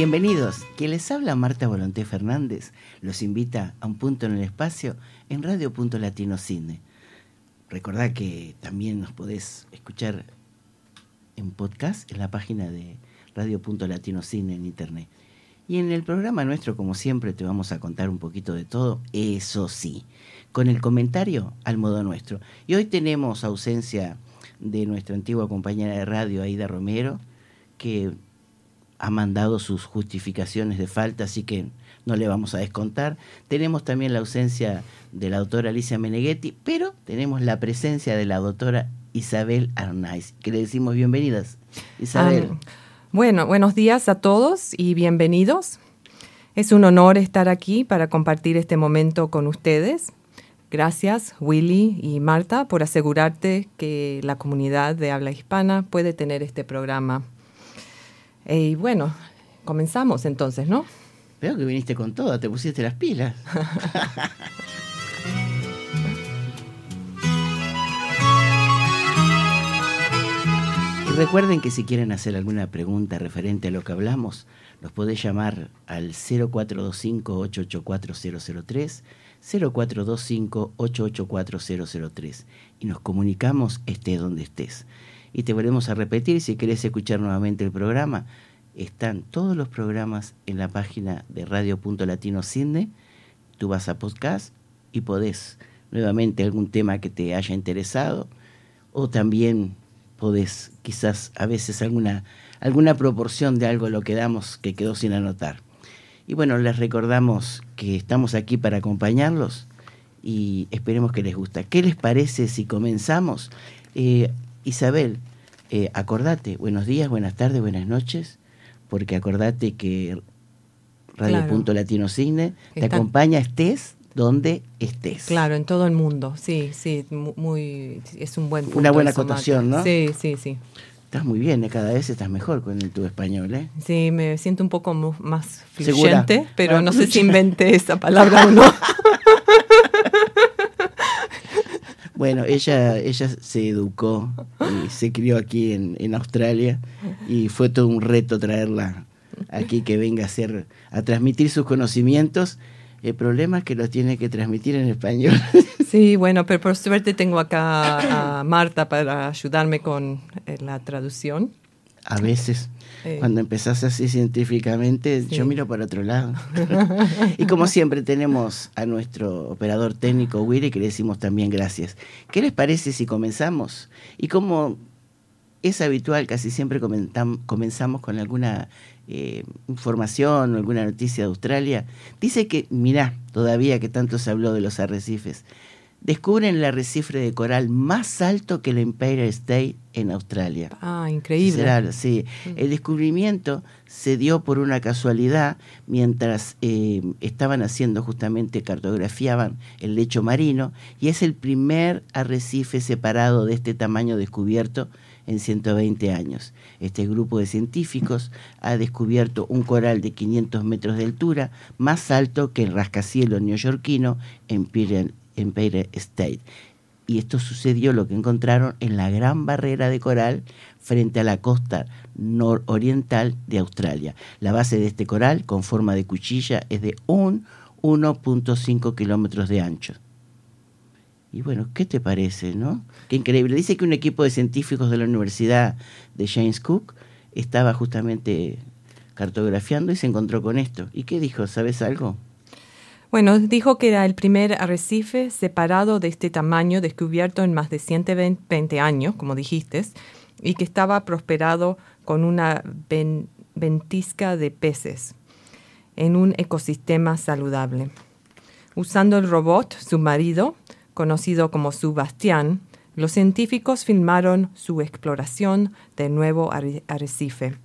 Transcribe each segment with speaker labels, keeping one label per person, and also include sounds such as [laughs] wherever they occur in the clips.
Speaker 1: Bienvenidos. Quien les habla Marta Volonté Fernández los invita a un punto en el espacio en Radio Punto Latino Cine. Recordad que también nos podés escuchar en podcast en la página de Radio Punto Latino Cine en internet. Y en el programa nuestro, como siempre, te vamos a contar un poquito de todo, eso sí, con el comentario al modo nuestro. Y hoy tenemos ausencia de nuestra antigua compañera de radio, Aida Romero, que ha mandado sus justificaciones de falta, así que no le vamos a descontar. Tenemos también la ausencia de la doctora Alicia Meneghetti, pero tenemos la presencia de la doctora Isabel Arnaiz, que le decimos bienvenidas. Isabel.
Speaker 2: Ah, bueno, buenos días a todos y bienvenidos. Es un honor estar aquí para compartir este momento con ustedes. Gracias, Willy y Marta, por asegurarte que la comunidad de habla hispana puede tener este programa. Y bueno, comenzamos entonces, ¿no?
Speaker 1: Veo que viniste con todo, te pusiste las pilas. [laughs] Y recuerden que si quieren hacer alguna pregunta referente a lo que hablamos, nos podés llamar al 0425-884-003, 0425-884-003 y nos comunicamos estés donde estés. Y te volvemos a repetir, si querés escuchar nuevamente el programa, están todos los programas en la página de Radio Punto Latino Cine. Tú vas a podcast y podés nuevamente algún tema que te haya interesado o también podés quizás a veces alguna, alguna proporción de algo lo que damos que quedó sin anotar. Y bueno, les recordamos que estamos aquí para acompañarlos y esperemos que les guste. ¿Qué les parece si comenzamos? Eh, Isabel, eh, acordate, buenos días, buenas tardes, buenas noches, porque acordate que Radio Punto Latino Cine te acompaña estés donde estés.
Speaker 2: Claro, en todo el mundo, sí, sí, muy, es un buen punto.
Speaker 1: Una buena acotación, ¿no?
Speaker 2: Sí, sí, sí.
Speaker 1: Estás muy bien, ¿eh? cada vez estás mejor con el tu español, ¿eh?
Speaker 2: Sí, me siento un poco más fluyente, pero ah, no sé si [laughs] inventé esa palabra o no. [laughs]
Speaker 1: Bueno, ella, ella se educó y se crió aquí en, en Australia y fue todo un reto traerla aquí que venga a hacer, a transmitir sus conocimientos el problema es que lo tiene que transmitir en español. [laughs]
Speaker 2: Sí, bueno, pero por suerte tengo acá a Marta para ayudarme con eh, la traducción.
Speaker 1: A veces, cuando empezás así científicamente, yo miro para otro lado. [laughs] y como siempre tenemos a nuestro operador técnico Willy, que le decimos también gracias. ¿Qué les parece si comenzamos? Y como es habitual, casi siempre comenzamos con alguna eh, información o alguna noticia de Australia, dice que, mirá, todavía que tanto se habló de los arrecifes, descubren el arrecife de coral más alto que el Empire State en Australia.
Speaker 2: Ah, increíble.
Speaker 1: sí. Mm. El descubrimiento se dio por una casualidad mientras eh, estaban haciendo justamente, cartografiaban el lecho marino y es el primer arrecife separado de este tamaño descubierto en 120 años. Este grupo de científicos ha descubierto un coral de 500 metros de altura, más alto que el rascacielos neoyorquino Empire, Empire State. Y esto sucedió lo que encontraron en la gran barrera de coral frente a la costa nororiental de Australia. La base de este coral, con forma de cuchilla, es de un 1.5 kilómetros de ancho. Y bueno, ¿qué te parece, no? Qué increíble. Dice que un equipo de científicos de la Universidad de James Cook estaba justamente cartografiando y se encontró con esto. ¿Y qué dijo? ¿Sabes algo?
Speaker 2: Bueno, dijo que era el primer arrecife separado de este tamaño descubierto en más de 120 años, como dijiste, y que estaba prosperado con una ventisca de peces en un ecosistema saludable. Usando el robot, su marido, conocido como Subastián, los científicos filmaron su exploración del nuevo arrecife,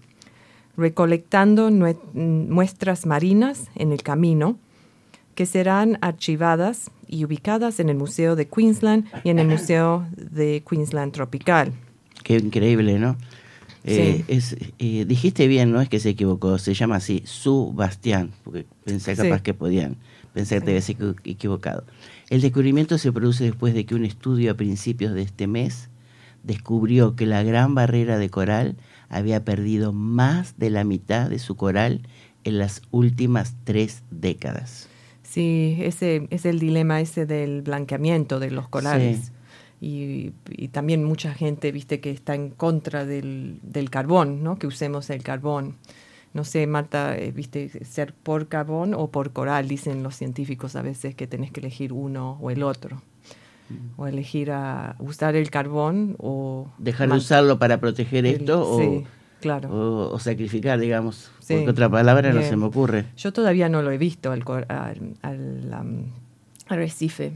Speaker 2: recolectando muestras marinas en el camino que serán archivadas y ubicadas en el Museo de Queensland y en el Museo de Queensland Tropical.
Speaker 1: Qué increíble, ¿no? Eh, es, eh, dijiste bien, no es que se equivocó, se llama así, Subastián, porque pensé capaz que podían, pensé que te habías equivocado. El descubrimiento se produce después de que un estudio a principios de este mes descubrió que la gran barrera de coral había perdido más de la mitad de su coral en las últimas tres décadas.
Speaker 2: Sí, ese es el dilema ese del blanqueamiento de los corales. Y, también mucha gente, viste, que está en contra del, del, carbón, ¿no? Que usemos el carbón. No sé, Marta, eh, viste, ser por carbón o por coral, dicen los científicos a veces que tenés que elegir uno o el otro. Mm. O elegir a usar el carbón o...
Speaker 1: Dejar de usarlo para proteger esto
Speaker 2: o... Claro.
Speaker 1: O, sacrificar, digamos. Porque otra palabra no se me ocurre.
Speaker 2: Yo todavía no lo he visto al, al, al Arrecife.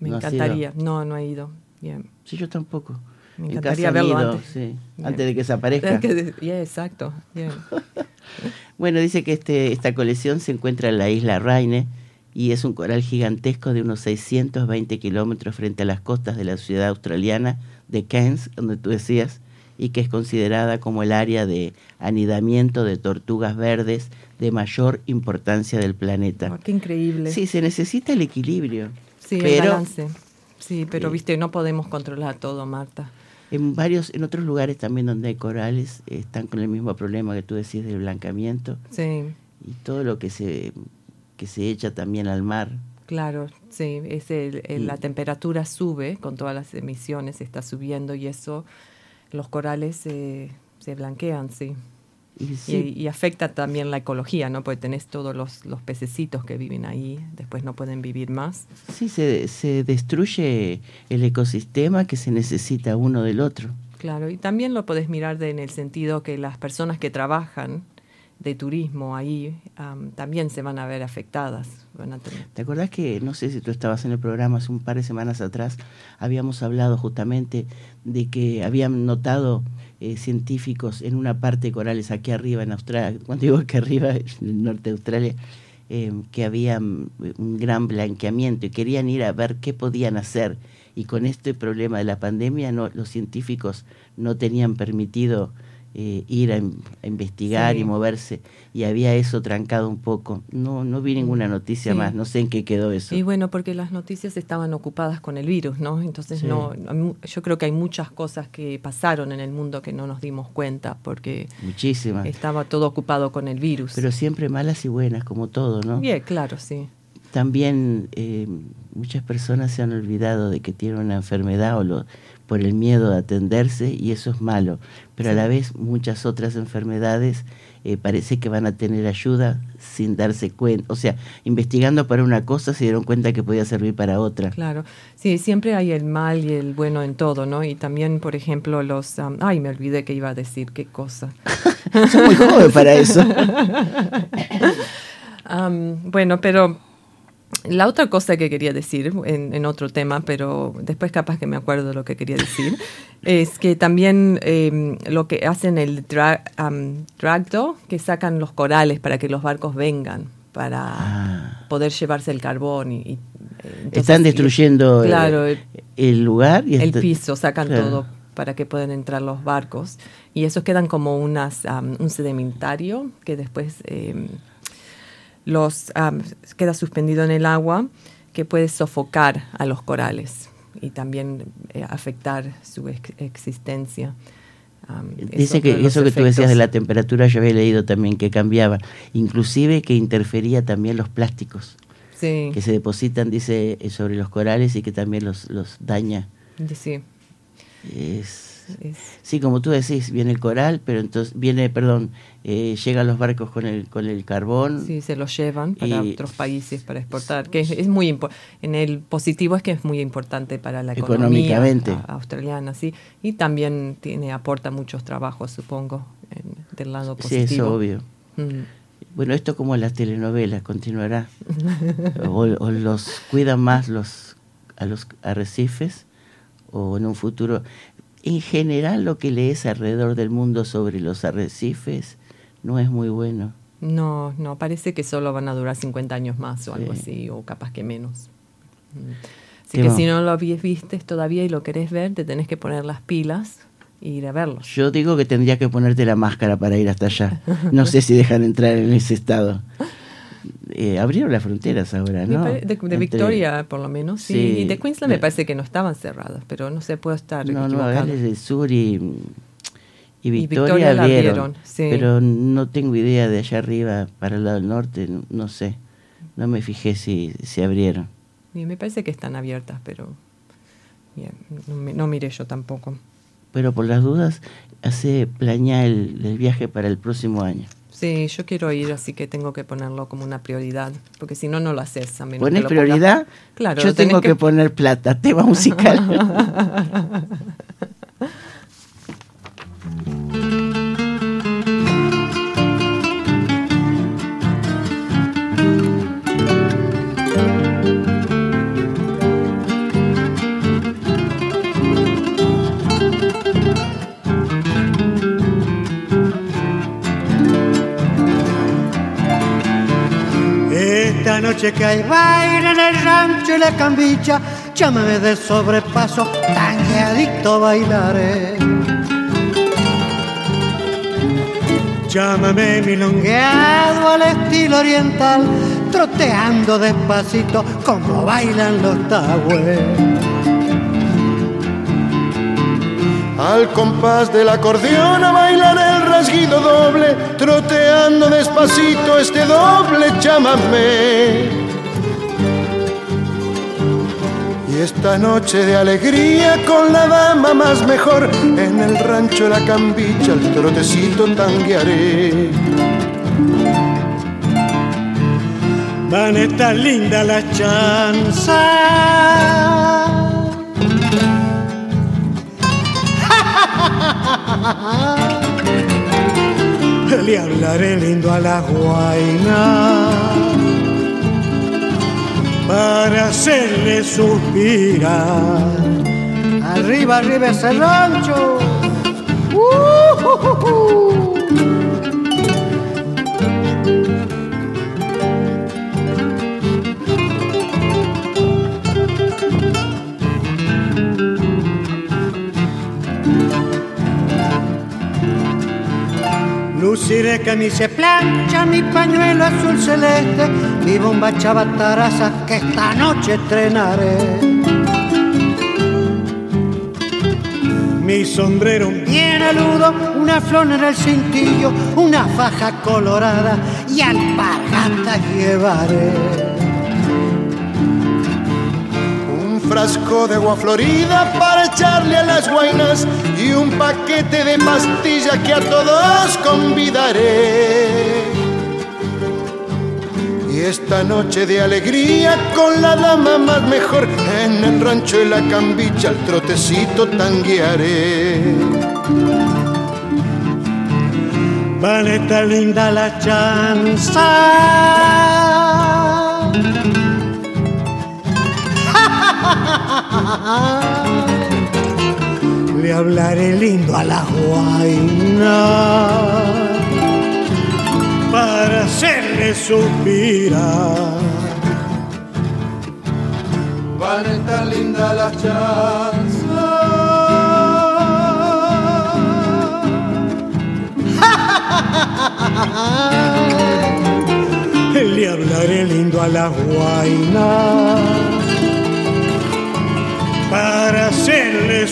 Speaker 2: Me encantaría. No, no he ido. Bien.
Speaker 1: Sí, yo tampoco.
Speaker 2: Me encantaría verlo antes.
Speaker 1: antes de que [laughs] desaparezca.
Speaker 2: exacto. [laughs]
Speaker 1: bueno, dice que este, esta colección se encuentra en la isla Raine y es un coral gigantesco de unos 620 kilómetros frente a las costas de la ciudad australiana de Cairns, donde tú decías, y que es considerada como el área de anidamiento de tortugas verdes de mayor importancia del planeta.
Speaker 2: Oh, qué increíble.
Speaker 1: Sí, se necesita el equilibrio.
Speaker 2: Sí, el balance. Sí, pero eh, viste, no podemos controlar todo, Marta.
Speaker 1: En varios, en otros lugares también donde hay corales, están con el mismo problema que tú decís del blancamiento.
Speaker 2: Sí.
Speaker 1: Y todo lo que se, que se echa también al mar.
Speaker 2: Claro, sí, es la temperatura sube con todas las emisiones, está subiendo y eso los corales se blanquean, sí. Y, afecta también la ecología, ¿no? Porque tenés todos los, los, pececitos que viven ahí, después no pueden vivir más.
Speaker 1: Sí, se, se destruye el ecosistema que se necesita uno del otro.
Speaker 2: Claro, y también lo podés mirar de, en el sentido que las personas que trabajan de turismo ahí también se van a ver afectadas.
Speaker 1: ¿Te acordás que, no sé si tú estabas en el programa hace un par de semanas atrás, habíamos hablado justamente de que habían notado eh, científicos en una parte de corales aquí arriba en Australia, cuando digo aquí arriba, [laughs] en el norte de Australia, eh, que había mm, un gran blanqueamiento y querían ir a ver qué podían hacer. Y con este problema de la pandemia, no, los científicos no tenían permitido eh, ir a, investigar y moverse y había eso trancado un poco. No, no vi ninguna noticia más, no sé en qué quedó eso.
Speaker 2: Y bueno, porque las noticias estaban ocupadas con el virus, ¿no? Entonces no, yo creo que hay muchas cosas que pasaron en el mundo que no nos dimos cuenta porque
Speaker 1: Muchísimas.
Speaker 2: estaba todo ocupado con el virus.
Speaker 1: Pero siempre malas y buenas, como todo, ¿no?
Speaker 2: Bien, claro, sí.
Speaker 1: También eh, muchas personas se han olvidado de que tienen una enfermedad o lo, por el miedo de atenderse y eso es malo. Pero a la vez muchas otras enfermedades eh, parece que van a tener ayuda sin darse cuenta. O sea, investigando para una cosa se dieron cuenta que podía servir para otra.
Speaker 2: Claro, sí, siempre hay el mal y el bueno en todo, ¿no? Y también, por ejemplo, los... ay, me olvidé que iba a decir qué cosa. [laughs]
Speaker 1: Soy muy joven para eso. [laughs]
Speaker 2: bueno, pero la otra cosa que quería decir en, otro tema, pero después capaz que me acuerdo de lo que quería decir, [laughs] es que también em, lo que hacen el drag, dragdo, que sacan los corales para que los barcos vengan, para ah. poder llevarse el carbón. Y,
Speaker 1: eh, Están destruyendo el, lugar.
Speaker 2: Y el piso, sacan todo para que puedan entrar los barcos. Y esos quedan como unas, un sedimentario que después em, los queda suspendido en el agua que puede sofocar a los corales y también eh, afectar su existencia.
Speaker 1: Dice que eso que tú decías de la temperatura yo había leído también que cambiaba, inclusive que interfería también los plásticos que se depositan, dice, eh, sobre los corales y que también los, los daña.
Speaker 2: Sí.
Speaker 1: Es Sí, como tú decís, viene el coral, pero entonces viene, perdón, eh, llegan los barcos con el con el carbón.
Speaker 2: Sí, se los llevan para otros países para exportar, que es, muy en el positivo es que es muy importante para la economía australiana, sí, y también tiene aporta muchos trabajos, supongo, del lado positivo.
Speaker 1: Sí, es obvio. Mm. Bueno, esto como las telenovelas continuará. [laughs] o, o los cuidan más los a los arrecifes o en un futuro en general lo que lees alrededor del mundo sobre los arrecifes no es muy bueno.
Speaker 2: No, no, parece que solo van a durar 50 años más o algo así, o capaz que menos. Mm. Así que si no lo viste todavía y lo querés ver, te tenés que poner las pilas e ir a verlo.
Speaker 1: Yo digo que tendría que ponerte la máscara para ir hasta allá. No sé si dejan entrar en ese estado. [laughs] Eh, abrieron las fronteras ahora, ¿no?
Speaker 2: De, Victoria, por lo menos, sí. Y de Queensland me parece que no estaban cerradas, pero no se puede estar.
Speaker 1: No, no, Gales del Sur y, Y Victoria, la vieron, pero no tengo idea de allá arriba para el lado del norte, no, sé. No me fijé si se abrieron.
Speaker 2: me parece que están abiertas, pero no, no miré yo tampoco.
Speaker 1: Pero por las dudas, hace planear el, viaje para el próximo año.
Speaker 2: Sí, yo quiero ir, así que tengo que ponerlo como una prioridad, porque si no, no lo haces. A
Speaker 1: ¿Pones prioridad? Claro. Yo tengo que... poner plata, tema musical. [laughs] [laughs]
Speaker 3: noche que hay baile en el rancho y la cambicha, llámame de sobrepaso, tan adicto a bailaré. Llámame milongueado al estilo oriental, troteando despacito como bailan los tahues. Al compás del acordeón a bailar rasguido doble, troteando despacito este doble chámame. Y esta noche de alegría con la dama más mejor, en el rancho la cambicha el trotecito tanguearé. Van esta linda la chanza [laughs] [laughs] Le hablaré lindo a la guaina para hacerle suspirar. Arriba, arriba ese rancho. Uh, Luciré que mi se plancha, mi pañuelo azul celeste, mi bomba chavataraza que esta noche estrenaré. Mi sombrero bien aludo, una flor en el cintillo, una faja colorada y alpargatas llevaré. frasco de agua florida para echarle a las guainas y un paquete de pastilla que a todos convidaré. Y esta noche de alegría con la dama más mejor en el rancho de la cambicha el trotecito tanguearé. Vale, está linda la chanza [laughs] Le hablaré lindo a la guaina para hacerle suspirar. Van a estar linda la chanza. [laughs] Le hablaré lindo a la guaina para hacerle Para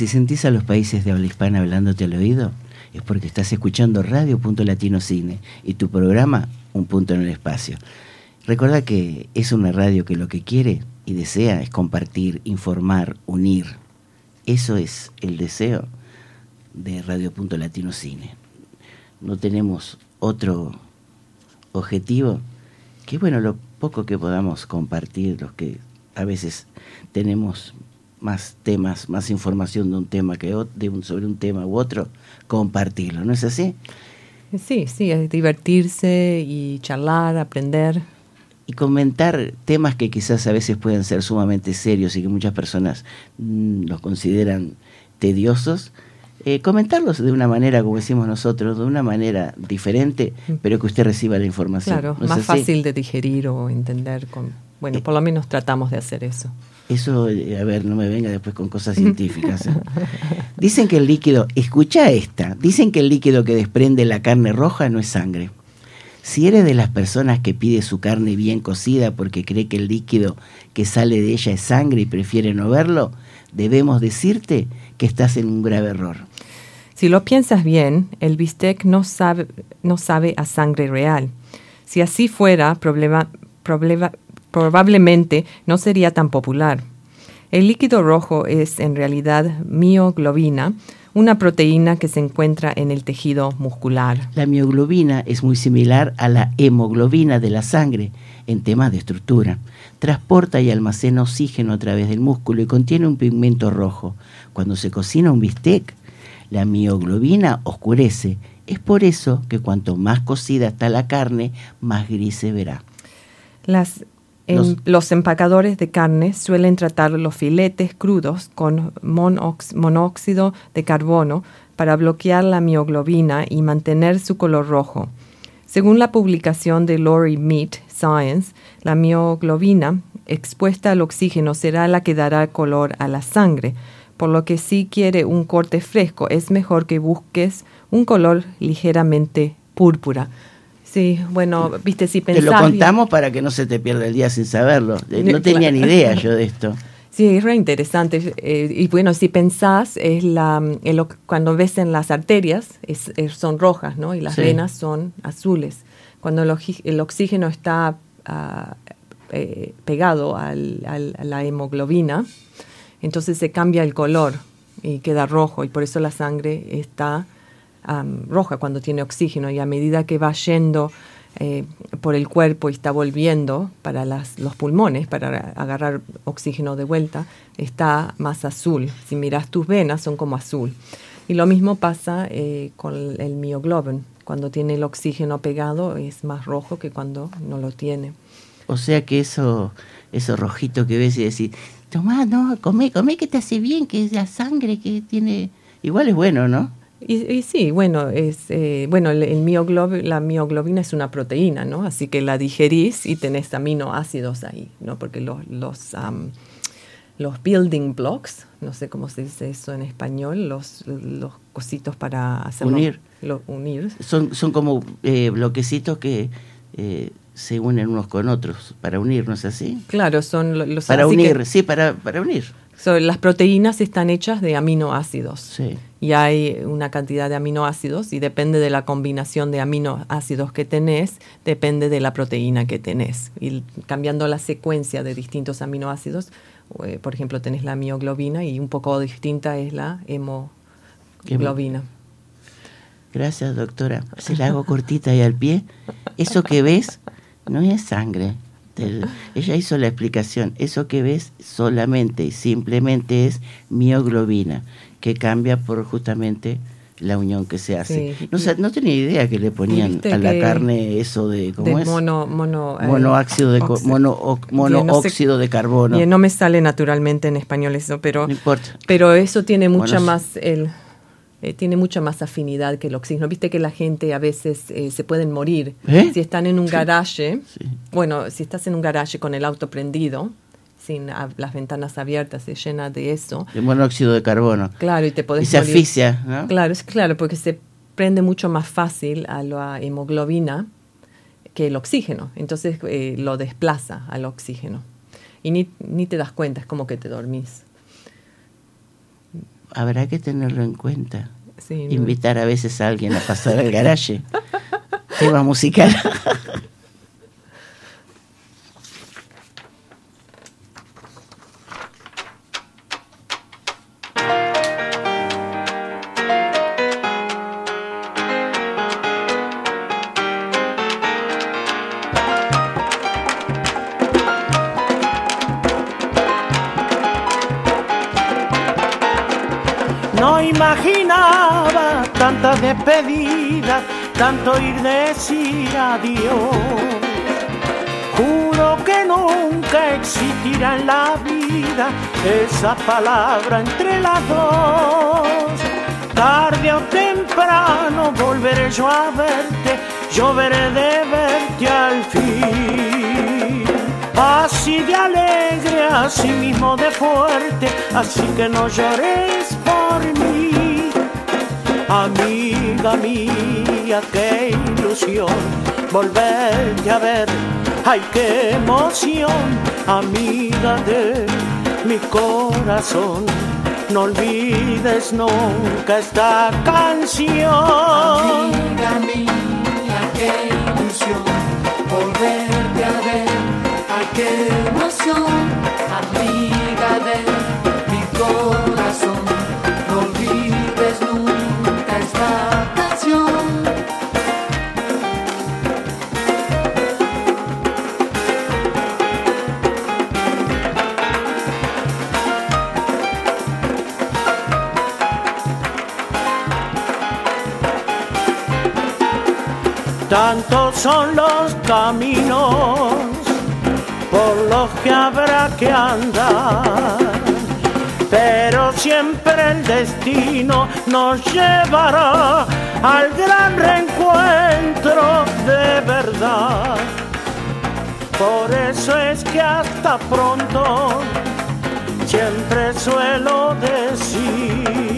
Speaker 1: si sentís a los países de habla hispana hablándote al oído, es porque estás escuchando Radio Punto Latino Cine y tu programa Un Punto en el Espacio. Recuerda que es una radio que lo que quiere y desea es compartir, informar, unir. Eso es el deseo de Radio Punto Latino Cine. No tenemos otro objetivo que, bueno, lo poco que podamos compartir, los que a veces tenemos más temas, más información de un tema que de sobre un tema u otro, compartirlo, ¿no es así?
Speaker 2: Sí, sí, es divertirse y charlar, aprender.
Speaker 1: Y comentar temas que quizás a veces pueden ser sumamente serios y que muchas personas mm, los consideran tediosos, eh, comentarlos de una manera, como decimos nosotros, de una manera diferente, mm. pero que usted reciba la información.
Speaker 2: Claro, más fácil de digerir o entender. Con, bueno, eh. por lo menos tratamos de hacer eso.
Speaker 1: Eso, eh, a ver, no me venga después con cosas científicas. [laughs] Dicen que el líquido, escucha esta, dicen que el líquido que desprende la carne roja no es sangre. Si eres de las personas que pide su carne bien cocida porque cree que el líquido que sale de ella es sangre y prefiere no verlo, debemos decirte que estás en un grave error.
Speaker 2: Si lo piensas bien, el bistec no sabe, no sabe a sangre real. Si así fuera, probablemente no sería tan popular. El líquido rojo es en realidad mioglobina, una proteína que se encuentra en el tejido muscular.
Speaker 1: La mioglobina es muy similar a la hemoglobina de la sangre en temas de estructura. Transporta y almacena oxígeno a través del músculo y contiene un pigmento rojo. Cuando se cocina un bistec, la mioglobina oscurece. Es por eso que cuanto más cocida está la carne, más gris se verá.
Speaker 2: Las los, empacadores de carne suelen tratar los filetes crudos con monóxido de carbono para bloquear la mioglobina y mantener su color rojo. Según la publicación de Lori Meat Science, la mioglobina expuesta al oxígeno será la que dará color a la sangre, por lo que si quiere un corte fresco es mejor que busques un color ligeramente púrpura. Sí, bueno, viste, si pensás...
Speaker 1: Te lo contamos para que no se te pierda el día sin saberlo. Eh, no tenía ni idea yo de esto. [laughs]
Speaker 2: Sí, es re interesante. Eh, y bueno, si pensás, es la, cuando ves en las arterias, es, son rojas, ¿no? Y las venas son azules. Cuando el, oxígeno está ah, eh, pegado al, a la hemoglobina, entonces se cambia el color y queda rojo. Y por eso la sangre está roja cuando tiene oxígeno y a medida que va yendo eh, por el cuerpo y está volviendo para los pulmones, para agarrar oxígeno de vuelta, está más azul. Si miras tus venas son como azul. Y lo mismo pasa eh, con el mioglobin. Cuando tiene el oxígeno pegado es más rojo que cuando no lo tiene.
Speaker 1: O sea que eso, eso rojito que ves y decís, tomá, no, come, come que te hace bien, que es la sangre que tiene... Igual es bueno, ¿no?
Speaker 2: Y, sí, bueno, es, eh, bueno el, la mioglobina es una proteína, ¿no? Así que la digerís y tenés aminoácidos ahí, ¿no? Porque los, los, los building blocks, no sé cómo se dice eso en español, los, los cositos para hacer
Speaker 1: unir.
Speaker 2: unir.
Speaker 1: Son, son como eh, bloquecitos que eh, se unen unos con otros para unir, ¿no es así?
Speaker 2: Claro, son los...
Speaker 1: Para unir, sí, para, para unir
Speaker 2: las proteínas están hechas de aminoácidos. Y hay una cantidad de aminoácidos y depende de la combinación de aminoácidos que tenés, depende de la proteína que tenés. Y cambiando la secuencia de distintos aminoácidos, eh, por ejemplo, tenés la mioglobina y un poco distinta es la hemoglobina.
Speaker 1: Gracias, doctora. Se la hago cortita y al pie. Eso que ves no es sangre, ella hizo la explicación. Eso que ves solamente y simplemente es mioglobina, que cambia por justamente la unión que se hace. no, no, tenía idea que le ponían a la carne eso de ¿cómo es?
Speaker 2: Mono, mono,
Speaker 1: eh, monoóxido de mono, monóxido de carbono.
Speaker 2: no me sale naturalmente en español eso, pero pero eso tiene mucha más el eh, tiene mucha más afinidad que el oxígeno. Viste que la gente a veces eh, se pueden morir ¿Eh? si están en un garaje. Bueno, si estás en un garaje con el auto prendido, sin las ventanas abiertas, se llena de eso.
Speaker 1: De monóxido de carbono.
Speaker 2: Claro, y te podés
Speaker 1: Y se asfixia, ¿no?
Speaker 2: Claro, es claro, porque se prende mucho más fácil a la hemoglobina que el oxígeno. Entonces lo desplaza al oxígeno. Y ni, ni te das cuenta, es como que te dormís
Speaker 1: habrá que tenerlo en cuenta. Invitar a veces a alguien a pasar al garaje. [laughs] Tema musical. [laughs]
Speaker 4: tanto ir decir adiós. Juro que nunca existirá en la vida esa palabra entre las dos. tarde o temprano volveré yo a verte, yo veré de verte al fin. Así de alegre, así mismo de fuerte, así que no llores por mí. Amiga mía, qué ilusión volverte a ver, ay qué emoción, amiga de mi corazón. No olvides nunca esta canción.
Speaker 5: Amiga mía, qué ilusión volverte a ver, ay qué emoción, amiga
Speaker 4: Tantos son los caminos por los que habrá que andar, pero siempre el destino nos llevará al gran reencuentro de verdad. Por eso es que hasta pronto siempre suelo decir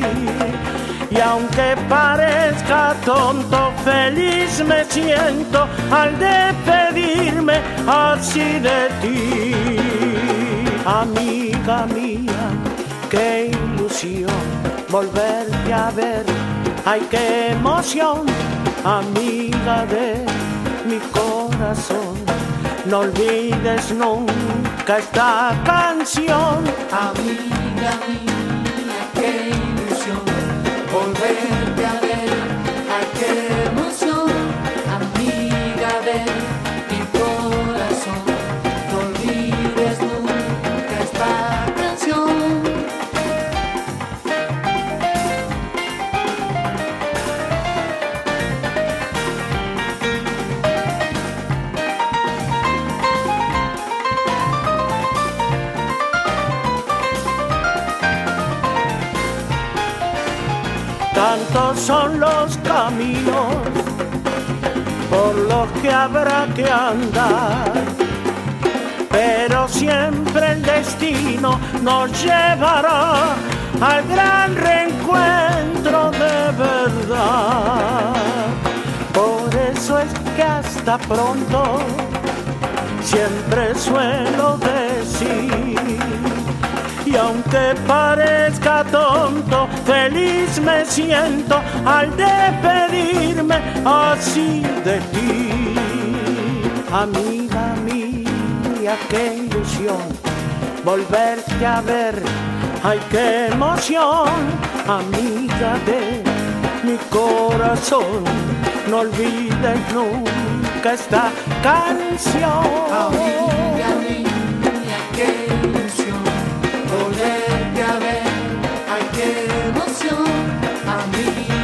Speaker 4: y aunque parezca tonto, feliz me siento al despedirme así de ti. Amiga mía, qué ilusión volverte a ver. Ay, qué emoción, amiga de mi corazón. No olvides nunca esta canción.
Speaker 5: Amiga mía, volverte
Speaker 4: por los que habrá que andar, pero siempre el destino nos llevará al gran reencuentro de verdad. Por eso es que hasta pronto siempre suelo decir. Y aunque parezca tonto, feliz me siento al despedirme así de ti. Amiga mía, qué ilusión volverte a ver. Ay, qué emoción, amiga de mi corazón. No olvides nunca esta canción.
Speaker 5: Amiga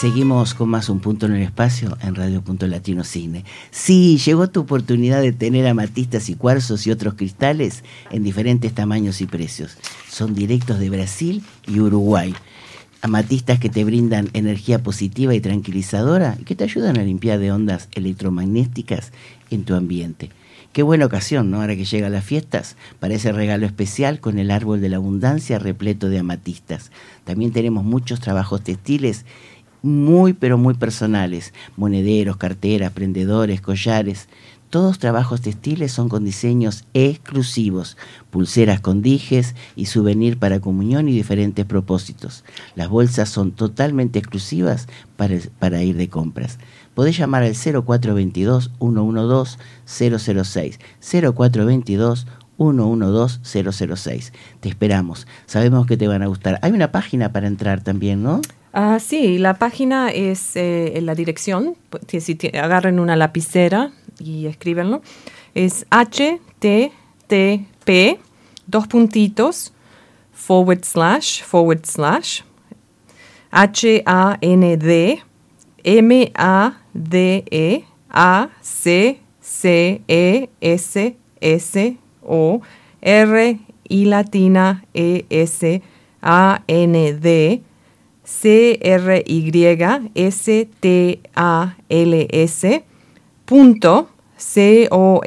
Speaker 1: seguimos con más un punto en el espacio en Radio Punto Latino Cine. Sí, llegó tu oportunidad de tener amatistas y cuarzos y otros cristales en diferentes tamaños y precios. Son directos de Brasil y Uruguay. Amatistas que te brindan energía positiva y tranquilizadora y que te ayudan a limpiar de ondas electromagnéticas en tu ambiente. Qué buena ocasión, ¿no? Ahora que llegan las fiestas, para ese regalo especial con el árbol de la abundancia repleto de amatistas. También tenemos muchos trabajos textiles muy pero muy personales, monederos, carteras, prendedores, collares. Todos trabajos textiles son con diseños exclusivos, pulseras con dijes y souvenir para comunión y diferentes propósitos. Las bolsas son totalmente exclusivas para, para ir de compras. Podés llamar al 0422-112-006. 0422-112-006. Te esperamos. Sabemos que te van a gustar. Hay una página para entrar también, ¿no?
Speaker 2: Ah, sí, la página es eh, la dirección, si agarren una lapicera y escríbenlo, es http, dos puntitos, forward slash, forward slash, H-A-N-D, M-A-D-E, A-C-C-E-S-S-O, R I latina E-S-A-N-D, C-R-Y-S-T-A-L-S punto C-O-M-P-A-N-Y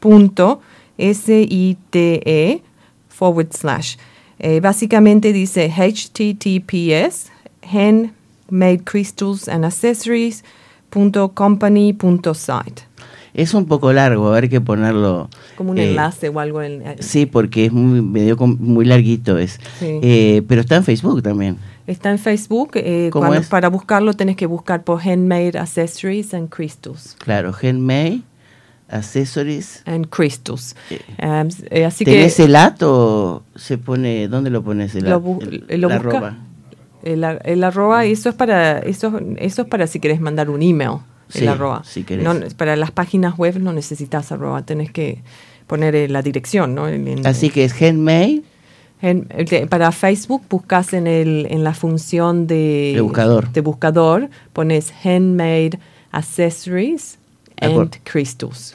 Speaker 2: punto S-I-T-E forward slash. Eh, básicamente dice https handmade crystals and accessories punto company punto site.
Speaker 1: Es un poco largo, a ver que ponerlo.
Speaker 2: Como un
Speaker 1: eh,
Speaker 2: enlace o algo en,
Speaker 1: Sí, porque es muy, medio muy larguito es.
Speaker 2: Sí.
Speaker 1: Eh, pero está en Facebook también.
Speaker 2: Está en Facebook. eh,
Speaker 1: ¿Cómo
Speaker 2: cuando-
Speaker 1: es?
Speaker 2: Para buscarlo tenés que buscar por Handmade Accessories and Crystals.
Speaker 1: Claro, Handmade, Accessories.
Speaker 2: And Crystals.
Speaker 1: Eh,
Speaker 2: Um, eh, así que
Speaker 1: ¿Tenés el at o se pone, dónde lo pones el
Speaker 2: Lo bu-
Speaker 1: El-
Speaker 2: lo
Speaker 1: la
Speaker 2: busca- el, el arroba, eso es para eso, eso es para si querés mandar un email. El
Speaker 1: Sí,
Speaker 2: arroba.
Speaker 1: si querés.
Speaker 2: No, para las páginas web no necesitas arroba, tenés que poner eh, la dirección, ¿no? En- en-
Speaker 1: Así que es Handmade,
Speaker 2: En- para Facebook buscas en, el, en la función de,
Speaker 1: buscador.
Speaker 2: de buscador, pones Handmade Accessories and. Crystals.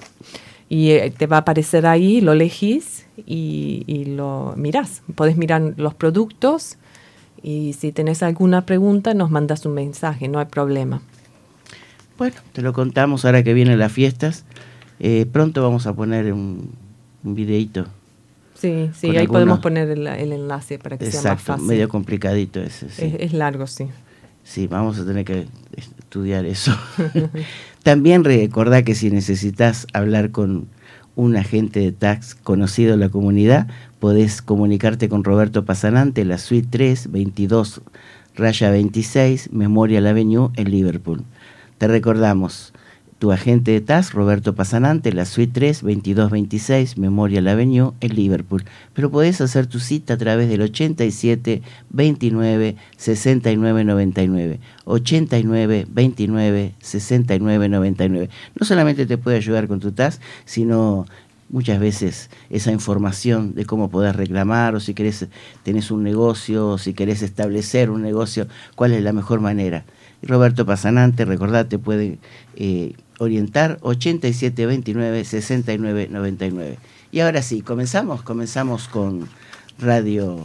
Speaker 2: Y eh, te va a aparecer ahí, lo elegís y, y lo mirás. Podés mirar los productos y si tenés alguna pregunta nos mandas un mensaje, no hay problema.
Speaker 1: Bueno, te lo contamos ahora que vienen las fiestas. Eh, pronto vamos a poner un, un videíto.
Speaker 2: Sí, sí, ahí podemos poner el, el enlace para que sea más fácil.
Speaker 1: medio complicadito ese. Sí.
Speaker 2: es, es largo, sí.
Speaker 1: Sí, vamos a tener que estudiar eso. [laughs] [laughs] También recordá que si necesitas hablar con un agente de tax conocido en la comunidad, podés comunicarte con Roberto Pasanante, la suite 3, 22, raya 26, Memorial Avenue en Liverpool. Te recordamos, tu agente de tax, Roberto Pasanante, la suite 3, 2226, Memorial Avenue en Liverpool. Pero podés hacer tu cita a través del 87 29 69 99. 89 29 69 99. No solamente te puede ayudar con tu TAS, sino muchas veces esa información de cómo podés reclamar o si querés tenés un negocio o si querés establecer un negocio, cuál es la mejor manera. Roberto Pasanante, recordate, puede eh, orientar 87 29 69 99. Y ahora sí, comenzamos, comenzamos con radio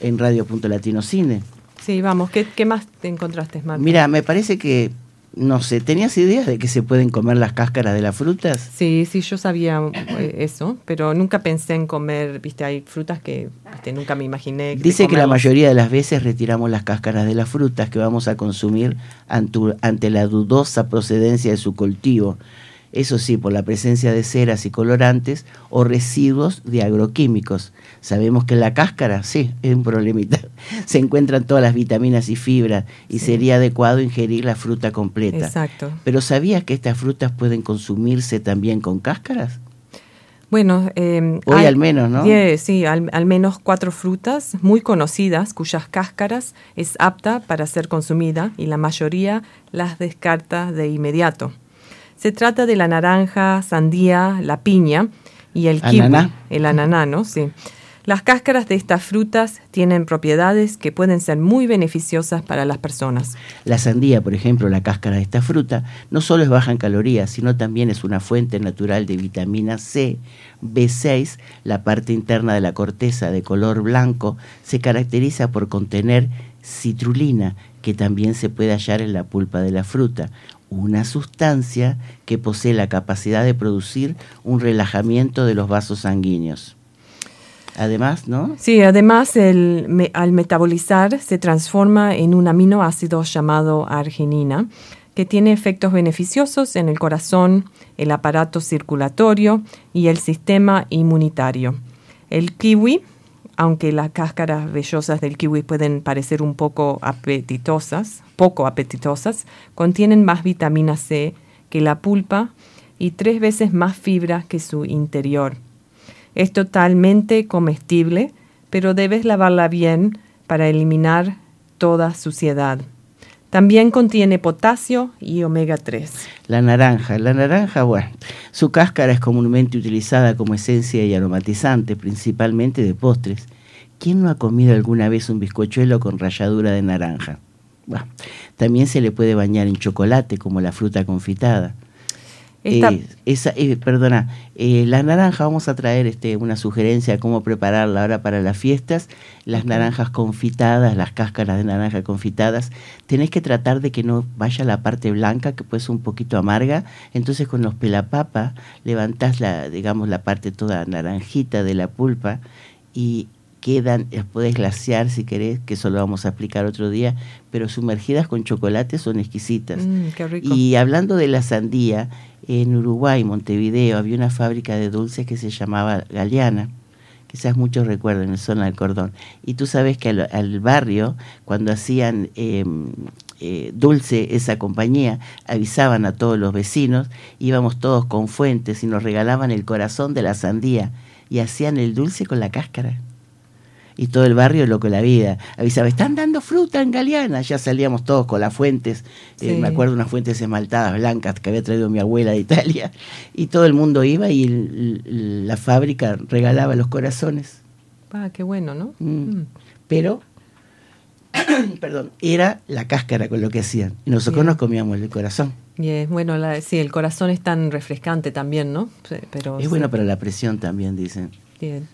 Speaker 1: en Radio Punto Latino Cine.
Speaker 2: Sí, vamos, ¿qué, qué más te encontraste, Marta?
Speaker 1: Mira, me parece que, no sé, ¿tenías idea de que se pueden comer las cáscaras de las frutas?
Speaker 2: Sí, sí, yo sabía eh, eso, pero nunca pensé en comer, viste, hay frutas que viste, nunca me imaginé.
Speaker 1: Dice que la mayoría de las veces retiramos las cáscaras de las frutas que vamos a consumir ante la dudosa procedencia de su cultivo. Eso sí, por la presencia de ceras y colorantes o residuos de agroquímicos. Sabemos que la cáscara, sí, es un problemita. [laughs] Se encuentran todas las vitaminas y fibras y
Speaker 2: Sí.
Speaker 1: sería adecuado ingerir la fruta completa.
Speaker 2: Exacto.
Speaker 1: Pero ¿sabías que estas frutas pueden consumirse también con cáscaras?
Speaker 2: Bueno, eh,
Speaker 1: Hoy
Speaker 2: hay-
Speaker 1: al menos, ¿no?
Speaker 2: sí, al, al menos cuatro frutas muy conocidas cuyas cáscaras es apta para ser consumida y la mayoría las descarta de inmediato. Se trata de la naranja, sandía, la piña y el kiwi,
Speaker 1: Ananá.
Speaker 2: el ananá, ¿no? Sí. Las cáscaras de estas frutas tienen propiedades que pueden ser muy beneficiosas para las personas.
Speaker 1: La sandía, por ejemplo, la cáscara de esta fruta, no solo es baja en calorías, sino también es una fuente natural de vitamina C, B6, la parte interna de la corteza de color blanco, se caracteriza por contener citrulina, que también se puede hallar en la pulpa de la fruta, una sustancia que posee la capacidad de producir un relajamiento de los vasos sanguíneos. Además, ¿no?
Speaker 2: Sí, además el me- al metabolizar se transforma en un aminoácido llamado arginina que tiene efectos beneficiosos en el corazón, el aparato circulatorio y el sistema inmunitario. El kiwi, aunque las cáscaras vellosas del kiwi pueden parecer un poco apetitosas, poco apetitosas, contienen más vitamina C que la pulpa y tres veces más fibra que su interior. Es totalmente comestible, pero debes lavarla bien para eliminar toda suciedad. También contiene potasio y omega 3.
Speaker 1: La naranja. La naranja, bueno, su cáscara es comúnmente utilizada como esencia y aromatizante, principalmente de postres. ¿Quién no ha comido alguna vez un bizcochuelo con ralladura de naranja? También se le puede bañar en chocolate como la fruta confitada.
Speaker 2: Esta-
Speaker 1: Eh, esa, eh, perdona, eh, la naranja, vamos a traer este, una sugerencia de cómo prepararla ahora para las fiestas. Las naranjas confitadas, las cáscaras de naranja confitadas, tenés que tratar de que no vaya la parte blanca, que puede ser un poquito amarga. Entonces con los pelapapas levantás la, digamos, la parte toda naranjita de la pulpa y quedan, las podés glaciar si querés, que eso lo vamos a explicar otro día, pero sumergidas con chocolate son exquisitas.
Speaker 2: Mm, qué rico.
Speaker 1: Y hablando de la sandía, en Uruguay, Montevideo, había una fábrica de dulces que se llamaba Galeana. Quizás muchos recuerden, en zona del cordón. Y tú sabes que al, al barrio, cuando hacían eh, eh, dulce esa compañía, avisaban a todos los vecinos, íbamos todos con fuentes y nos regalaban el corazón de la sandía y hacían el dulce con la cáscara y todo el barrio loco la vida. Avisaba, están dando fruta en Galeana. Ya salíamos todos con las fuentes. eh, me acuerdo unas fuentes esmaltadas blancas que había traído mi abuela de Italia. Y todo el mundo iba y la fábrica regalaba los corazones.
Speaker 2: Ah, qué bueno, ¿no?
Speaker 1: Mm.
Speaker 2: Mm.
Speaker 1: Pero, [coughs] perdón, era la cáscara con lo que hacían. Y nosotros
Speaker 2: Bien.
Speaker 1: nos comíamos el corazón.
Speaker 2: Y es bueno, la- sí, el corazón es tan refrescante también, ¿no? Pero
Speaker 1: Es
Speaker 2: sí,
Speaker 1: bueno para la presión también, dicen.
Speaker 2: bien.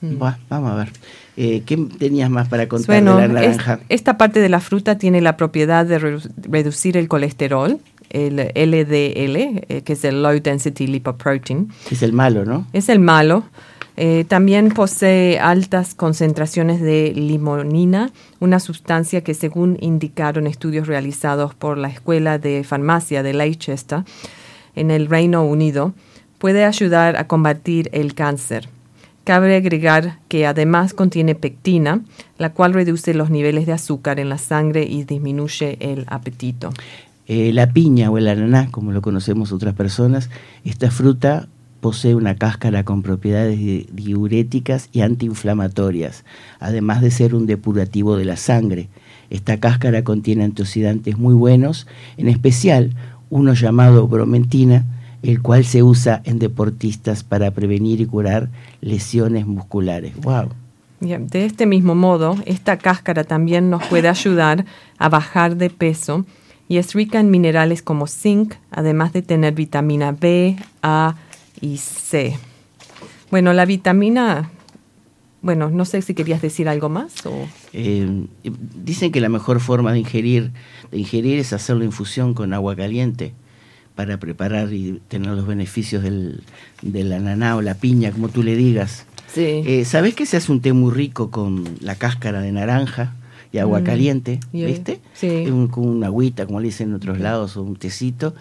Speaker 2: Mm.
Speaker 1: Vamos a ver. Eh, ¿Qué tenías más para contar
Speaker 2: Bueno,
Speaker 1: de la
Speaker 2: es-
Speaker 1: naranja?
Speaker 2: esta parte de la fruta tiene la propiedad de redu- reducir el colesterol, el LDL, eh, que es el Low Density Lipoprotein.
Speaker 1: Es el malo, ¿no?
Speaker 2: Es el malo. Eh, también posee altas concentraciones de limonina, una sustancia que según indicaron estudios realizados por la Escuela de Farmacia de Leicester en el Reino Unido, puede ayudar a combatir el cáncer. Cabe agregar que además contiene pectina, la cual reduce los niveles de azúcar en la sangre y disminuye el apetito.
Speaker 1: Eh, la piña o el ananá, como lo conocemos otras personas, esta fruta posee una cáscara con propiedades di- diuréticas y antiinflamatorias, además de ser un depurativo de la sangre. Esta cáscara contiene antioxidantes muy buenos, en especial uno llamado bromentina, el cual se usa en deportistas para prevenir y curar lesiones musculares. ¡Wow!
Speaker 2: De este mismo modo, esta cáscara también nos puede ayudar a bajar de peso y es rica en minerales como zinc, además de tener vitamina B, A y C. Bueno, la vitamina, bueno, no sé si querías decir algo más o...
Speaker 1: Eh, dicen que la mejor forma de ingerir, de ingerir es hacerlo infusión con agua caliente para preparar y tener los beneficios del, del ananá o la piña, como tú le digas.
Speaker 2: Sí.
Speaker 1: Eh, ¿Sabés que se hace un té muy rico con la cáscara de naranja y agua
Speaker 2: Mm,
Speaker 1: caliente? ¿Viste?
Speaker 2: sí.
Speaker 1: Un- con una agüita, como le dicen en otros lados, o un tecito.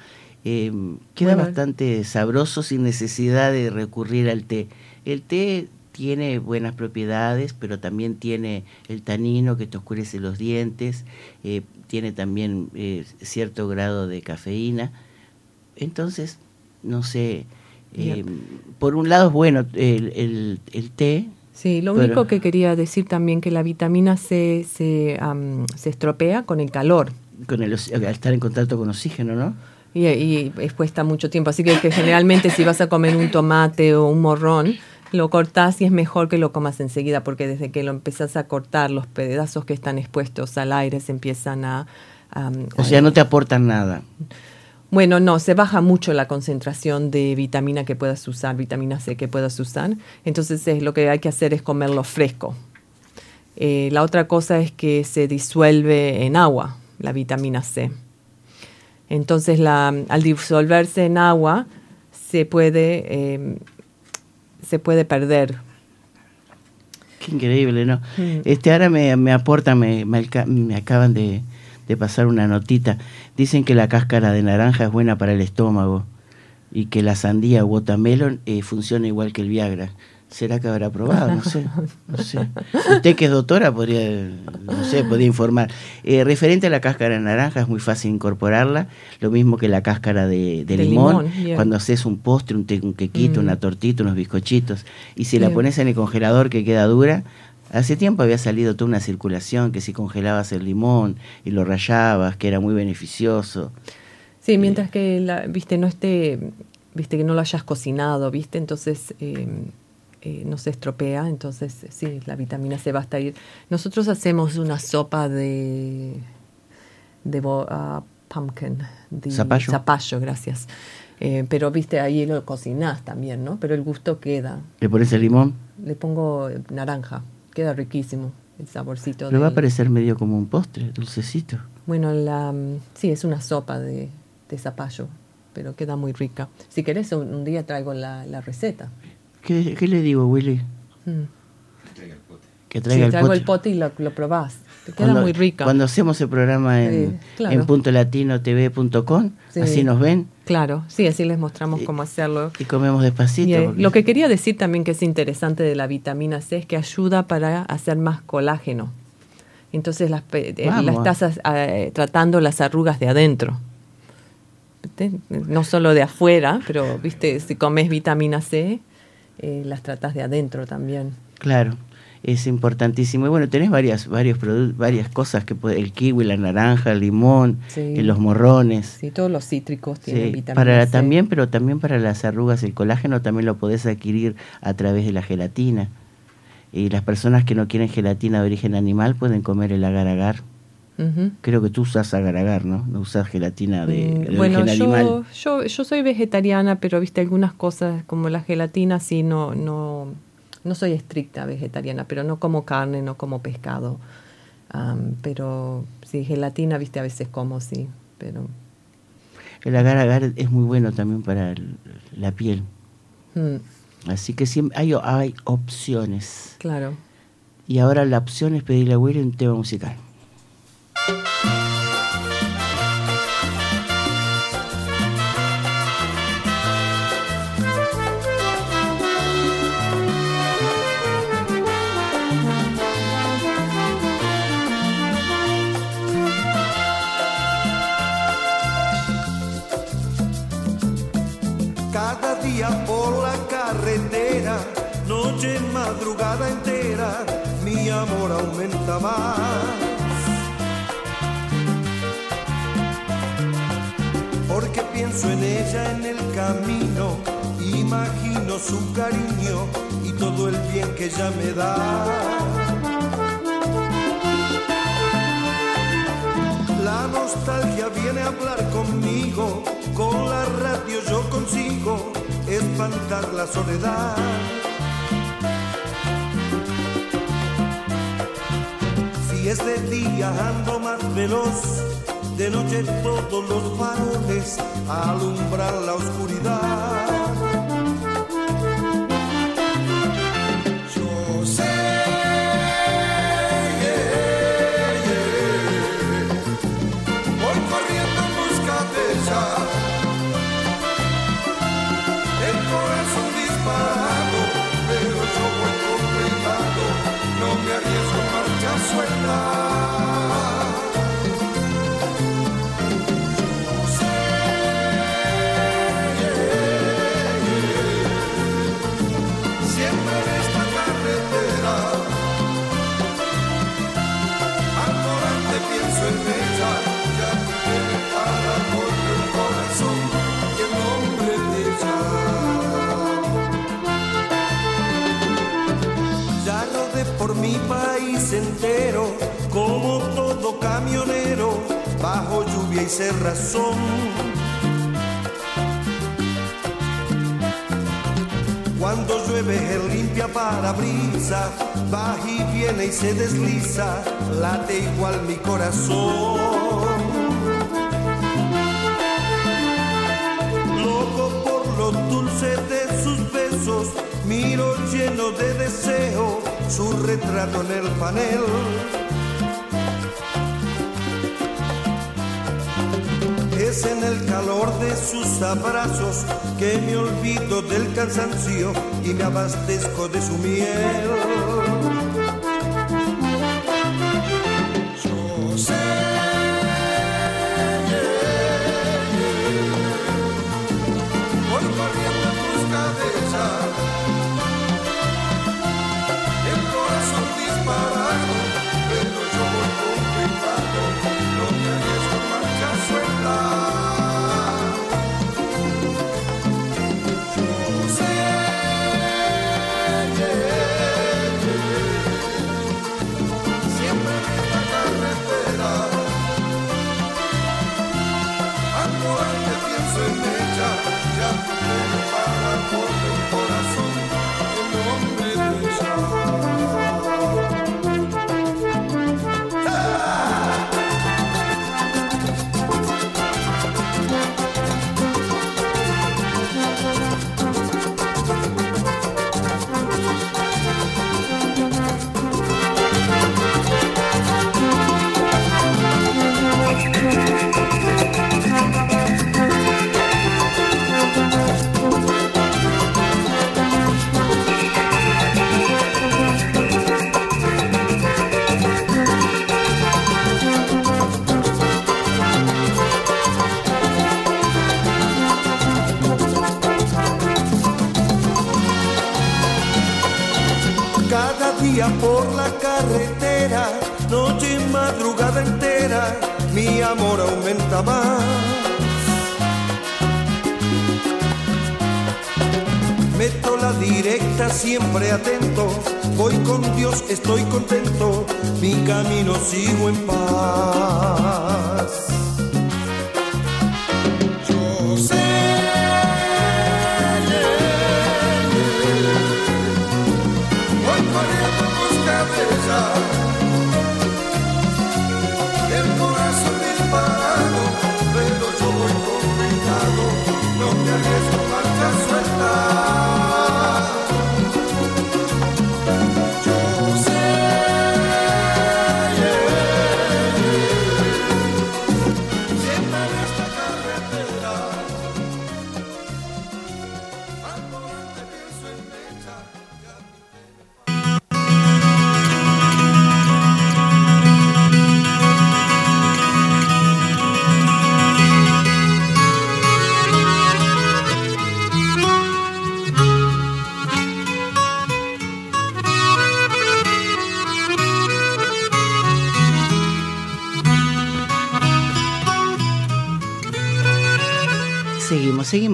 Speaker 1: Eh, queda
Speaker 2: Bueno.
Speaker 1: bastante sabroso sin necesidad de recurrir al té. El té tiene buenas propiedades, pero también tiene el tanino que te oscurece los dientes, eh, tiene también eh, cierto grado de cafeína. Entonces, no sé, eh, por un lado es bueno el, el- el té,
Speaker 2: Sí, lo
Speaker 1: Pero-
Speaker 2: único que quería decir también que la vitamina C se, am, se estropea con el calor.
Speaker 1: con el, al estar en contacto con oxígeno, ¿no?
Speaker 2: Y, y expuesta mucho tiempo. Así que, que generalmente si vas a comer un tomate o un morrón, lo cortás y es mejor que lo comas enseguida, porque desde que lo empezás a cortar, los pedazos que están expuestos al aire se empiezan a...
Speaker 1: O sea, no te aportan nada.
Speaker 2: Bueno, no, se baja mucho la concentración de vitamina que puedas usar, vitamina C que puedas usar. Entonces es, lo que hay que hacer es comerlo fresco. Eh, la otra cosa es que se disuelve en agua, la vitamina C. Entonces la, al disolverse en agua se puede, eh, se puede perder.
Speaker 1: Qué increíble, ¿no?
Speaker 2: Mm.
Speaker 1: Este ahora me, me aportan, me, me, me acaban de, de pasar una notita. Dicen que la cáscara de naranja es buena para el estómago y que la sandía o watermelon eh, funciona igual que el Viagra. ¿Será que habrá probado? No sé, no sé. Usted que es doctora podría, no sé, podría informar. Eh, referente a la cáscara de naranja es muy fácil incorporarla, lo mismo que la cáscara de, de
Speaker 2: De
Speaker 1: limón, cuando haces un postre, un, te- un quequito,
Speaker 2: Mm.
Speaker 1: una tortita, unos bizcochitos, y si la pones en el congelador que queda dura, Hace tiempo había salido toda una circulación que si congelabas el limón y lo rayabas, que era muy beneficioso.
Speaker 2: Sí, mientras que, la, viste, no esté, viste, que no lo hayas cocinado, viste, entonces eh, eh, no se estropea, entonces sí, la vitamina C va a estar. Nosotros hacemos una sopa de, de ah, pumpkin, de
Speaker 1: Zapallo.
Speaker 2: zapallo, gracias. Eh, pero, viste, ahí lo cocinás también, ¿no? Pero el gusto queda.
Speaker 1: Le pones el limón,
Speaker 2: Le pongo naranja, queda riquísimo el saborcito.
Speaker 1: pero va a parecer medio como un postre, dulcecito.
Speaker 2: Bueno, la, mm, sí, es una sopa de, de zapallo, pero queda muy rica. Si querés, un, un día traigo la, la receta.
Speaker 1: ¿Qué, qué le digo, Willy?
Speaker 2: Mm.
Speaker 1: Que
Speaker 2: Sí,
Speaker 1: traiga el
Speaker 2: traigo
Speaker 1: pote.
Speaker 2: el pote y lo, lo probás. Te queda
Speaker 1: Cuando-
Speaker 2: muy rica.
Speaker 1: Cuando hacemos el programa en,
Speaker 2: Sí, claro.
Speaker 1: en puntolatino.tv.com,
Speaker 2: Sí.
Speaker 1: así nos ven
Speaker 2: Claro, sí, así les mostramos
Speaker 1: Y-
Speaker 2: cómo hacerlo.
Speaker 1: y comemos despacito.
Speaker 2: Y, eh,
Speaker 1: porque-
Speaker 2: lo que quería decir también que es interesante de la vitamina C es que ayuda para hacer más colágeno. Entonces las, eh, las estás eh, tratando las arrugas de adentro. No solo de afuera, pero viste si comes vitamina C, eh, las tratas de adentro también.
Speaker 1: Claro, es importantísimo. Y bueno, tenés varias, varios varias cosas que puede, el kiwi, la naranja, el limón,
Speaker 2: Sí.
Speaker 1: eh, los morrones.
Speaker 2: Sí, todos los cítricos tienen
Speaker 1: Sí,
Speaker 2: vitamina
Speaker 1: para
Speaker 2: C.
Speaker 1: también, pero también para las arrugas, el colágeno también lo podés adquirir a través de la gelatina. Y las personas que no quieren gelatina de origen animal pueden comer el agar-agar.
Speaker 2: Ujú.
Speaker 1: Creo que tú usas agar-agar, ¿no? No usas gelatina de,
Speaker 2: Mm,
Speaker 1: de
Speaker 2: bueno,
Speaker 1: origen
Speaker 2: yo,
Speaker 1: animal.
Speaker 2: yo, yo soy vegetariana, pero viste algunas cosas como la gelatina, sí, no, no, no soy estricta vegetariana, pero no como carne, no como pescado. Am, pero sí, gelatina, viste, a veces como, sí, pero...
Speaker 1: El agar-agar es muy bueno también para el- la piel.
Speaker 2: mm,
Speaker 1: Así que siempre hay, hay opciones.
Speaker 2: claro.
Speaker 1: Y ahora la opción es pedirle a Willy un tema musical.
Speaker 6: Porque pienso en ella en el camino, imagino su cariño y todo el bien que ella me da. La nostalgia viene a hablar conmigo, con la radio yo consigo espantar la soledad. Es de día ando más veloz, de noche todos los faroles alumbran la oscuridad. Camionero, bajo lluvia y cerrazón. Cuando llueve él limpia parabrisa, va y viene y se desliza, late igual mi corazón. Loco por lo dulce de sus besos, miro lleno de deseo su retrato en el panel. En el calor de sus abrazos que me olvido del cansancio y me abastezco de su miel. Amor aumenta más. Meto la directa siempre atento, voy con Dios, estoy contento, mi camino sigo en paz.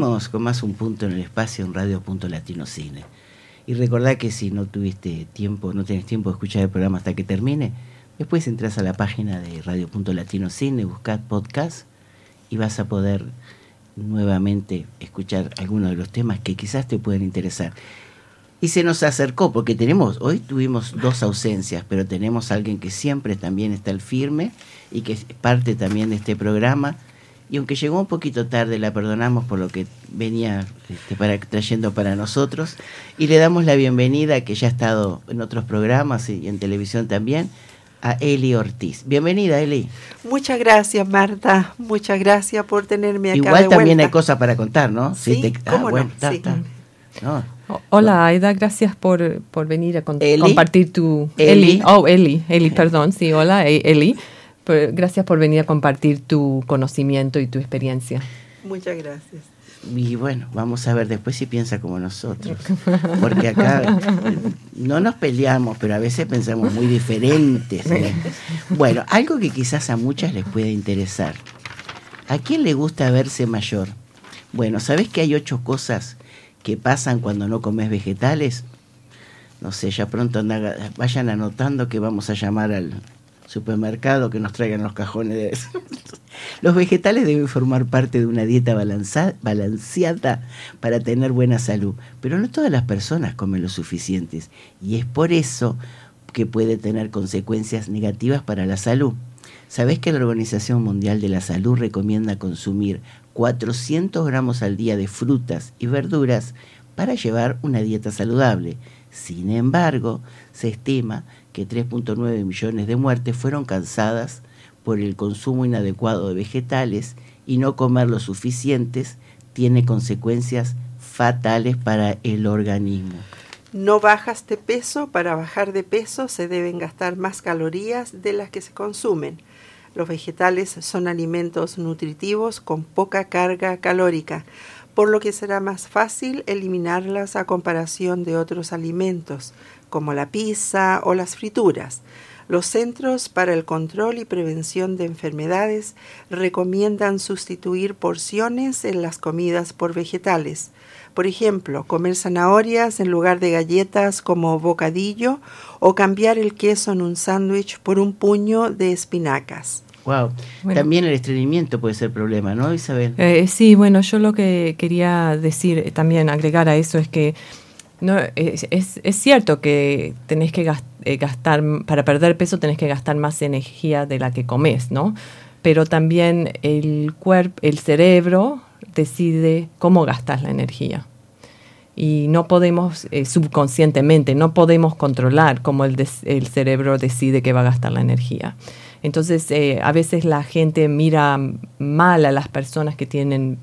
Speaker 6: Con
Speaker 1: más un punto en el espacio en Radio Punto Latino Cine. Y recordá que si no tuviste tiempo, no tienes tiempo de escuchar el programa hasta que termine, después entras a la página de Radio Punto Latino Cine, buscad podcast y vas a poder nuevamente escuchar algunos de los temas que quizás te pueden interesar. Y se nos acercó, porque tenemos, hoy tuvimos dos ausencias, pero tenemos alguien que siempre también está al firme y que es parte también de este programa. Y aunque llegó un poquito tarde, la perdonamos por lo que venía este, para, trayendo para nosotros. Y le damos la bienvenida, que ya ha estado en otros programas y en televisión también, a Eli Ortiz. Bienvenida, Eli.
Speaker 7: Muchas gracias, Marta. Muchas gracias por tenerme acá.
Speaker 1: Igual
Speaker 7: de
Speaker 1: también hay cosas para contar, ¿no?
Speaker 7: Sí, ¿cómo no?
Speaker 1: está,
Speaker 7: Sí.
Speaker 1: está. No.
Speaker 2: Hola, Aida, gracias por, por venir a con-
Speaker 1: Eli.
Speaker 2: compartir tu...
Speaker 1: Eli.
Speaker 2: Oh, Eli, Eli, perdón, sí, hola, E- Eli. Gracias por venir a compartir tu conocimiento y tu experiencia.
Speaker 7: Muchas gracias.
Speaker 1: Y bueno, vamos a ver después si piensa como nosotros. [laughs] Porque acá no nos peleamos, pero a veces pensamos muy diferentes. ¿eh? [laughs] Bueno, algo que quizás a muchas les pueda interesar. ¿A quién le gusta verse mayor? Bueno, ¿sabes que hay ocho cosas que pasan cuando no comes vegetales? No sé, ya pronto anda- vayan anotando que vamos a llamar al supermercado que nos traigan los cajones. Los vegetales deben formar parte de una dieta balanceada para tener buena salud, pero no todas las personas comen lo suficientes y es por eso que puede tener consecuencias negativas para la salud. ¿Sabés que la Organización Mundial de la Salud recomienda consumir 400 gramos al día de frutas y verduras para llevar una dieta saludable? Sin embargo, se estima que 3.9 millones de muertes fueron causadas por el consumo inadecuado de vegetales y no comer lo suficientes tiene consecuencias fatales para el organismo.
Speaker 7: No bajas de peso, para bajar de peso se deben gastar más calorías de las que se consumen. Los vegetales son alimentos nutritivos con poca carga calórica, por lo que será más fácil eliminarlas a comparación de otros alimentos, como la pizza o las frituras. Los Centros para el Control y Prevención de Enfermedades recomiendan sustituir porciones en las comidas por vegetales. Por ejemplo, comer zanahorias en lugar de galletas como bocadillo o cambiar el queso en un sándwich por un puño de espinacas.
Speaker 1: Wow.
Speaker 2: Bueno.
Speaker 1: También el estreñimiento puede ser problema, ¿no, Isabel?
Speaker 2: Eh, sí, bueno, yo lo que quería decir eh, también, agregar a eso, es que no, es, es- es cierto que tenés que eh, gastar, para perder peso tenés que gastar más energía de la que comes, ¿no? Pero también el cuerpo, el cerebro decide cómo gastas la energía. Y no podemos, eh, subconscientemente, no podemos controlar cómo el, el cerebro decide que va a gastar la energía. Entonces, eh, a veces la gente mira mal a las personas que tienen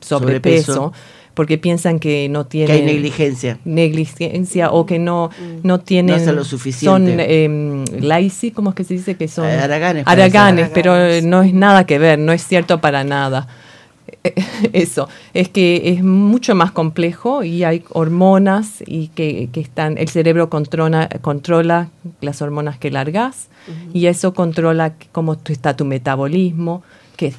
Speaker 2: Sobrepeso. Porque piensan que no
Speaker 1: Que hay
Speaker 2: tienen
Speaker 1: negligencia.
Speaker 2: negligencia o que no, no tienen...
Speaker 1: hacen lo suficiente.
Speaker 2: Son eh, lazy, ¿cómo es que se dice? Que son
Speaker 1: Eh, haraganes, parece.
Speaker 2: haraganes, pero no es nada que ver, no es cierto para nada. [laughs] eso, es que es mucho más complejo y hay hormonas y que, que están, el cerebro controla, controla las hormonas que largas y eso controla cómo está tu metabolismo, qué,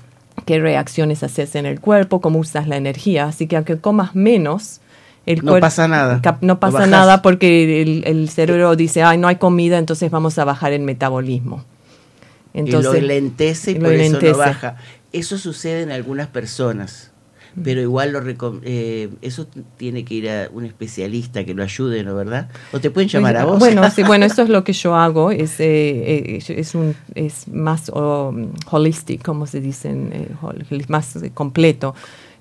Speaker 2: qué reacciones haces en el cuerpo, cómo usas la energía. Así que aunque comas menos, el
Speaker 1: No
Speaker 2: cuerpo-
Speaker 1: pasa nada.
Speaker 2: No pasa nada porque el, el cerebro dice, ay, no hay comida, entonces vamos a bajar el metabolismo.
Speaker 1: y lo lentece y eso
Speaker 2: lentece.
Speaker 1: no baja. Eso sucede en algunas personas, pero igual lo eh, eso tiene que ir a un especialista que lo ayude, ¿no verdad? O te pueden llamar a vos.
Speaker 2: Bueno, [laughs] sí, bueno, eso es lo que yo hago, es, eh, eh, es, un, es más um, holistic, como se dice, eh, más completo.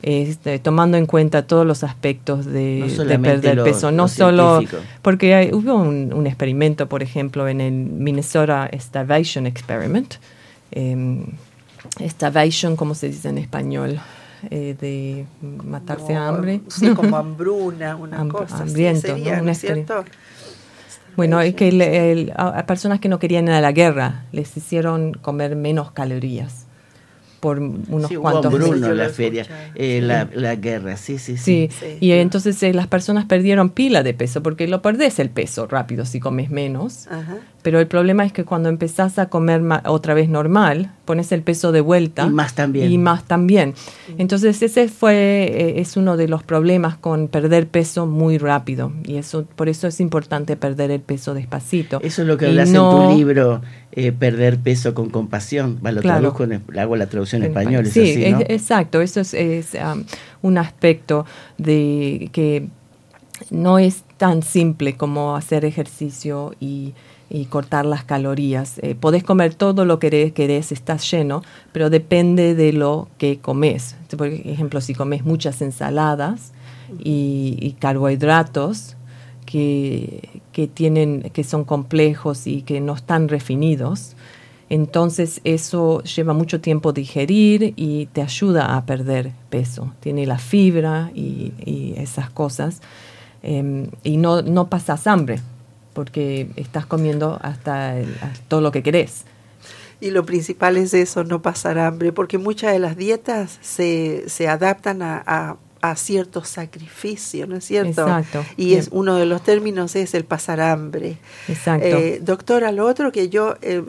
Speaker 2: este, tomando en cuenta todos los aspectos de,
Speaker 1: No
Speaker 2: de
Speaker 1: solamente
Speaker 2: perder
Speaker 1: lo-
Speaker 2: peso, no solo
Speaker 1: científico.
Speaker 2: porque hay- hubo un, un experimento, por ejemplo, en el Minnesota Starvation Experiment, em, starvation, ¿cómo se dice en español? Eh, de matarse a hambre.
Speaker 7: Sí, como [laughs] hambruna, una
Speaker 2: Ham-
Speaker 7: cosa
Speaker 2: hambriento,
Speaker 7: sería,
Speaker 2: ¿no?
Speaker 7: ¿no
Speaker 2: Una
Speaker 7: cierto?
Speaker 2: Bueno, es que el- el- a personas que no querían ir a la guerra les hicieron comer menos calorías por unos
Speaker 1: Sí,
Speaker 2: cuantos
Speaker 1: Bruno
Speaker 7: meses.
Speaker 1: La feria, eh, la, la guerra, sí, sí,
Speaker 2: Sí,
Speaker 1: sí.
Speaker 7: Sí.
Speaker 2: y entonces eh, las personas perdieron pila de peso porque lo perdés el peso rápido si comes menos.
Speaker 7: Ajá.
Speaker 2: Pero el problema es que cuando empezás a comer ma- otra vez normal, pones el peso de vuelta.
Speaker 1: Y más también.
Speaker 2: Y más también. Entonces ese fue, eh, es uno de los problemas con perder peso muy rápido. Y eso, por eso es importante perder el peso despacito.
Speaker 1: Eso es lo que hablas
Speaker 2: no-
Speaker 1: en tu libro, eh, Perder peso con compasión. Va, lo
Speaker 2: Claro.
Speaker 1: traduzco, en, es- hago la traducción en español, es
Speaker 2: sí,
Speaker 1: así, ¿no?
Speaker 2: es- exacto. Eso es, es, um, un aspecto de que no es tan simple como hacer ejercicio y, y cortar las calorías. Eh, podés comer todo lo que querés, querés, estás lleno, pero depende de lo que comes. Por ejemplo, si comes muchas ensaladas y, y carbohidratos que, que, tienen, que son complejos y que no están refinidos, entonces eso lleva mucho tiempo digerir y te ayuda a perder peso. Tiene la fibra y, esas cosas. Em, y no, no pasas hambre porque estás comiendo hasta, todo lo que querés.
Speaker 7: Y lo principal es eso, no pasar hambre, porque muchas de las dietas se, se adaptan a, a ciertos sacrificios, ¿no es cierto?
Speaker 2: Exacto.
Speaker 7: Y
Speaker 2: Bien.
Speaker 7: es uno de los términos es el pasar hambre.
Speaker 2: Exacto.
Speaker 7: Eh, doctora, lo otro que yo eh,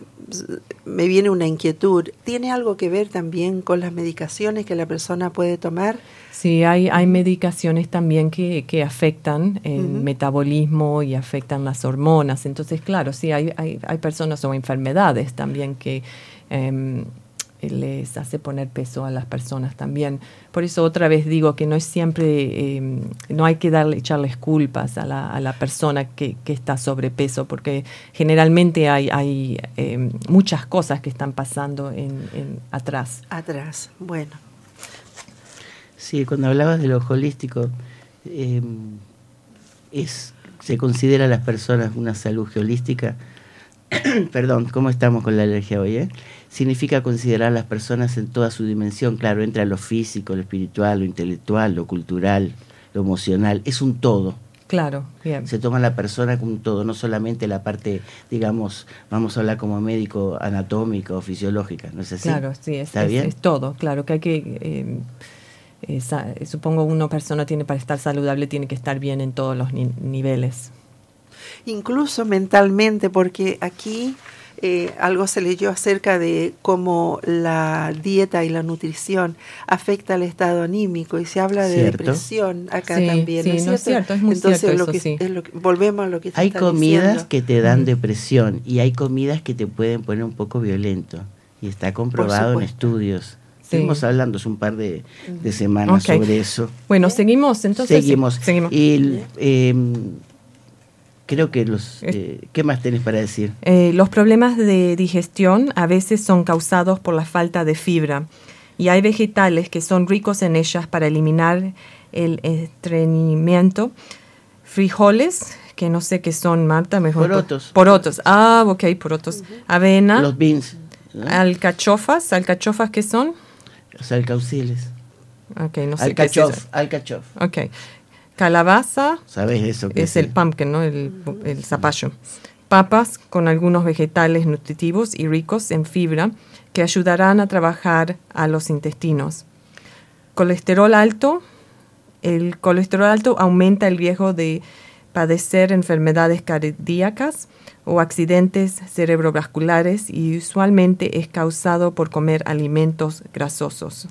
Speaker 7: me viene una inquietud, ¿tiene algo que ver también con las medicaciones que la persona puede tomar?
Speaker 2: Sí, hay, hay medicaciones también que, que afectan el
Speaker 7: Ujú.
Speaker 2: metabolismo y afectan las hormonas. Entonces, claro, sí, hay, hay, hay personas o enfermedades también que em, les hace poner peso a las personas también. Por eso otra vez digo que no es siempre, em, no hay que darle, echarles culpas a la, a la persona que, que está sobrepeso, porque generalmente hay, hay em, muchas cosas que están pasando en, en atrás.
Speaker 7: Atrás, bueno.
Speaker 1: Sí, cuando hablabas de lo holístico, eh, es, se considera a las personas una salud holística. [coughs] Perdón, ¿cómo estamos con la alergia hoy? eh? Significa considerar a las personas en toda su dimensión. Claro, entra lo físico, lo espiritual, lo intelectual, lo cultural, lo emocional. Es un todo.
Speaker 2: Claro, bien.
Speaker 1: Se toma la persona como un todo, no solamente la parte, digamos, vamos a hablar como médico anatómica o fisiológica, ¿no es así?
Speaker 2: Claro, sí, es,
Speaker 1: ¿Está
Speaker 2: es-
Speaker 1: bien?
Speaker 2: es todo. Claro que hay que, eh, esa- supongo una persona tiene para estar saludable tiene que estar bien en todos los ni- niveles.
Speaker 7: Incluso mentalmente, porque aquí eh, algo se leyó acerca de cómo la dieta y la nutrición afecta al estado anímico y se habla de
Speaker 1: Cierto.
Speaker 7: depresión acá
Speaker 2: Sí,
Speaker 7: también.
Speaker 2: sí,
Speaker 7: ¿no
Speaker 2: no es cierto, es muy
Speaker 7: Entonces,
Speaker 2: cierto
Speaker 7: lo
Speaker 2: eso,
Speaker 7: que,
Speaker 2: sí.
Speaker 7: es lo que- volvemos a lo que
Speaker 1: Hay
Speaker 7: está
Speaker 1: comidas
Speaker 7: diciendo.
Speaker 1: que te dan
Speaker 2: Mm.
Speaker 1: depresión y hay comidas que te pueden poner un poco violento. Y está comprobado en estudios.
Speaker 2: Sí.
Speaker 1: Estuvimos hablando hace un par de, de semanas sobre eso.
Speaker 2: Bueno, seguimos entonces. sí,
Speaker 1: seguimos.
Speaker 2: seguimos.
Speaker 1: Y eh, creo que los... Eh, ¿Qué más tenés para decir?
Speaker 2: Eh, los problemas de digestión a veces son causados por la falta de fibra y hay vegetales que son ricos en ellas para eliminar el estreñimiento. Frijoles, que no sé qué son, Marta, mejor.
Speaker 1: Porotos.
Speaker 2: Porotos. Ah, ok, porotos. Avena.
Speaker 1: Los beans, ¿no?
Speaker 2: Alcachofas, alcachofas qué son?
Speaker 1: los alcauciles.
Speaker 2: Ok, no sé qué es
Speaker 1: Alcachof,
Speaker 2: eso.
Speaker 1: alcachof.
Speaker 2: Ok. Calabaza
Speaker 1: ¿Sabes eso? que
Speaker 2: es el pumpkin, ¿no? El, el zapallo. Papas con algunos vegetales nutritivos y ricos en fibra que ayudarán a trabajar a los intestinos. colesterol alto, el colesterol alto aumenta el riesgo de padecer enfermedades cardíacas o accidentes cerebrovasculares y usualmente es causado por comer alimentos grasosos.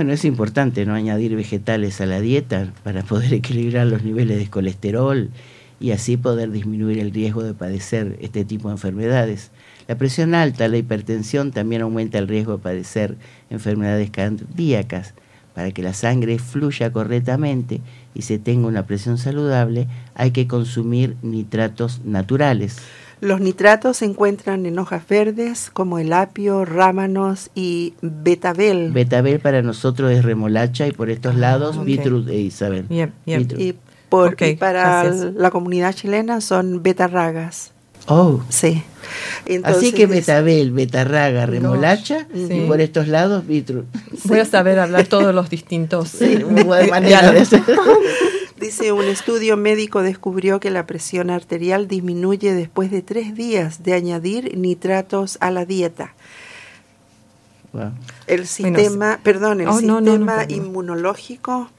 Speaker 1: Bueno, es importante no añadir vegetales a la dieta para poder [laughs] equilibrar los niveles de colesterol y así poder disminuir el riesgo de padecer este tipo de enfermedades. La presión alta, la hipertensión también aumenta el riesgo de padecer enfermedades cardíacas. Para que la sangre fluya correctamente y se tenga una presión saludable, hay que consumir nitratos naturales.
Speaker 7: Los nitratos se encuentran en hojas verdes como el apio, rámanos y betabel.
Speaker 1: Betabel para nosotros es remolacha y por estos lados
Speaker 2: ok.
Speaker 1: beetroot e Isabel.
Speaker 2: Bien, bien.
Speaker 1: Beetroot.
Speaker 7: y, por,
Speaker 2: Ok,
Speaker 7: y para
Speaker 2: gracias.
Speaker 7: la comunidad chilena son betarragas.
Speaker 1: Oh,
Speaker 7: Sí.
Speaker 1: así que betabel, betarraga, remolacha
Speaker 2: Sí.
Speaker 1: y por estos lados beetroot.
Speaker 2: Voy a saber hablar todos los distintos.
Speaker 1: Sí, de hacer. [laughs]
Speaker 7: Dice, un estudio médico descubrió que la presión arterial disminuye después de tres días de añadir nitratos a la dieta.
Speaker 1: Wow.
Speaker 7: El sistema, perdón, el
Speaker 2: Oh, no, no, no,
Speaker 7: sistema inmunológico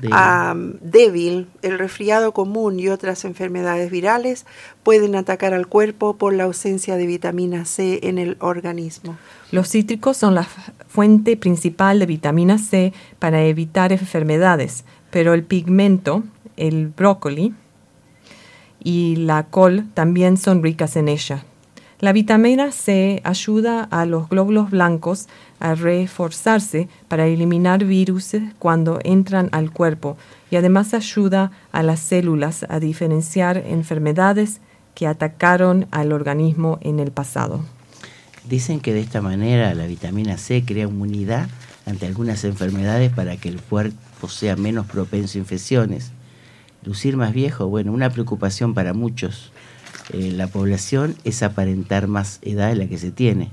Speaker 1: Débil.
Speaker 7: am, débil, el resfriado común y otras enfermedades virales pueden atacar al cuerpo por la ausencia de vitamina C en el organismo.
Speaker 2: Los cítricos son la fuente principal de vitamina C para evitar enfermedades, pero el pigmento, el brócoli y la col también son ricas en ella. La vitamina C ayuda a los glóbulos blancos a reforzarse para eliminar virus cuando entran al cuerpo y además ayuda a las células a diferenciar enfermedades que atacaron al organismo en el pasado.
Speaker 1: Dicen que de esta manera la vitamina C crea inmunidad ante algunas enfermedades para que el cuerpo sea menos propenso a infecciones. Lucir más viejo, bueno, una preocupación para muchos. eh, la población es aparentar más edad de la que se tiene.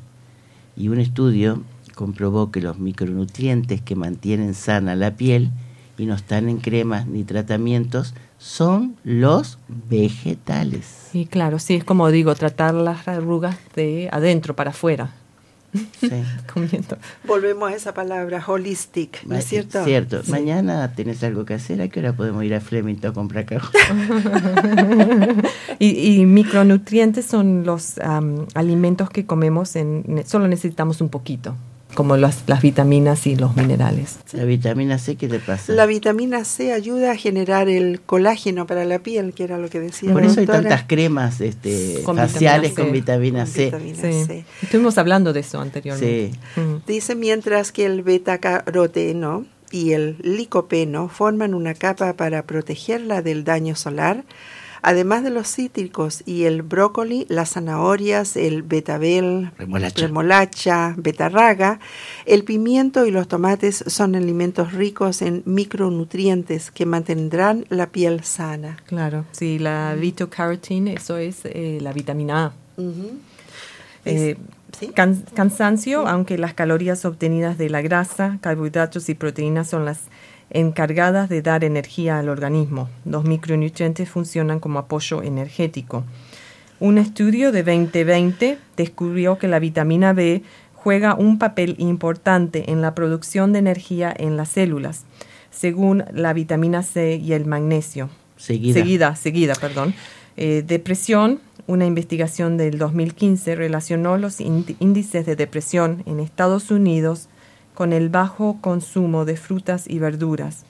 Speaker 1: Y un estudio comprobó que los micronutrientes que mantienen sana la piel y no están en cremas ni tratamientos son los vegetales.
Speaker 2: Y claro, sí, es como digo, tratar las arrugas de adentro para afuera.
Speaker 1: Sí. [laughs]
Speaker 2: Comiendo.
Speaker 7: Volvemos a esa palabra, holistic, ¿no
Speaker 1: Ma-
Speaker 7: es cierto?
Speaker 1: Cierto.
Speaker 7: Sí.
Speaker 1: Mañana tenés algo que hacer. ¿A qué hora podemos ir a Flemington a comprar cajón? [laughs]
Speaker 2: Y, y micronutrientes son los am, alimentos que comemos, en, solo necesitamos un poquito, como las, las vitaminas y los minerales.
Speaker 1: La vitamina C, ¿qué te pasa?
Speaker 7: La vitamina C ayuda a generar el colágeno para la piel, que era lo que decía
Speaker 1: Por
Speaker 7: la
Speaker 1: eso hay tantas cremas este,
Speaker 2: Con
Speaker 1: faciales
Speaker 2: vitamina
Speaker 1: con
Speaker 2: C.
Speaker 1: vitamina
Speaker 7: Con
Speaker 1: C.
Speaker 7: vitamina
Speaker 2: Sí.
Speaker 7: C.
Speaker 2: Estuvimos hablando de eso anteriormente.
Speaker 1: Sí.
Speaker 2: Mm.
Speaker 7: Dice mientras que el betacaroteno y el licopeno forman una capa para protegerla del daño solar, además de los cítricos y el brócoli, las zanahorias, el betabel,
Speaker 1: Remolacha.
Speaker 7: remolacha, betarraga, el pimiento y los tomates son alimentos ricos en micronutrientes que mantendrán la piel sana.
Speaker 2: Claro, sí, la beta-carotene, eso es eh, la vitamina A. Eh,
Speaker 7: ¿Sí?
Speaker 2: can- cansancio, aunque las calorías obtenidas de la grasa, carbohidratos y proteínas son las encargadas de dar energía al organismo. Los micronutrientes funcionan como apoyo energético. Un estudio de 2020 descubrió que la vitamina B juega un papel importante en la producción de energía en las células, según la vitamina C y el magnesio.
Speaker 1: Seguida.
Speaker 2: Seguida, seguida, perdón. Eh, depresión, una investigación del 2015 relacionó los índ- índices de depresión en Estados Unidos con el bajo consumo de frutas y verduras.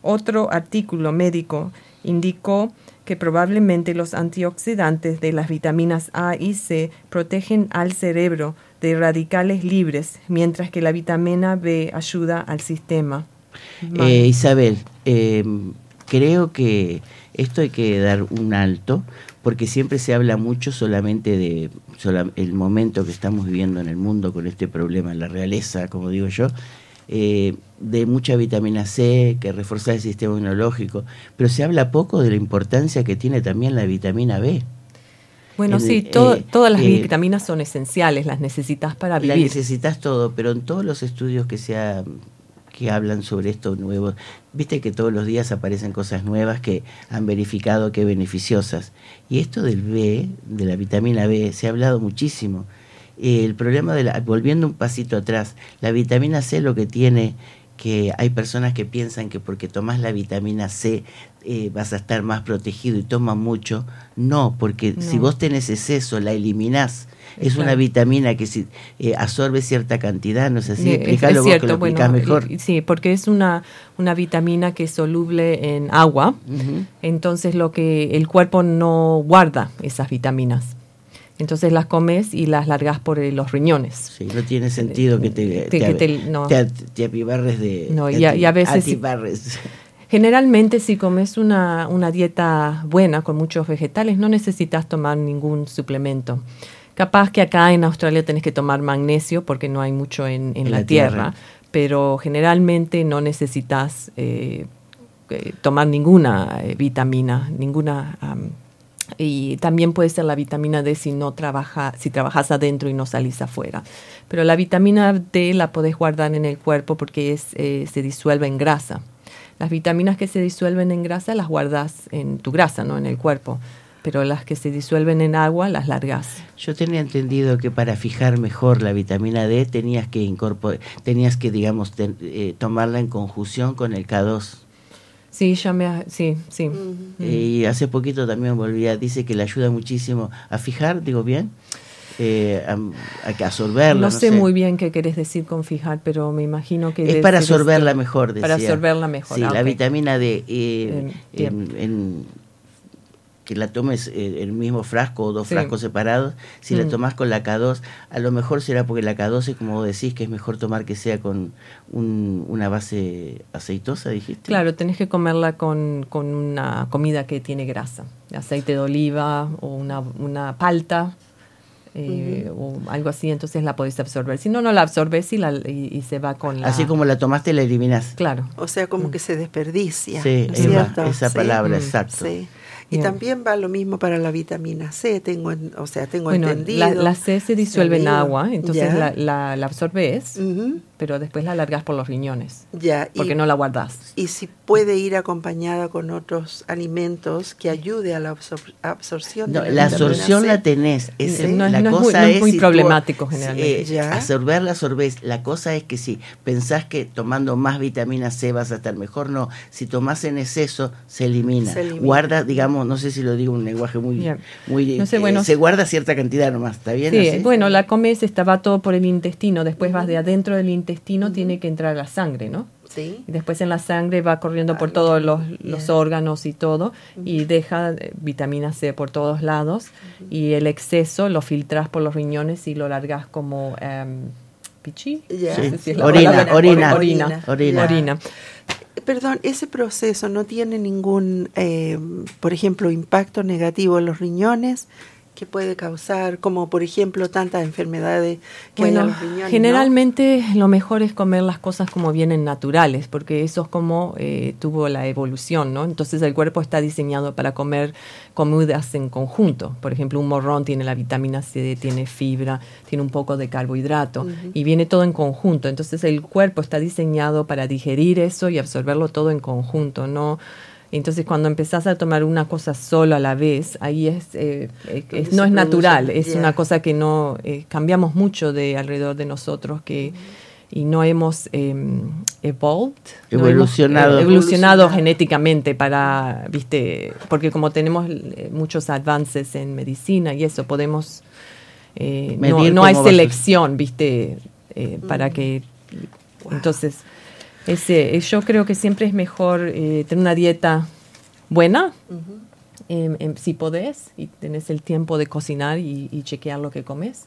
Speaker 2: Otro artículo médico indicó que probablemente los antioxidantes de las vitaminas A y C protegen al cerebro de radicales libres, mientras que la vitamina B ayuda al sistema.
Speaker 1: Eh, Isabel, eh, creo que esto hay que dar un alto porque siempre se habla mucho solamente de sola- el momento que estamos viviendo en el mundo con este problema en la realeza, como digo yo, eh, de mucha vitamina C, que reforza el sistema inmunológico, pero se habla poco de la importancia que tiene también la vitamina B.
Speaker 2: Bueno,
Speaker 1: En-
Speaker 2: sí,
Speaker 1: eh,
Speaker 2: todas las
Speaker 1: eh,
Speaker 2: vitaminas son esenciales, las necesitas para vivir.
Speaker 1: necesitas todo, pero en todos los estudios que se ha- que hablan sobre esto nuevo, viste que todos los días aparecen cosas nuevas que han verificado que beneficiosas. Y esto del B, de la vitamina B, se ha hablado muchísimo. Eh, el problema de la, volviendo un pasito atrás, la vitamina C lo que tiene que hay personas que piensan que porque tomas la vitamina C eh, vas a estar más protegido y tomas mucho. No, porque si vos tenés exceso, la eliminás. Es
Speaker 2: Claro.
Speaker 1: una vitamina que si eh, absorbe cierta cantidad, no sé si
Speaker 2: Eh, es-
Speaker 1: explícalo
Speaker 2: es
Speaker 1: vos que lo
Speaker 2: bueno,
Speaker 1: explicás mejor.
Speaker 2: y- sí, porque es una, una vitamina que es soluble en agua, entonces lo que el cuerpo no guarda esas vitaminas. Entonces las comes y las largas por eh, los riñones.
Speaker 1: Sí, no tiene sentido que te,
Speaker 2: Te- te- no.
Speaker 1: apibarres de
Speaker 2: No, y a-
Speaker 1: ati-
Speaker 2: y a veces
Speaker 1: atibarres.
Speaker 2: Generalmente si comes una, una dieta buena con muchos vegetales no necesitas tomar ningún suplemento. Capaz que acá en Australia tenés que tomar magnesio porque no hay mucho en, en
Speaker 1: En
Speaker 2: la, tierra,
Speaker 1: tierra.
Speaker 2: pero generalmente no necesitas eh, eh, tomar ninguna eh, vitamina, ninguna... y también puede ser la vitamina D si no trabaja, si trabajas adentro y no salís afuera. Pero la vitamina D la podés guardar en el cuerpo porque es, se disuelve en grasa. Las vitaminas que se disuelven en grasa las guardas en tu grasa, no en el cuerpo. Pero las que se disuelven en agua las largas.
Speaker 1: Yo tenía entendido que para fijar mejor la vitamina D tenías que incorporar, tenías que digamos ten- eh, tomarla en conjunción con el K2.
Speaker 2: Sí, ya me... ha- Sí, sí.
Speaker 1: Eh, y hace poquito también volvía, dice que le ayuda muchísimo a fijar, digo bien, eh, a, a que absorberla.
Speaker 2: No, sé, muy bien qué querés decir con fijar, pero me imagino que...
Speaker 1: Es para
Speaker 2: debe
Speaker 1: absorberla mejor, decía.
Speaker 2: Para absorberla mejor.
Speaker 1: Sí,
Speaker 2: ah,
Speaker 1: la vitamina D, eh, en- que la tomes eh, el mismo frasco o dos
Speaker 2: Sí.
Speaker 1: frascos separados, si la
Speaker 2: Mm.
Speaker 1: tomas con la K2, a lo mejor será porque la K2 es como vos decís, que es mejor tomar que sea con un- una base aceitosa, dijiste.
Speaker 2: Claro, tenés que comerla con, con una comida que tiene grasa, aceite de oliva o una, una palta eh, o algo así, entonces la podés absorber. Si no, no la absorbes y, la, y, y se va con la...
Speaker 1: Así como la tomaste, la eliminás.
Speaker 2: Claro.
Speaker 7: O sea, como que se desperdicia.
Speaker 1: Sí, esa
Speaker 7: Sí.
Speaker 1: palabra,
Speaker 2: Mm.
Speaker 1: exacto.
Speaker 7: Sí. Y
Speaker 2: Bien.
Speaker 7: también va lo mismo para la vitamina C, tengo, en- o sea, tengo
Speaker 2: Bueno,
Speaker 7: entendido.
Speaker 2: la, la C se disuelve en agua, entonces la, la, la absorbes,
Speaker 7: Ujú,
Speaker 2: pero después la largas por los riñones,
Speaker 7: ya.
Speaker 2: porque
Speaker 7: y,
Speaker 2: no la guardas.
Speaker 7: y si puede ir acompañada con otros alimentos que ayude a la absor- absorción.
Speaker 1: No,
Speaker 7: de
Speaker 1: la absorción
Speaker 7: C.
Speaker 1: la tenés. Es,
Speaker 2: Sí, no es-
Speaker 1: la
Speaker 2: no es muy-
Speaker 1: cosa
Speaker 2: no es muy
Speaker 1: si tú,
Speaker 2: problemático
Speaker 1: eh,
Speaker 2: generalmente.
Speaker 7: Ya.
Speaker 1: absorberla, absorbés. La cosa es que si pensás que tomando más vitamina C vas a estar mejor, no. Si tomás en exceso, se elimina.
Speaker 7: Se elimina.
Speaker 1: Guarda, digamos, no sé si lo digo en un lenguaje muy...
Speaker 2: Ya.
Speaker 1: muy
Speaker 2: No sé,
Speaker 1: eh,
Speaker 2: bueno,
Speaker 1: se guarda cierta cantidad nomás, ¿está bien?
Speaker 2: Sí,
Speaker 1: así?
Speaker 2: bueno, la comes, estaba todo por el intestino, después vas de adentro del intestino, tiene que entrar la sangre, ¿no?
Speaker 7: Sí.
Speaker 2: Y después en la sangre va corriendo por
Speaker 7: Ah,
Speaker 2: todos los, los órganos y todo, y deja eh, vitamina C por todos lados, y el exceso lo filtras por los riñones y lo largas como em, pichi. No sé si
Speaker 1: orina. orina,
Speaker 2: Orina.
Speaker 1: orina.
Speaker 7: Perdón, ese proceso no tiene ningún, eh, por ejemplo, impacto negativo en los riñones que puede causar, como por ejemplo tantas enfermedades que hay en
Speaker 2: Bueno,
Speaker 7: los riñones. ¿no?
Speaker 2: generalmente lo mejor es comer las cosas como vienen naturales, porque eso es como eh, tuvo la evolución, ¿no? Entonces el cuerpo está diseñado para comer comidas en conjunto. Por ejemplo, un morrón tiene la vitamina C, tiene fibra, tiene un poco de carbohidrato y viene todo en conjunto. Entonces el cuerpo está diseñado para digerir eso y absorberlo todo en conjunto, ¿no? Entonces, cuando empezás a tomar una cosa solo a la vez, ahí es, eh, eh, es- no es natural, es una cosa que no eh, cambiamos mucho de alrededor de nosotros que y no hemos eh, evolved, no hemos,
Speaker 1: Evolucionado.
Speaker 2: eh, evolucionado
Speaker 7: Evolucionado.
Speaker 2: genéticamente para, viste, porque como tenemos eh, muchos avances en medicina y eso podemos eh, no, no hay selección, viste, eh, para que entonces ese, eh, yo creo que siempre es mejor eh, tener una dieta buena, em, em, si podés, y tenés el tiempo de cocinar y, y chequear lo que comes,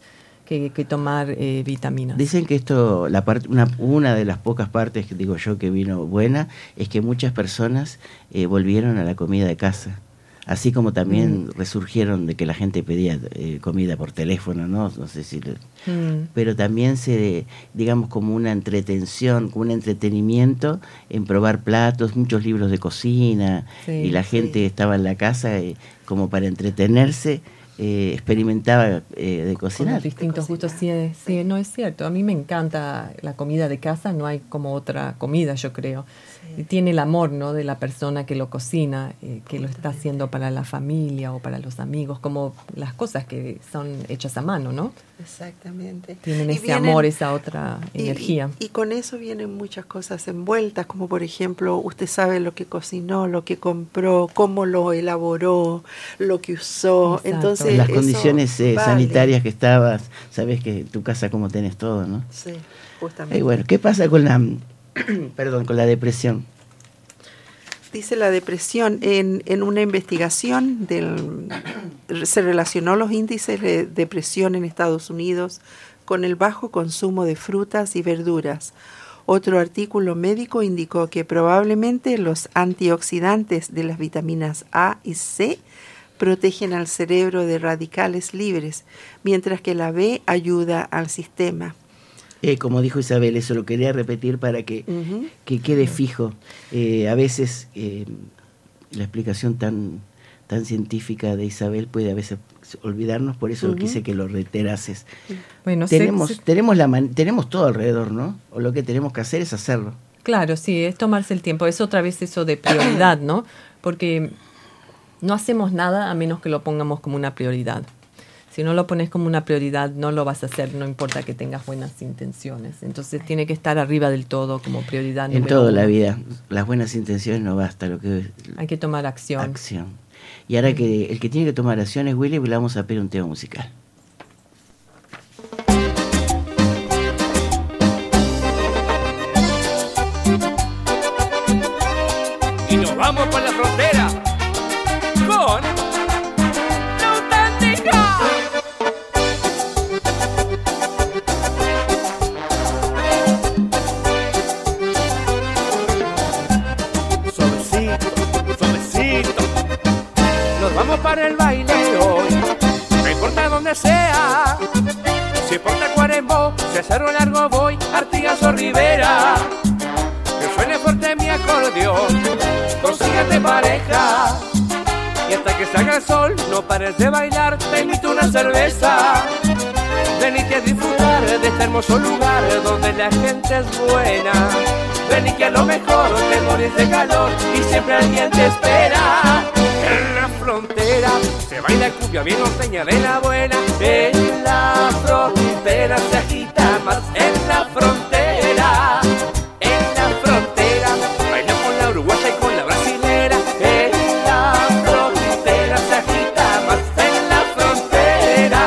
Speaker 2: que, que tomar eh, vitaminas.
Speaker 1: Dicen que esto, la parte, una, una de las pocas partes que digo yo que vino buena, es que muchas personas eh, volvieron a la comida de casa. Así como también
Speaker 2: Mm.
Speaker 1: resurgieron de que la gente pedía eh, comida por teléfono, ¿no? No sé si...
Speaker 2: Mm.
Speaker 1: pero también se, digamos, como una entretención, como un entretenimiento en probar platos, muchos libros de cocina,
Speaker 2: Sí,
Speaker 1: y la
Speaker 7: sí.
Speaker 1: gente estaba en la casa eh, como para entretenerse, eh, experimentaba eh, de
Speaker 2: Con
Speaker 1: cocinar.
Speaker 2: los distintos gustos, sí, es- sí, no es cierto. A mí me encanta la comida de casa, no hay como otra comida, yo creo. Y tiene el amor, ¿no? De la persona que lo cocina, eh, que lo está haciendo para la familia o para los amigos, como las cosas que son hechas a mano, ¿no?
Speaker 7: Exactamente.
Speaker 2: Tienen
Speaker 7: Y
Speaker 2: ese
Speaker 7: vienen-
Speaker 2: amor, esa otra
Speaker 7: y-
Speaker 2: energía.
Speaker 7: Y, con eso vienen muchas cosas envueltas, como por ejemplo, usted sabe lo que cocinó, lo que compró, cómo lo elaboró, lo que usó.
Speaker 2: Exacto.
Speaker 7: Entonces,
Speaker 1: las
Speaker 7: eso
Speaker 1: condiciones eh,
Speaker 7: vale.
Speaker 1: sanitarias que estabas, sabes que tu casa como tenés todo, ¿no?
Speaker 7: Sí, justamente.
Speaker 1: Y bueno, ¿qué pasa con la [clears throat] perdón, con la depresión?
Speaker 7: Dice la depresión, en, en una investigación del, se relacionó los índices de depresión en Estados Unidos con el bajo consumo de frutas y verduras. Otro artículo médico indicó que probablemente los antioxidantes de las vitaminas A y C protegen al cerebro de radicales libres, mientras que la B ayuda al sistema.
Speaker 1: Eh, como dijo Isabel, eso lo quería repetir para que, que quede fijo. Eh, a veces eh, la explicación tan, tan científica de Isabel puede a veces olvidarnos, por eso quise que lo reiterases.
Speaker 2: Bueno, se-
Speaker 1: tenemos,
Speaker 2: se-
Speaker 1: tenemos, la man- tenemos todo alrededor, ¿no? O lo que tenemos que hacer es hacerlo.
Speaker 2: Claro, sí, es tomarse el tiempo. Es otra vez eso de prioridad, ¿no? Porque no hacemos nada a menos que lo pongamos como una prioridad. Si no lo pones como una prioridad, no lo vas a hacer, no importa que tengas buenas intenciones. Entonces tiene que estar arriba del todo como prioridad.
Speaker 1: En toda la vida, las buenas intenciones no basta, lo que
Speaker 2: Hay que tomar acción.
Speaker 1: acción. Y ahora que el que tiene que tomar acción es Willy, le vamos a pedir un tema musical.
Speaker 8: Para el baile hoy, no importa donde sea. Si por Tacuarembó, si Cerro Largo voy, Artigas o Rivera que suene fuerte mi acordeón, consíguete pareja. Y hasta que salga el sol, no pares de bailar, te invito una cerveza. Venite a disfrutar de este hermoso lugar donde la gente es buena. Ven que a lo mejor te morís de calor y siempre alguien te espera. Baila cumbia bien norteña de la buena. En la frontera se agita más en la frontera. En la frontera baila con la uruguaya y con la brasilera. En la frontera se agita más en la frontera.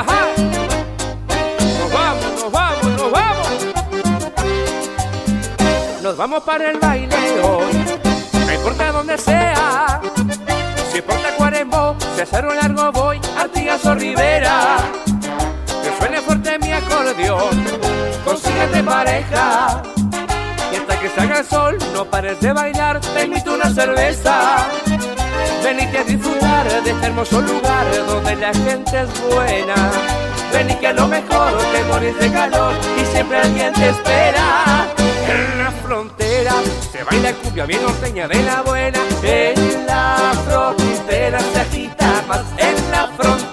Speaker 8: Ajá. Nos vamos, nos vamos, nos vamos. Nos vamos para el baile hoy. Importa dónde sea. Si por Tacuarembó, si a Cerro Largo voy, Artigas o Rivera. Que suene fuerte mi acordeón. Consíguete pareja. Y hasta que salga el sol, no pares de bailar, te invito una cerveza. Venite a disfrutar de este hermoso lugar donde la gente es buena. Ven y que a lo mejor te morís calor y siempre alguien te espera. En la frontera se baila cumbia bien norteña de la buena. En la frontera se agita más en la frontera.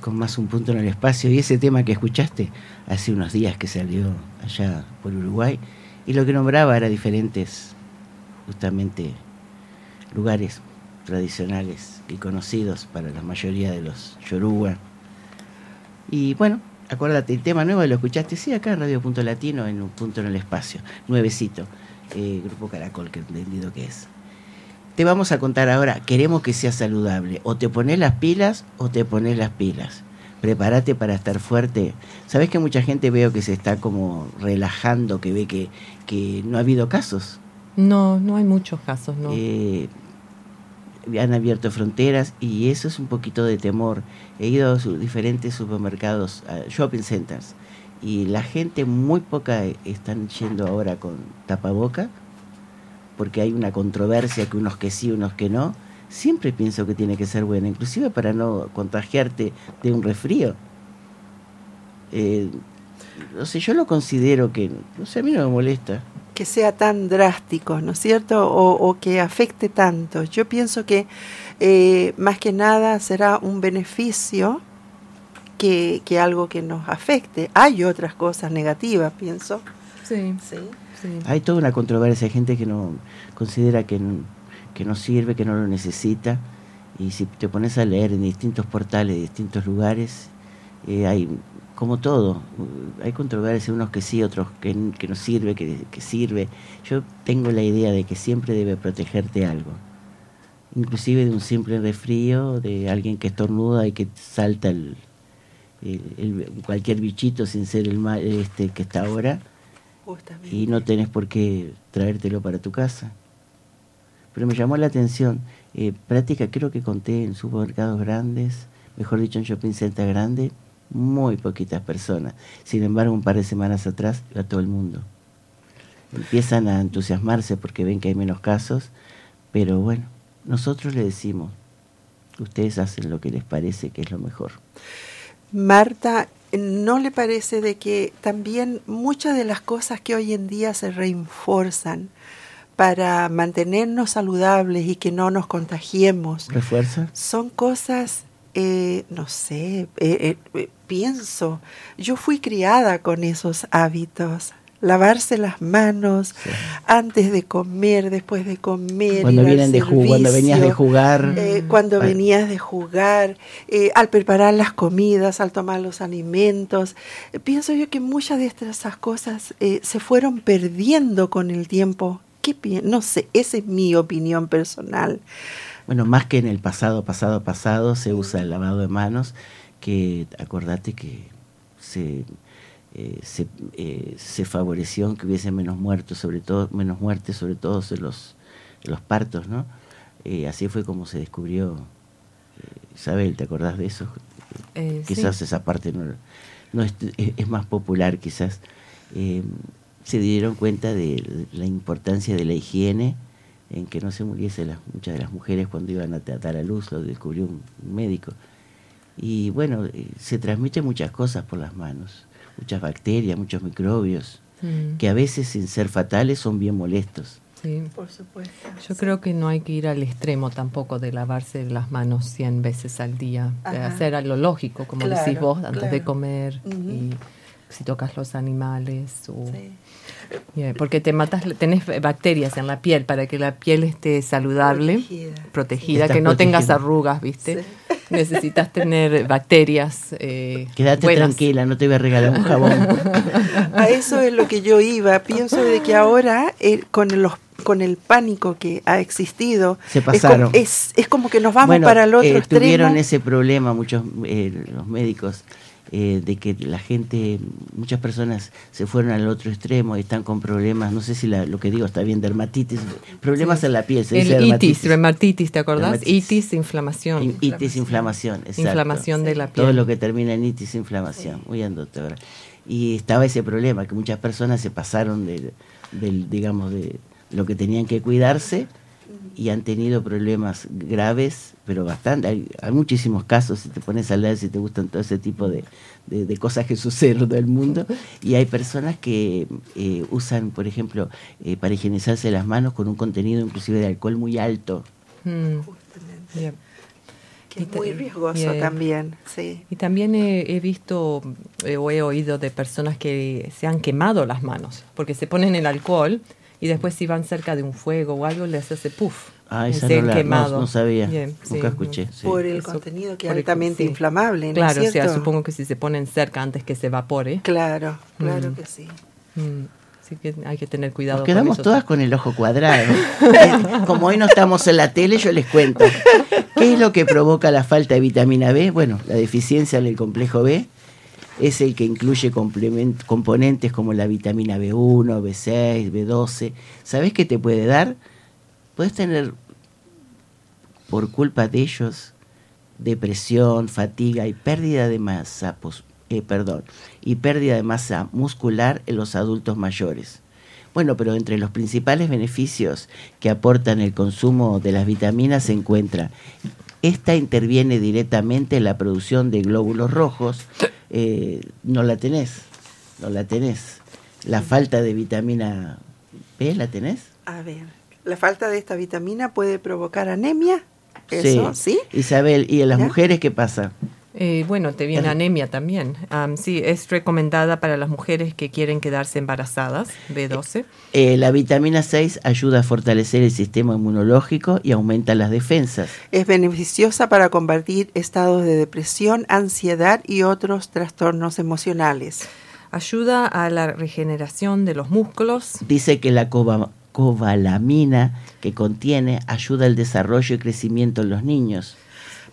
Speaker 8: Con más
Speaker 1: un punto en el espacio y ese tema que escuchaste hace unos días que salió allá por Uruguay y lo que nombraba era diferentes justamente lugares tradicionales y conocidos para la mayoría de los yoruba. Y bueno, acuérdate, el tema nuevo lo escuchaste, sí, acá en Radio Punto Latino, en un punto en el espacio, nuevecito, eh, Grupo Caracol, que entendido que es. Te vamos a contar ahora, queremos que sea saludable, o te pones las pilas o te pones las pilas. Prepárate para estar fuerte. Sabes que mucha gente veo que se está como relajando, que ve que, que no ha habido casos.
Speaker 2: No, no hay muchos casos, ¿no?
Speaker 1: Eh, han abierto fronteras y eso es un poquito de temor. He ido a sus diferentes supermercados, a shopping centers, y la gente muy poca están yendo ahora con tapaboca, porque hay una controversia que unos que sí, unos que no. Siempre pienso que tiene que ser buena, inclusive para no contagiarte de un resfrío. Eh, no sé, yo lo considero que, no sé, a mí no me molesta
Speaker 7: que sea tan drástico, ¿no es cierto? O, o que afecte tanto. Yo pienso que eh, más que nada será un beneficio que, que, algo que nos afecte. Hay otras cosas negativas, pienso.
Speaker 2: Sí. sí.
Speaker 1: Hay toda una controversia, hay gente que no considera que no, que no sirve, que no lo necesita. Y si te pones a leer en distintos portales, de distintos lugares, eh, hay como todo, hay controversia, unos que sí, otros que, que no sirve, que, sirve. Yo tengo la idea de que siempre debe protegerte algo, inclusive de un simple resfrío, de alguien que estornuda y que salta el cualquier bichito sin ser el mal, este que está ahora,
Speaker 7: Justamente.
Speaker 1: y no tenés por qué traértelo para tu casa. Pero me llamó la atención, eh, práctica creo que conté en supermercados grandes, mejor dicho en shopping center grande, muy poquitas personas. Sin embargo, un par de semanas atrás iba todo el mundo. Empiezan a entusiasmarse porque ven que hay menos casos, pero bueno, nosotros le decimos, ustedes hacen lo que les parece que es lo mejor.
Speaker 7: Marta, ¿no le parece de que también muchas de las cosas que hoy en día se reinforzan para mantenernos saludables y que no nos contagiemos,
Speaker 1: ¿Refuerza?
Speaker 7: son cosas eh, no sé, eh, eh, pienso, yo fui criada con esos hábitos. Lavarse las manos sí. antes de comer, después de comer.
Speaker 1: Cuando, vienen de servicio, cuando venías de jugar.
Speaker 7: Eh, cuando vale. venías de jugar, eh, al preparar las comidas, al tomar los alimentos. Eh, pienso yo que muchas de esas cosas se fueron perdiendo con el tiempo. ¿Qué no sé, esa es mi opinión personal.
Speaker 1: Bueno, más que en el pasado, pasado, pasado, se usa el lavado de manos, que acordate que se, eh, se, eh, se, favoreció en que hubiese menos muertos, sobre todo, menos muertes, sobre todo en los, en los partos, ¿no? Eh, así fue como se descubrió Isabel, ¿te acordás de eso? quizás
Speaker 2: sí.
Speaker 1: esa parte no, no es, es, más popular, quizás. se dieron cuenta de la importancia de la higiene en que no se muriese las, muchas de las mujeres cuando iban a dar a luz, lo descubrió un médico. Y bueno, eh, se transmiten muchas cosas por las manos, muchas bacterias, muchos microbios, mm. que a veces sin ser fatales son bien molestos.
Speaker 2: Sí, por supuesto. Yo sí. creo que no hay que ir al extremo tampoco de lavarse las manos 100 veces al día, Ajá. de hacer a lo lógico, como claro, decís vos, antes
Speaker 7: claro.
Speaker 2: de comer. Uh -huh. Y si tocas los animales o... Sí. Yeah, porque te matas, tenés bacterias en la piel para que la piel esté saludable, protegida, protegida que no protegida. tengas arrugas, ¿viste? Sí. Necesitas tener bacterias. Eh,
Speaker 1: Quédate
Speaker 2: buenas.
Speaker 1: tranquila, no te voy a regalar un jabón.
Speaker 7: a eso es lo que yo iba. Pienso de que ahora eh, con los con el pánico que ha existido,
Speaker 1: se pasaron.
Speaker 7: Es como, es, es como que nos vamos
Speaker 1: bueno,
Speaker 7: para el otro
Speaker 1: eh,
Speaker 7: extremo.
Speaker 1: Tuvieron ese problema muchos eh, los médicos eh, de que la gente, muchas personas se fueron al otro extremo y están con problemas, no sé si la, lo que digo está bien, dermatitis, problemas
Speaker 2: sí.
Speaker 1: en la piel. Se
Speaker 2: el
Speaker 1: dice
Speaker 2: itis, dermatitis, ¿te acordás? Itis, inflamación.
Speaker 1: In, itis, inflamación, exacto.
Speaker 2: Inflamación de la piel.
Speaker 1: Todo lo que termina en itis, inflamación. Sí. Muy bien, doctora. Y estaba ese problema, que muchas personas se pasaron del, del digamos, de lo que tenían que cuidarse y han tenido problemas graves, pero bastante. Hay, hay, muchísimos casos, si te pones a leer, si te gustan todo ese tipo de, de, de cosas que [laughs] suceden en todo el mundo. Y hay personas que eh, usan, por ejemplo, eh, para higienizarse las manos con un contenido inclusive de alcohol muy alto.
Speaker 2: Mm.
Speaker 7: Que es muy riesgoso
Speaker 2: Bien.
Speaker 7: también, sí.
Speaker 2: Y también he, he visto eh, o he oído de personas que se han quemado las manos porque se ponen el alcohol y después si van cerca de un fuego o algo les hace puff.
Speaker 1: Ah, esa no, la,
Speaker 2: quemado.
Speaker 1: no, no sabía,
Speaker 2: Bien,
Speaker 1: nunca
Speaker 2: sí.
Speaker 1: escuché. sí.
Speaker 7: Por el
Speaker 2: Eso-
Speaker 7: contenido que es
Speaker 2: el-
Speaker 7: altamente
Speaker 2: sí.
Speaker 7: inflamable, ¿no
Speaker 2: Claro,
Speaker 7: es
Speaker 2: o sea, supongo que si se ponen cerca antes que se evapore.
Speaker 7: Claro, claro
Speaker 2: Mm.
Speaker 7: que sí.
Speaker 2: Mm, Así que hay que tener cuidado.
Speaker 1: Nos quedamos todas con el ojo cuadrado. [laughs] Como hoy no estamos en la tele, yo les cuento. ¿Qué es lo que provoca la falta de vitamina B? Bueno, la deficiencia del complejo B es el que incluye componentes como la vitamina B1, B6, B12. ¿Sabés qué te puede dar? Puedes tener, por culpa de ellos, depresión, fatiga y pérdida de masa, eh, perdón, y pérdida de masa muscular en los adultos mayores. Bueno, pero entre los principales beneficios que aportan el consumo de las vitaminas se encuentra esta interviene directamente en la producción de glóbulos rojos. Eh, no la tenés, no la tenés. La falta de vitamina B, ¿la tenés?
Speaker 7: A ver, la falta de esta vitamina puede provocar anemia. Eso, ¿sí?
Speaker 1: Isabel, ¿y en las
Speaker 7: ¿Ya?
Speaker 1: mujeres qué pasa?
Speaker 2: Eh, bueno, te viene anemia también. Am, sí, es recomendada para las mujeres que quieren quedarse embarazadas, B12.
Speaker 1: Eh, la vitamina 6 ayuda a fortalecer el sistema inmunológico y aumenta las defensas.
Speaker 7: Es beneficiosa para combatir estados de depresión, ansiedad y otros trastornos emocionales.
Speaker 2: Ayuda a la regeneración de los músculos.
Speaker 1: Dice que la cova- cobalamina que contiene ayuda al desarrollo y crecimiento en los niños.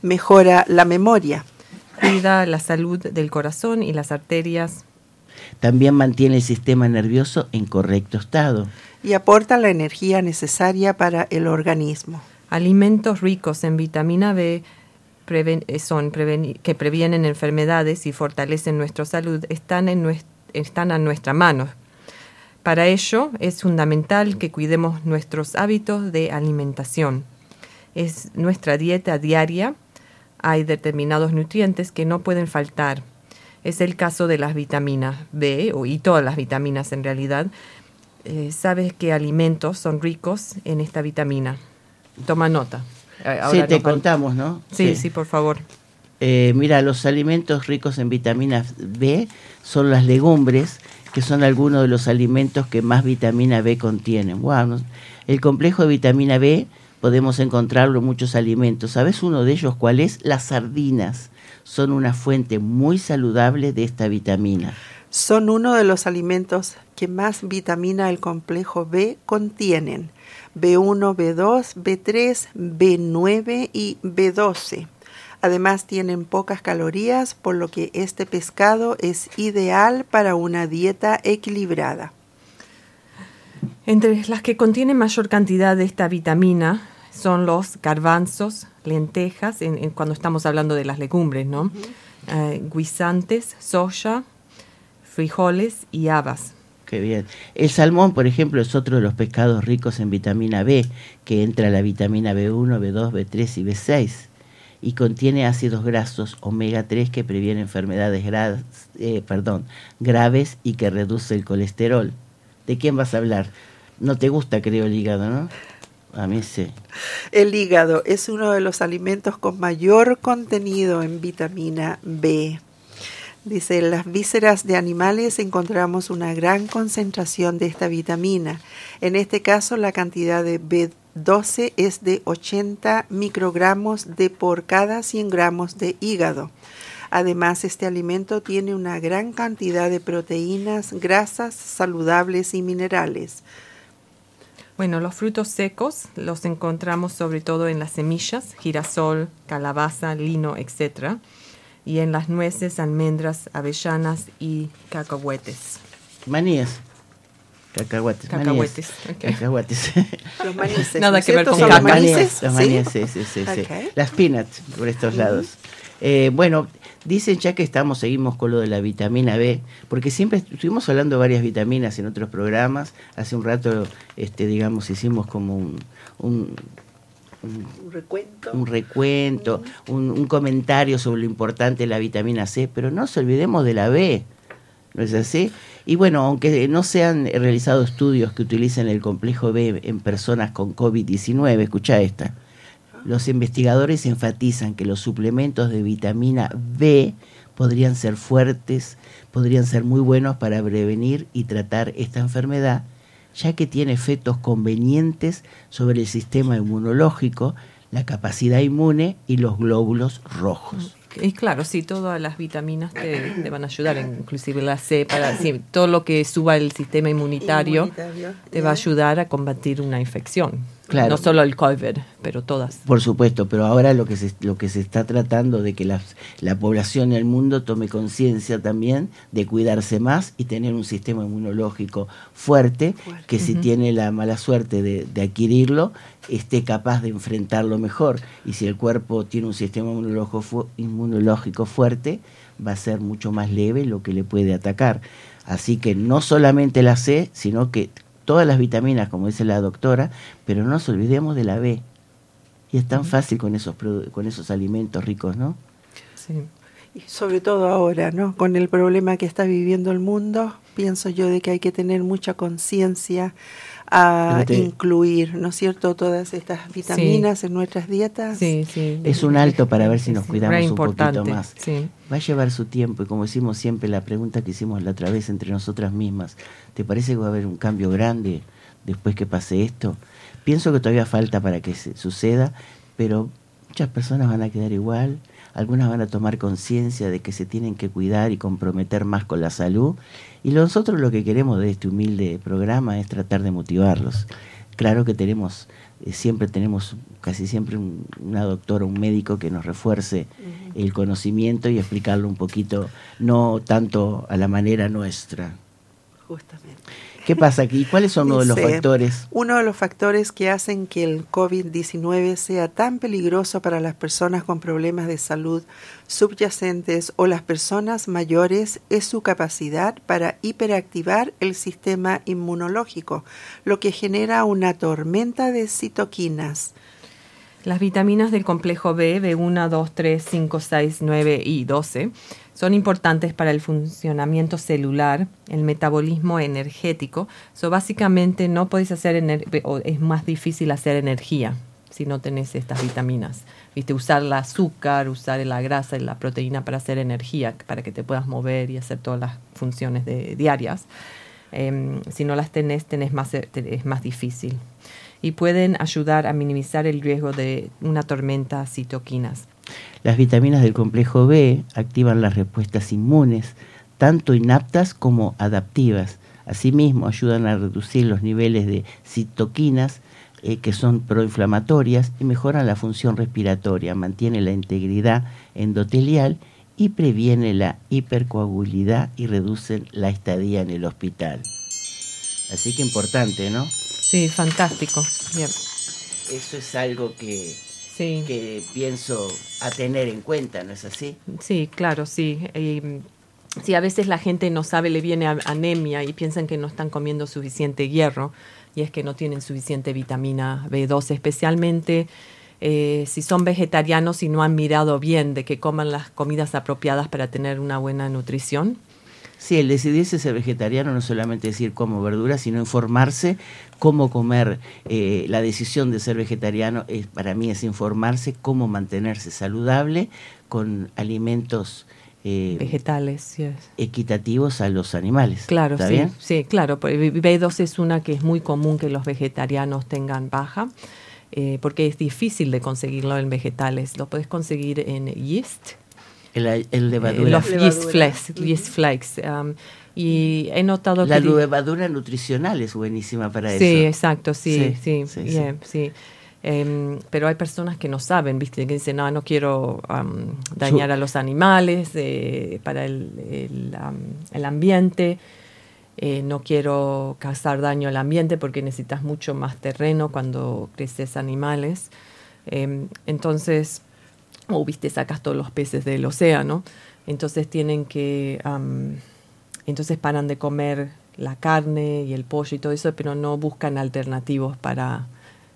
Speaker 7: Mejora la memoria.
Speaker 2: Cuida la salud del corazón y las arterias.
Speaker 1: También mantiene el sistema nervioso en correcto estado.
Speaker 7: y aporta la energía necesaria para el organismo.
Speaker 2: Alimentos ricos en vitamina B preven- eh, son que previenen enfermedades y fortalecen nuestra salud están, en están a nuestra mano. Para ello es fundamental que cuidemos nuestros hábitos de alimentación. Es nuestra dieta diaria. Hay determinados nutrientes que no pueden faltar. Es el caso de las vitaminas B o- y todas las vitaminas en realidad. Eh, sabes qué alimentos son ricos en esta vitamina. Toma nota. Eh,
Speaker 1: Sí,
Speaker 2: ahora
Speaker 1: te
Speaker 2: nos van-
Speaker 1: contamos, ¿no?
Speaker 2: Sí, sí, por favor.
Speaker 1: Eh, mira, los alimentos ricos en vitamina B son las legumbres, que son algunos de los alimentos que más vitamina B contienen. Wow, no- El complejo de vitamina B podemos encontrarlo en muchos alimentos. ¿Sabes uno de ellos cuál es? Las sardinas. Son una fuente muy saludable de esta vitamina.
Speaker 7: Son uno de los alimentos que más vitamina del complejo B contienen. B1, B2, B3, B9 y B12. Además tienen pocas calorías, por lo que este pescado es ideal para una dieta equilibrada.
Speaker 2: Entre las que contienen mayor cantidad de esta vitamina son los garbanzos, lentejas, en- en- cuando estamos hablando de las legumbres, ¿no? Eh, guisantes, soya, frijoles y habas.
Speaker 1: Qué bien. El salmón, por ejemplo, es otro de los pescados ricos en vitamina B, que entra la vitamina B1, B2, B3 y B6, y contiene ácidos grasos omega 3 que previenen enfermedades gra- eh, perdón, graves y que reduce el colesterol. ¿De quién vas a hablar? No te gusta, creo, el hígado, ¿no? A mí sí.
Speaker 7: El hígado es uno de los alimentos con mayor contenido en vitamina B. Dice, en las vísceras de animales encontramos una gran concentración de esta vitamina. En este caso, la cantidad de B12 es de 80 microgramos de por cada 100 gramos de hígado. Además, este alimento tiene una gran cantidad de proteínas, grasas saludables y minerales.
Speaker 2: Bueno, los frutos secos los encontramos sobre todo en las semillas, girasol, calabaza, lino, etc. Y en las nueces, almendras, avellanas y cacahuetes.
Speaker 1: Maníes. Maníes.
Speaker 2: Cacahuetes, ok.
Speaker 1: Cacahuates. [laughs]
Speaker 7: Los manices.
Speaker 2: Nada
Speaker 7: ¿no es
Speaker 2: que ver con
Speaker 7: ¿Son
Speaker 1: Las
Speaker 7: los
Speaker 2: caca.
Speaker 1: maníes,
Speaker 7: ¿Sí?
Speaker 1: maníes, sí, sí, sí, sí. Las peanuts, por estos lados. Eh, bueno, dicen ya que estamos, seguimos con lo de la vitamina B, porque siempre estuvimos hablando de varias vitaminas en otros programas. Hace un rato, este, digamos, hicimos como un, un, un-
Speaker 7: Un recuento.
Speaker 1: un recuento, un, un comentario sobre lo importante de la vitamina C, pero no nos olvidemos de la B, ¿no es así? Y bueno, aunque no se han realizado estudios que utilicen el complejo B en personas con COVID-19, escucha esta. Los investigadores enfatizan que los suplementos de vitamina B podrían ser fuertes, podrían ser muy buenos para prevenir y tratar esta enfermedad, ya que tiene efectos convenientes sobre el sistema inmunológico, la capacidad inmune y los glóbulos rojos.
Speaker 2: Y claro, sí, todas las vitaminas te, te van a ayudar, inclusive la C, para sí, todo lo que suba el sistema inmunitario,
Speaker 7: Inmunitario,
Speaker 2: te va a ayudar a combatir una infección.
Speaker 1: Claro.
Speaker 2: No solo el COVID, pero todas.
Speaker 1: Por supuesto, pero ahora lo que se, lo que se está tratando de que la, la población del mundo tome conciencia también de cuidarse más y tener un sistema inmunológico fuerte,
Speaker 7: Fuerte.
Speaker 1: que si tiene la mala suerte de, de adquirirlo, esté capaz de enfrentarlo mejor. Y si el cuerpo tiene un sistema inmunológico, fu- inmunológico fuerte, va a ser mucho más leve lo que le puede atacar. Así que no solamente la C, sino que todas las vitaminas, como dice la doctora, pero no nos olvidemos de la B. Y es tan fácil con esos, con esos alimentos ricos, ¿no?
Speaker 2: Sí.
Speaker 7: Y sobre todo ahora, ¿no? Con el problema que está viviendo el mundo, pienso yo de que hay que tener mucha conciencia a
Speaker 1: te-
Speaker 7: incluir, ¿no es cierto?, todas estas vitaminas en nuestras dietas.
Speaker 2: Sí, sí.
Speaker 1: Es un alto para ver si nos
Speaker 2: Sí,
Speaker 1: cuidamos un poquito más.
Speaker 2: Sí.
Speaker 1: Va a llevar su tiempo y como decimos siempre, la pregunta que hicimos la otra vez entre nosotras mismas, ¿te parece que va a haber un cambio grande después que pase esto? Pienso que todavía falta para que se suceda, pero muchas personas van a quedar igual, algunas van a tomar conciencia de que se tienen que cuidar y comprometer más con la salud, y nosotros lo que queremos de este humilde programa es tratar de motivarlos. Claro que tenemos, eh, siempre tenemos, casi siempre un- una doctora, un médico que nos refuerce el conocimiento y explicarlo un poquito, no tanto a la manera nuestra.
Speaker 7: Justamente.
Speaker 1: ¿Qué pasa aquí? ¿Cuáles son uno de los factores?
Speaker 7: Uno de los factores que hacen que el COVID-19 sea tan peligroso para las personas con problemas de salud subyacentes o las personas mayores es su capacidad para hiperactivar el sistema inmunológico, lo que genera una tormenta de citoquinas.
Speaker 2: Las vitaminas del complejo B, B1, 2, 3, 5, 6, 9 y 12, son importantes para el funcionamiento celular, el metabolismo energético. So, básicamente no podéis hacer, o es más difícil hacer energía si no tenés estas vitaminas. Viste, usar el azúcar, usar la grasa y la proteína para hacer energía, para que te puedas mover y hacer todas las funciones diarias. Em, si no las tenés, tenés más, te- es más difícil. Y pueden ayudar a minimizar el riesgo de una tormenta citoquinas.
Speaker 1: Las vitaminas del complejo B activan las respuestas inmunes, tanto inaptas como adaptivas. Asimismo, ayudan a reducir los niveles de citoquinas, eh, que son proinflamatorias, y mejoran la función respiratoria, mantiene la integridad endotelial y previene la hipercoagulidad y reducen la estadía en el hospital. Así que importante, ¿no?
Speaker 2: Sí, fantástico. Bien.
Speaker 1: Eso es algo que,
Speaker 2: Sí,
Speaker 1: que pienso a tener en cuenta, ¿no es así?
Speaker 2: sí, claro, sí. Mm, sí, a veces la gente no sabe, le viene anemia y piensan que no están comiendo suficiente hierro y es que no tienen suficiente vitamina B12, especialmente eh, si son vegetarianos y no han mirado bien de que coman las comidas apropiadas para tener una buena nutrición.
Speaker 1: Sí, el decidirse ser vegetariano no solamente decir como verduras, sino informarse cómo comer. Eh, la decisión de ser vegetariano es, para mí es informarse cómo mantenerse saludable con alimentos eh,
Speaker 2: Vegetales, sí es.
Speaker 1: equitativos a los animales.
Speaker 2: Claro,
Speaker 1: ¿Está
Speaker 2: sí,
Speaker 1: bien?
Speaker 2: sí, claro. por- B2 es una que es muy común que los vegetarianos tengan baja, eh, porque es difícil de conseguirlo en vegetales. Lo puedes conseguir en yeast,
Speaker 1: El, el
Speaker 2: eh,
Speaker 1: levadura.
Speaker 2: los
Speaker 7: Levadura.
Speaker 2: yeast flakes, yeast flakes. um, y he notado
Speaker 1: la
Speaker 2: que...
Speaker 1: levadura nutricional es buenísima para
Speaker 2: Sí,
Speaker 1: eso.
Speaker 2: exacto, sí,
Speaker 1: Sí,
Speaker 2: sí,
Speaker 1: sí,
Speaker 2: yeah, sí. Em, pero hay personas que no saben, ¿viste? Que dicen, no, no quiero dañar a los animales eh, para el, el, am, el ambiente, eh, no quiero causar daño al ambiente porque necesitas mucho más terreno cuando creces animales. Em, entonces, o viste, sacas todos los peces del océano, entonces tienen que, entonces paran de comer la carne y el pollo y todo eso, pero no buscan alternativos para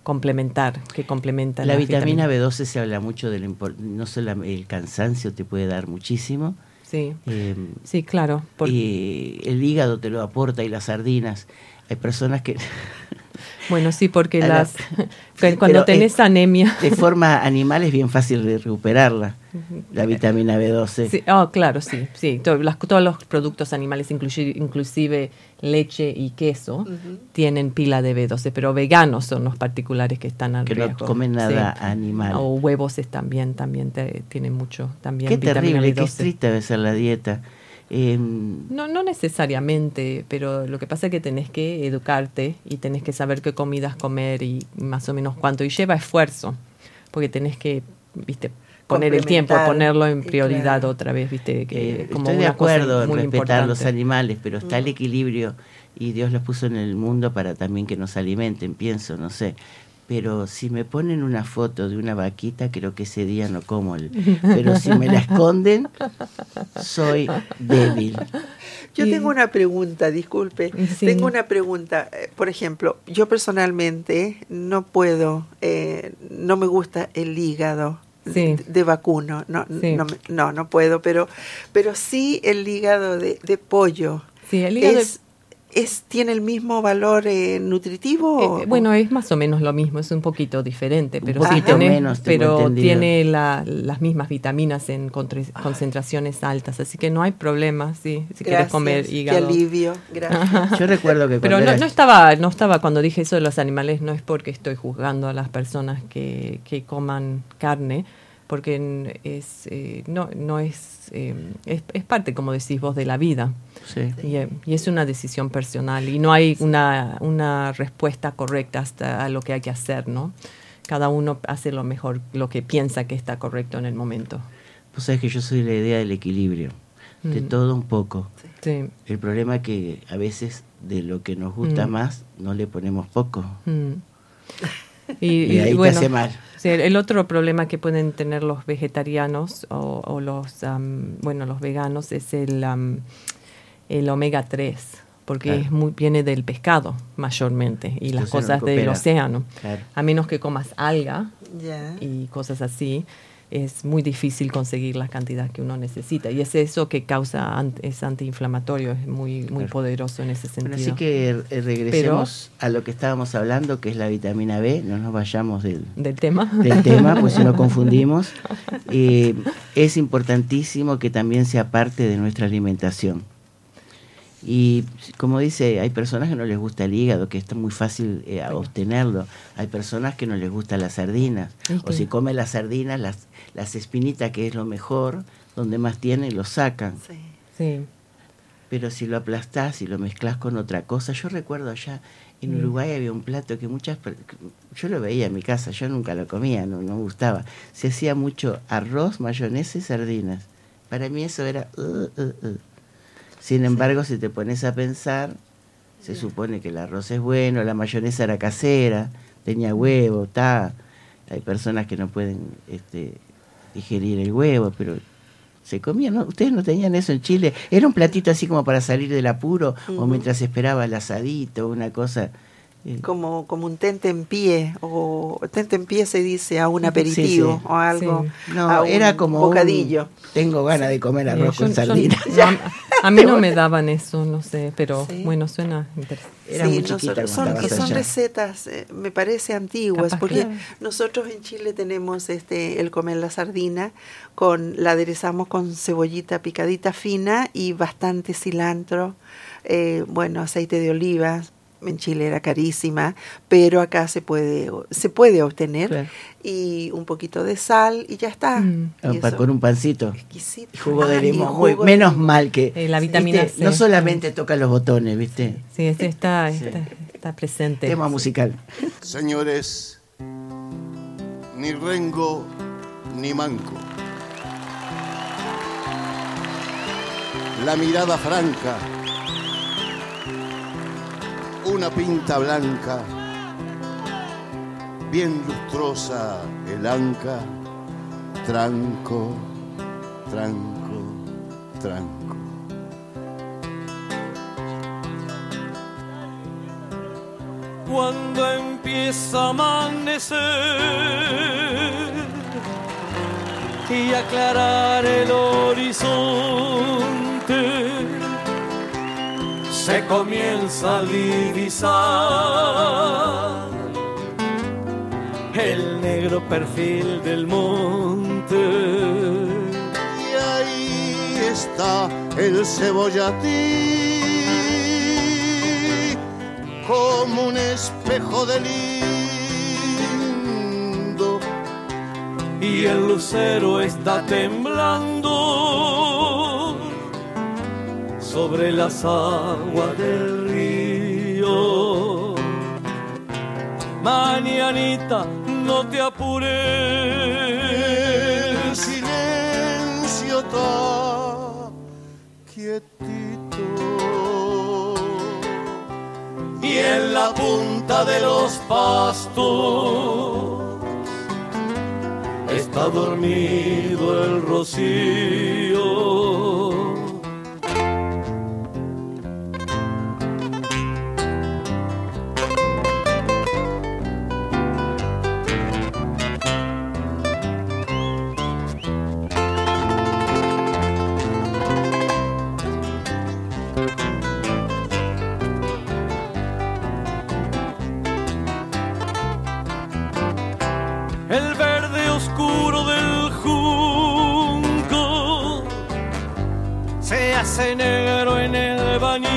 Speaker 2: complementar, que complementan
Speaker 1: La
Speaker 2: las
Speaker 1: vitamina
Speaker 2: vitaminas.
Speaker 1: B12 se habla mucho del no solo el cansancio te puede dar muchísimo.
Speaker 2: Sí,
Speaker 1: eh,
Speaker 2: sí, claro. por-
Speaker 1: y el hígado te lo aporta y las sardinas. Hay personas que [laughs]
Speaker 2: Bueno, sí, porque
Speaker 1: la-
Speaker 2: las [laughs] [laughs]
Speaker 1: Sí,
Speaker 2: cuando tenés
Speaker 1: es-
Speaker 2: anemia.
Speaker 1: De forma animal es bien fácil de recuperarla, la vitamina B12.
Speaker 2: Sí, oh, claro, sí, sí. To- las- todos los productos animales, inclusive, inclusive leche y queso, tienen pila de B12, pero veganos son los particulares que están al
Speaker 1: Que no
Speaker 2: riesgo.
Speaker 1: comen nada
Speaker 2: Sí.
Speaker 1: animal.
Speaker 2: O huevos es también, también te- tienen mucho, también
Speaker 1: Qué
Speaker 2: vitamina
Speaker 1: terrible, qué
Speaker 2: B12.
Speaker 1: estricta debe ser la dieta. Eh,
Speaker 2: No, no necesariamente, pero lo que pasa es que tenés que educarte y tenés que saber qué comidas comer y más o menos cuánto. Y lleva esfuerzo, porque tenés que, viste, poner el tiempo, ponerlo en prioridad
Speaker 7: claro.
Speaker 2: otra vez, viste, que
Speaker 1: eh,
Speaker 2: como
Speaker 1: estoy de acuerdo en respetar los animales, pero está
Speaker 7: Mm.
Speaker 1: el equilibrio y Dios los puso en el mundo para también que nos alimenten, pienso, no sé. Pero si me ponen una foto de una vaquita, creo que ese día no como. el- [laughs] Pero si me la esconden, soy débil.
Speaker 7: Yo
Speaker 2: Y-
Speaker 7: tengo una pregunta, disculpe.
Speaker 2: Sí.
Speaker 7: Tengo una pregunta. Eh, Por ejemplo, yo personalmente no puedo, eh, no me gusta el hígado
Speaker 2: Sí.
Speaker 7: de, de vacuno. No,
Speaker 2: Sí.
Speaker 7: no, me- no, no puedo, pero, pero sí el hígado de, de pollo.
Speaker 2: Sí, el hígado
Speaker 7: es, es, ¿Tiene el mismo valor eh, nutritivo?
Speaker 2: Eh,
Speaker 7: o-
Speaker 2: bueno, es más o menos lo mismo, es un poquito diferente,
Speaker 1: Un
Speaker 2: pero sí
Speaker 1: menos, tengo
Speaker 2: pero tiene la- las mismas vitaminas en concentraciones altas, así que no hay problema, sí, si quieres comer
Speaker 7: Qué
Speaker 2: hígado.
Speaker 7: alivio, gracias. [laughs]
Speaker 1: Yo recuerdo que
Speaker 2: Pero no, no estaba, no estaba cuando dije eso de los animales, no es porque estoy juzgando a las personas que, que coman carne, porque n- es eh, no no es, eh, es es parte como decís vos de la vida
Speaker 1: Sí.
Speaker 2: y, eh, y es una decisión personal y no hay una, una respuesta correcta hasta a lo que hay que hacer, ¿no? Cada uno hace lo mejor, lo que piensa que está correcto en el momento.
Speaker 1: Vos sabés que yo soy la idea del equilibrio, de
Speaker 2: Mm.
Speaker 1: todo un poco.
Speaker 2: Sí.
Speaker 1: El problema es que a veces de lo que nos gusta
Speaker 2: Mm.
Speaker 1: más no le ponemos poco.
Speaker 2: Mm. [laughs] Y,
Speaker 1: Y
Speaker 2: y
Speaker 1: ahí te hace mal.
Speaker 2: sí, el- otro problema que pueden tener los vegetarianos o, o los am, bueno los veganos es el el omega 3 porque
Speaker 1: Claro.
Speaker 2: es muy, viene del pescado mayormente y las
Speaker 1: Entonces
Speaker 2: cosas del océano.
Speaker 1: Claro.
Speaker 2: A menos que comas alga y cosas así, es muy difícil conseguir la cantidad que uno necesita. Y es eso que causa, es antiinflamatorio, es muy, muy
Speaker 1: Claro.
Speaker 2: poderoso en ese sentido.
Speaker 1: Bueno, así que regresemos a lo que estábamos hablando, que es la vitamina B, no nos vayamos del,
Speaker 2: Del tema.
Speaker 1: del tema, pues si no [laughs] confundimos. Eh, es importantísimo que también sea parte de nuestra alimentación. Y como dice, hay personas que no les gusta el hígado, que está muy fácil eh, obtenerlo. Hay personas que no les gustan las sardinas.
Speaker 2: ¿Y
Speaker 1: O si comen las sardinas, las, las espinitas, que es lo mejor, donde más tienen, lo sacan.
Speaker 7: Sí.
Speaker 2: Sí.
Speaker 1: Pero si lo aplastás y lo mezclas con otra cosa, yo recuerdo allá en
Speaker 2: Mm.
Speaker 1: Uruguay había un plato que muchas, yo lo veía en mi casa, yo nunca lo comía, no, no me gustaba. Se hacía mucho arroz, mayonesa y sardinas. Para mí eso era... uh, uh, uh. Sin embargo, si te pones a pensar, se supone que el arroz es bueno, la mayonesa era casera, tenía huevo, ta. Hay personas que no pueden este, digerir el huevo, pero se comía, ¿no? Ustedes no tenían eso en Chile. Era un platito así como para salir del apuro o mientras esperaba el asadito, una cosa. eh,
Speaker 7: Como, como un tente en pie, o tente en pie se dice a un aperitivo
Speaker 1: sí.
Speaker 7: o algo.
Speaker 2: Sí.
Speaker 1: no,
Speaker 7: a un
Speaker 1: era como un,
Speaker 7: bocadillo.
Speaker 1: tengo ganas de comer
Speaker 2: Eh,
Speaker 1: arroz
Speaker 2: yo-
Speaker 1: con
Speaker 2: yo- no, [laughs] a, mí no me daban eso, no sé, pero
Speaker 7: Sí.
Speaker 2: bueno, suena interesante.
Speaker 1: Era muy chiquita
Speaker 7: son, recetas, eh, me parece antiguas,
Speaker 2: Capaz
Speaker 7: porque
Speaker 2: que-
Speaker 7: nosotros en Chile tenemos este el comer la sardina, con la aderezamos con cebollita picadita fina y bastante cilantro, eh, bueno, aceite de oliva. En Chile era carísima, pero acá se puede se puede obtener
Speaker 1: Claro.
Speaker 7: y un poquito de sal y ya está.
Speaker 2: Mm.
Speaker 7: Y
Speaker 1: Pa-
Speaker 7: eso-
Speaker 1: con un pancito.
Speaker 7: exquisito.
Speaker 1: Y jugo de
Speaker 7: Ah,
Speaker 1: limón.
Speaker 7: jugo
Speaker 1: muy-
Speaker 7: de
Speaker 1: menos
Speaker 7: limón.
Speaker 1: mal que.
Speaker 2: Eh, la vitamina
Speaker 1: ¿viste?
Speaker 2: C.
Speaker 1: No solamente toca los botones, ¿viste?
Speaker 2: Sí, este está,
Speaker 1: Sí.
Speaker 2: está, está presente.
Speaker 1: Tema musical.
Speaker 9: Señores, ni rengo ni manco. La mirada franca, una pinta blanca, bien lustrosa el anca, tranco, tranco, tranco.
Speaker 10: cuando empieza a amanecer y aclarar el horizonte. Se comienza a divisar el negro perfil del monte.
Speaker 9: Y ahí está el cebollatí como un espejo de lindo.
Speaker 10: Y el lucero está temblando sobre las aguas del río. Mañanita, no te apures.
Speaker 9: El silencio está quietito.
Speaker 10: Y en la punta de los pastos está dormido el rocío. Se hace negro en el baño.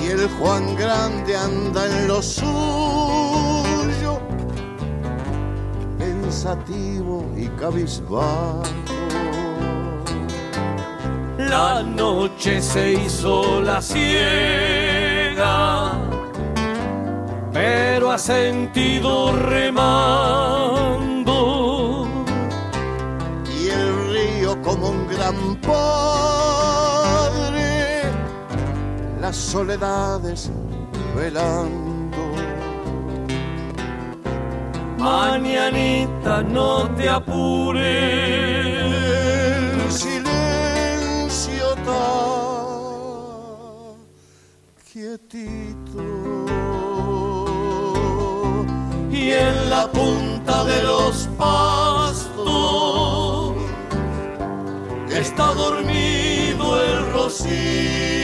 Speaker 9: Y el Juan Grande anda en lo suyo, pensativo y cabizbajo.
Speaker 10: La noche se hizo la ciega, pero ha sentido remando.
Speaker 9: Gran padre, las soledades velando.
Speaker 10: Mañanita, no te apures.
Speaker 9: El silencio está quietito.
Speaker 10: y en la punta de los está dormido el rocío.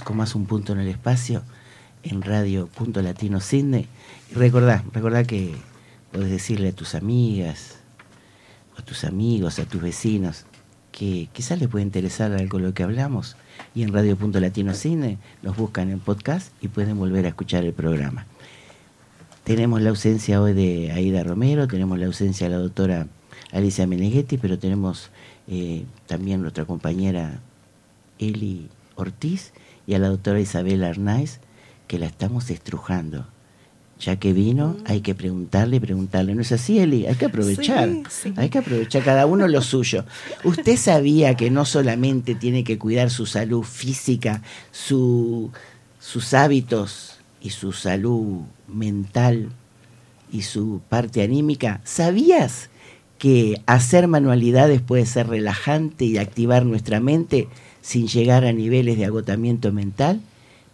Speaker 1: Con más un punto en el espacio en Radio Punto Latino Sydney. Y recordá, recordá que podés decirle a tus amigas, a tus amigos, a tus vecinos, que quizás les puede interesar algo de lo que hablamos. Y en Radio Punto Latino Cine nos buscan en podcast y pueden volver a escuchar el programa. Tenemos la ausencia hoy de Aida Romero, tenemos la ausencia de la doctora Alicia Meneghetti, pero tenemos eh, también nuestra compañera Eli Ortiz y a la doctora Isabel Arnaiz, que la estamos estrujando. Ya que vino, hay que preguntarle, preguntarle. ¿No es así, Eli? Hay que aprovechar.
Speaker 2: Sí, sí.
Speaker 1: Hay que aprovechar cada uno lo suyo. ¿Usted sabía que no solamente tiene que cuidar su salud física, su, sus hábitos y su salud mental y su parte anímica? ¿Sabías que hacer manualidades puede ser relajante y activar nuestra mente sin llegar a niveles de agotamiento mental?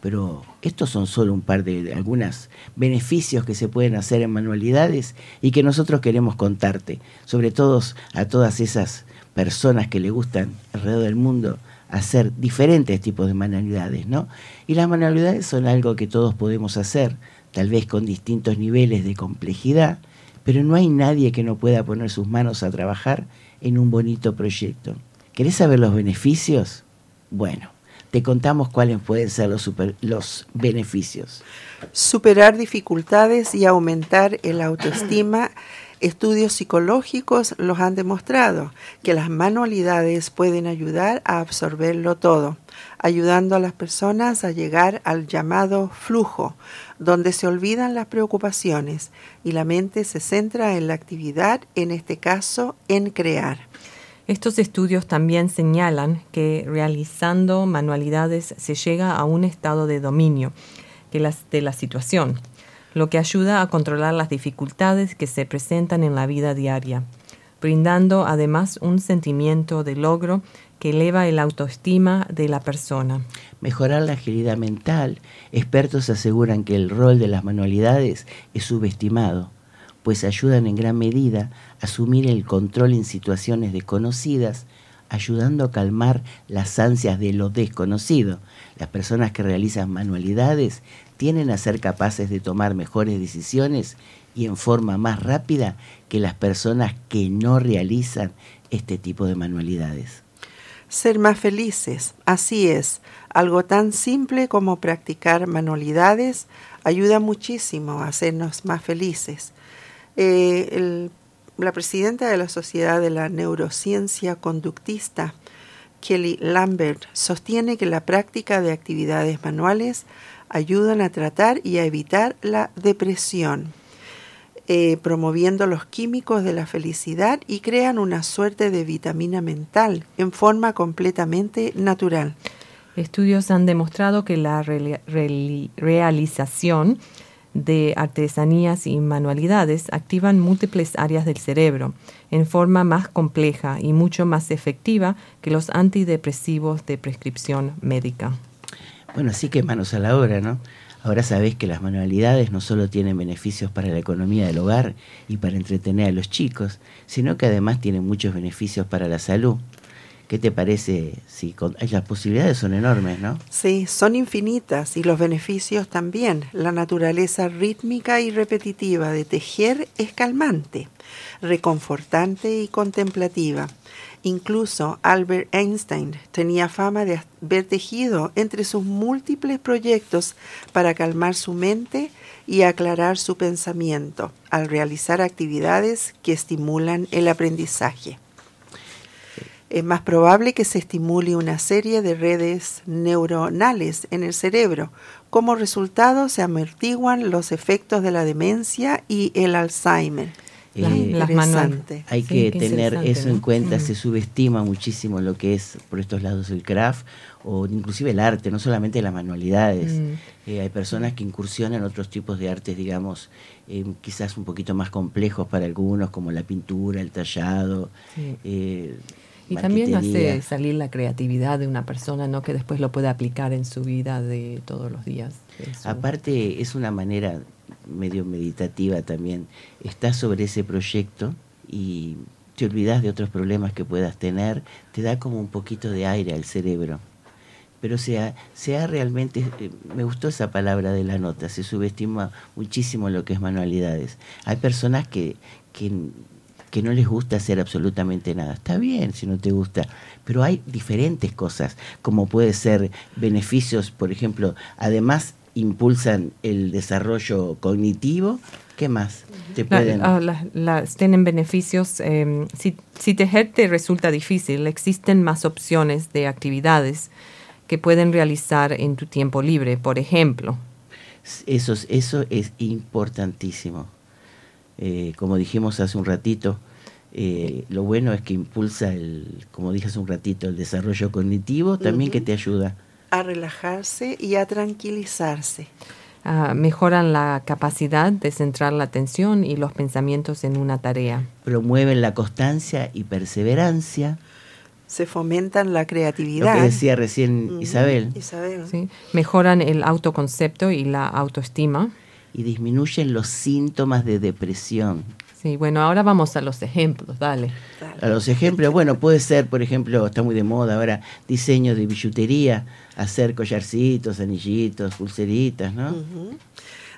Speaker 1: Pero estos son solo un par de, de algunos beneficios que se pueden hacer en manualidades y que nosotros queremos contarte, sobre todo a todas esas personas que le gustan alrededor del mundo hacer diferentes tipos de manualidades, ¿no? Y las manualidades son algo que todos podemos hacer, tal vez con distintos niveles de complejidad, pero no hay nadie que no pueda poner sus manos a trabajar en un bonito proyecto. ¿Querés saber los beneficios? Bueno, te contamos cuáles pueden ser los, super- los beneficios.
Speaker 7: Superar dificultades y aumentar el autoestima. [clears throat] Estudios psicológicos los han demostrado que las manualidades pueden ayudar a absorberlo todo, ayudando a las personas a llegar al llamado flujo, donde se olvidan las preocupaciones y la mente se centra en la actividad, en este caso en crear.
Speaker 2: Estos estudios también señalan que realizando manualidades se llega a un estado de dominio las, de la situación, lo que ayuda a controlar las dificultades que se presentan en la vida diaria, brindando además un sentimiento de logro que eleva el autoestima de la persona.
Speaker 1: Mejorar la agilidad mental. Expertos aseguran que el rol de las manualidades es subestimado, pues ayudan en gran medida a asumir el control en situaciones desconocidas, ayudando a calmar las ansias de lo desconocido. Las personas que realizan manualidades tienden a ser capaces de tomar mejores decisiones y en forma más rápida que las personas que no realizan este tipo de manualidades.
Speaker 7: Ser más felices, así es. Algo tan simple como practicar manualidades ayuda muchísimo a hacernos más felices. Eh, la presidenta de la Sociedad de la Neurociencia Conductista, Kelly Lambert, sostiene que la práctica de actividades manuales ayudan a tratar y a evitar la depresión eh, promoviendo los químicos de la felicidad y crean una suerte de vitamina mental en forma completamente natural.
Speaker 2: Estudios han demostrado que la reali- reali- realización de artesanías y manualidades activan múltiples áreas del cerebro en forma más compleja y mucho más efectiva que los antidepresivos de prescripción médica.
Speaker 1: Bueno, así que manos a la obra, ¿no? Ahora sabés que las manualidades no solo tienen beneficios para la economía del hogar y para entretener a los chicos, sino que además tienen muchos beneficios para la salud. ¿Qué te parece? Si las posibilidades son enormes, ¿no?
Speaker 7: Sí, son infinitas y los beneficios también. La naturaleza rítmica y repetitiva de tejer es calmante, reconfortante y contemplativa. Incluso Albert Einstein tenía fama de haber tejido entre sus múltiples proyectos para calmar su mente y aclarar su pensamiento al realizar actividades que estimulan el aprendizaje es más probable que se estimule una serie de redes neuronales en el cerebro. Como resultado, se amortiguan los efectos de la demencia y el Alzheimer.
Speaker 2: Las-
Speaker 1: Eh,
Speaker 2: las manuales.
Speaker 7: Interesante.
Speaker 1: Hay
Speaker 2: Sí,
Speaker 1: que tener eso en cuenta,
Speaker 2: Mm.
Speaker 1: se subestima muchísimo lo que es por estos lados el craft o inclusive el arte, no solamente las manualidades.
Speaker 2: Mm.
Speaker 1: Eh, hay personas que incursionan en otros tipos de artes, digamos, eh, quizás un poquito más complejos para algunos, como la pintura, el tallado.
Speaker 2: Sí. Y también hace salir la creatividad de una persona, ¿no? Que después lo puede aplicar en su vida de todos los días. su-
Speaker 1: Aparte es una manera medio meditativa también. Estás sobre ese proyecto y te olvidas de otros problemas que puedas tener, te da como un poquito de aire al cerebro. Pero sea, sea realmente, eh, me gustó esa palabra de la nota, se subestima muchísimo lo que es manualidades. Hay personas que, que, que no les gusta hacer absolutamente nada. Está bien si no te gusta, pero hay diferentes cosas, como puede ser beneficios, por ejemplo, además impulsan el desarrollo cognitivo. ¿Qué más? Te
Speaker 2: La-
Speaker 1: pueden...
Speaker 2: ah, las tienen beneficios. eh, si, si tejer te resulta difícil, existen más opciones de actividades que pueden realizar en tu tiempo libre. Por ejemplo,
Speaker 1: Eso, es- eso es importantísimo. Eh, como dijimos hace un ratito, eh, lo bueno es que impulsa el, como dije hace un ratito, el desarrollo cognitivo, también que te ayuda.
Speaker 7: A relajarse y a tranquilizarse.
Speaker 2: ah, mejoran la capacidad de centrar la atención y los pensamientos en una tarea.
Speaker 1: Promueven la constancia y perseverancia.
Speaker 7: Se fomentan la
Speaker 1: Lo
Speaker 7: creatividad.
Speaker 1: que decía recién Isabel.
Speaker 7: Isabel.
Speaker 2: ¿sí? Mejoran el autoconcepto y la autoestima.
Speaker 1: Y disminuyen los síntomas de depresión.
Speaker 2: Sí, bueno, ahora vamos a los ejemplos, dale.
Speaker 7: Dale.
Speaker 1: A los ejemplos, bueno, puede ser, por ejemplo, está muy de moda ahora, diseño de billutería, hacer collarcitos, anillitos, pulseritas, ¿no?
Speaker 7: Ujú.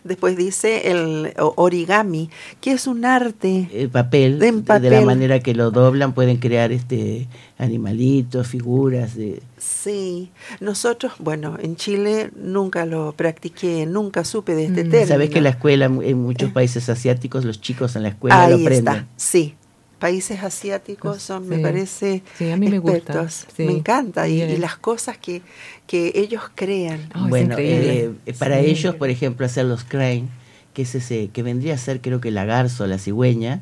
Speaker 7: Después dice el origami, que es un arte.
Speaker 1: El papel,
Speaker 7: de, papel.
Speaker 1: de la manera que lo doblan, pueden crear este animalitos, figuras. De...
Speaker 7: Sí, nosotros, bueno, en Chile nunca lo practiqué, nunca supe de este mm. término.
Speaker 1: Sabes que en la escuela, en muchos eh. países asiáticos, los chicos en la escuela lo aprenden. Está,
Speaker 7: sí, países asiáticos son, me parece,
Speaker 2: sí, a mí me gusta.
Speaker 7: Me encanta. Y, las cosas que, que ellos crean.
Speaker 1: bueno, eh, para ellos, por ejemplo, hacer los crane, que es ese, que vendría a ser creo que la garza o la cigüeña,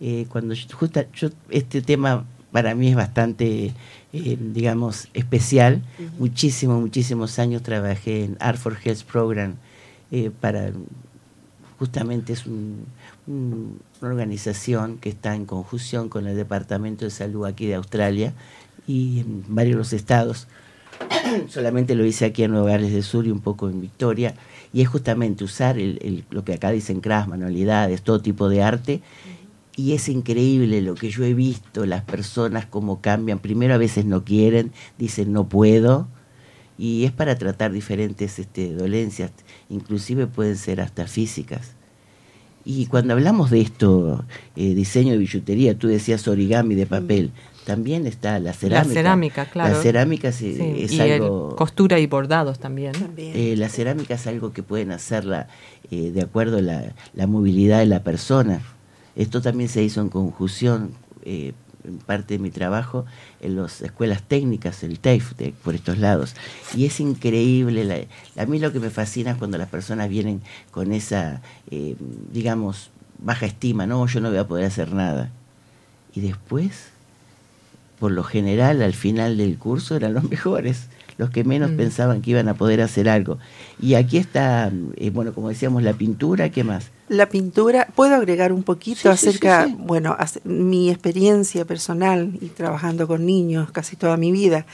Speaker 1: eh, cuando justo yo, este tema para mí es bastante, eh, digamos, especial. Muchísimos, muchísimos años trabajé en Art for Health Program para, justamente es un, una organización que está en conjunción con el Departamento de Salud aquí de Australia y en varios estados. [clears throat] Solamente lo hice aquí en Nueva Gales del Sur y un poco en Victoria. Y es justamente usar el, lo que acá dicen crafts, manualidades, todo tipo de arte. Y es increíble lo que yo he visto, las personas cómo cambian. Primero a veces no quieren, dicen no puedo. Y es para tratar diferentes este, dolencias, inclusive pueden ser hasta físicas. Y cuando hablamos de esto, eh, diseño de billutería, tú decías origami de papel, también está la cerámica.
Speaker 2: La cerámica, claro.
Speaker 1: La cerámica es, algo...
Speaker 2: costura y bordados también.
Speaker 1: Eh, la cerámica es algo que pueden hacerla eh, de acuerdo a la, la, movilidad de la persona. Esto también se hizo en conjunción parte de mi trabajo en las escuelas técnicas, el TAFE, por estos lados. Y es increíble, a mí lo que me fascina es cuando las personas vienen con esa, eh, digamos, baja estima, no, yo no voy a poder hacer nada. Y después, por lo general, al final del curso eran los [laughs] mejores los que menos mm. pensaban que iban a poder hacer algo. Y aquí está, eh, bueno, como decíamos, la pintura, ¿qué más?
Speaker 7: La pintura, puedo agregar un poquito acerca, bueno, mi experiencia personal y trabajando con niños casi toda mi vida.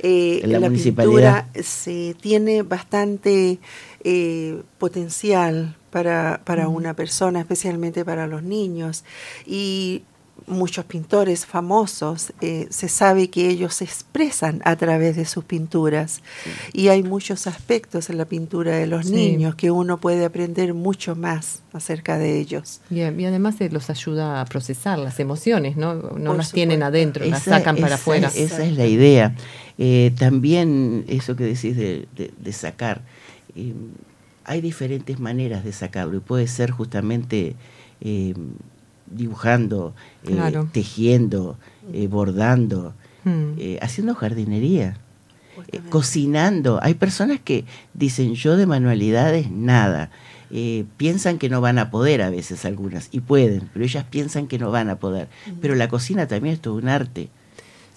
Speaker 1: Eh, la, pintura
Speaker 7: se tiene bastante eh, potencial para, para una persona, especialmente para los niños. Y muchos pintores famosos, eh, se sabe que ellos se expresan a través de sus pinturas. Y hay muchos aspectos en la pintura de los niños que uno puede aprender mucho más acerca de ellos.
Speaker 2: y además los ayuda a procesar las emociones, ¿no? No las tienen adentro, las sacan para afuera.
Speaker 1: Esa es la idea. Eh, también eso que decís de, sacar. Eh, hay diferentes maneras de sacarlo y puede ser justamente dibujando, eh, tejiendo, eh, bordando, hmm. eh, haciendo jardinería, cocinando. Hay personas que dicen yo de manualidades nada. piensan que no van a poder a veces algunas, y pueden, pero ellas piensan que no van a poder. Pero la cocina también es todo un arte.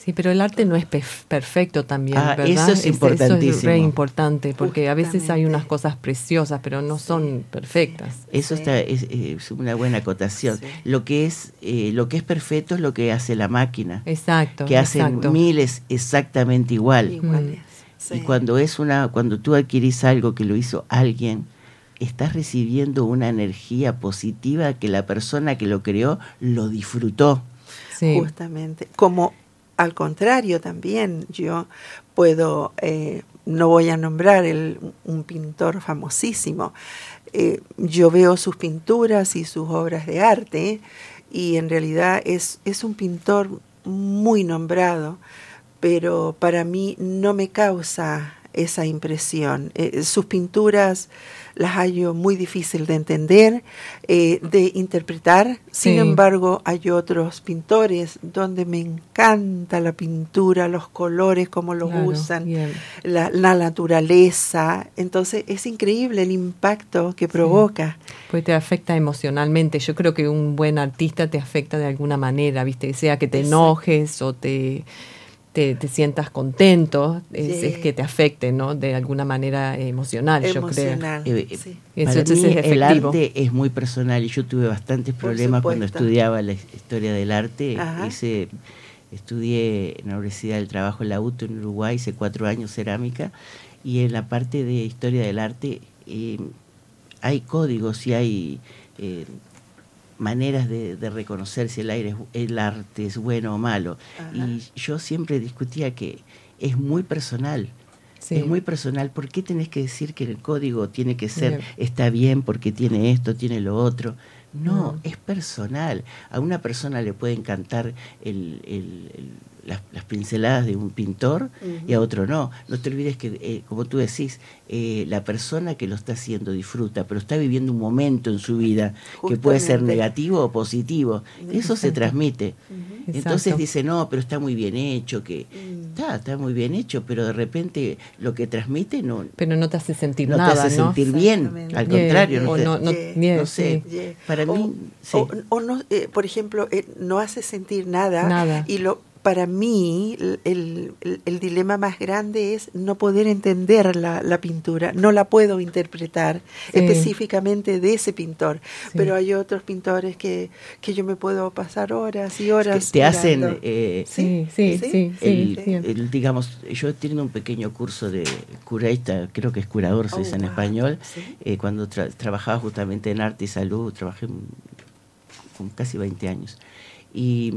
Speaker 2: Sí, pero el arte no es perfecto también,
Speaker 1: ah,
Speaker 2: ¿verdad?
Speaker 1: Eso es importantísimo.
Speaker 2: Eso es importante, porque a veces hay unas cosas preciosas, pero no son perfectas.
Speaker 1: Eso está, es, una buena acotación. Lo que es eh, lo que es perfecto es lo que hace la máquina.
Speaker 2: Exacto.
Speaker 1: Que hacen miles exactamente igual. Iguales. Y cuando es una, cuando tú adquirís algo que lo hizo alguien, estás recibiendo una energía positiva que la persona que lo creó lo disfrutó.
Speaker 7: Sí. Justamente. Como al contrario, también yo puedo, eh, no voy a nombrar un pintor famosísimo, eh, yo veo sus pinturas y sus obras de arte y en realidad es, es un pintor muy nombrado, pero para mí no me causa esa impresión. Eh, sus pinturas las hallo muy difícil de entender, eh, de interpretar. Sin embargo, hay otros pintores donde me encanta la pintura, los colores, cómo los usan, la, naturaleza. Entonces, es increíble el impacto que provoca.
Speaker 2: Pues te afecta emocionalmente. Yo creo que un buen artista te afecta de alguna manera, ¿viste? Sea que te enojes o te te, sientas contento, es, que te afecte, ¿no? De alguna manera emocional, yo creo.
Speaker 1: Eh, sí. Eso, es el arte es muy personal y yo tuve bastantes problemas cuando estudiaba la historia del arte. Hice, estudié en la Universidad del Trabajo en la UTO en Uruguay, hice cuatro años cerámica y en la parte de historia del arte eh, hay códigos y hay... Eh, maneras de, reconocer si el, aire, el arte es bueno o malo. Y yo siempre discutía que es muy personal.
Speaker 2: Sí.
Speaker 1: Es muy personal. ¿Por qué tenés que decir que el código tiene que ser,
Speaker 2: Bien.
Speaker 1: está bien porque tiene esto, tiene lo otro? No,
Speaker 2: No.
Speaker 1: es personal. A una persona le puede encantar el- el- el- las, las pinceladas de un pintor y a otro no. No te olvides que, eh, como tú decís, eh, la persona que lo está haciendo disfruta, pero está viviendo un momento en su vida que puede ser negativo o positivo. Eso se transmite. Entonces
Speaker 2: Exacto.
Speaker 1: dice, no, pero está muy bien hecho, que
Speaker 7: Mm.
Speaker 1: está, está muy bien hecho, pero de repente lo que transmite no,
Speaker 2: Pero no te hace sentir
Speaker 1: no
Speaker 2: nada,
Speaker 1: te hace
Speaker 2: ¿no?
Speaker 1: sentir bien, al contrario, no
Speaker 2: o
Speaker 1: te-
Speaker 2: no, no,
Speaker 7: Yeah.
Speaker 1: no sé.
Speaker 7: Yeah.
Speaker 1: Para
Speaker 7: o,
Speaker 1: mí, sí.
Speaker 7: o- o no, eh, por ejemplo, eh, no hace sentir nada.
Speaker 2: Nada.
Speaker 7: Y lo para mí el, el- dilema más grande es no poder entender la, la pintura, no la puedo interpretar
Speaker 2: Sí.
Speaker 7: específicamente de ese pintor.
Speaker 2: Sí.
Speaker 7: Pero hay otros pintores que, que yo me puedo pasar horas y
Speaker 1: que
Speaker 7: horas.
Speaker 1: te hacen, eh,
Speaker 2: Sí, sí, sí, sí,
Speaker 1: el,
Speaker 2: sí.
Speaker 1: el, digamos, yo tengo un pequeño curso de curaísta, creo que es curador, se
Speaker 7: Oh,
Speaker 1: dice en
Speaker 7: wow.
Speaker 1: español,
Speaker 7: Sí.
Speaker 1: eh, cuando tra- trabajaba justamente en arte y salud, trabajé con casi 20 años. Y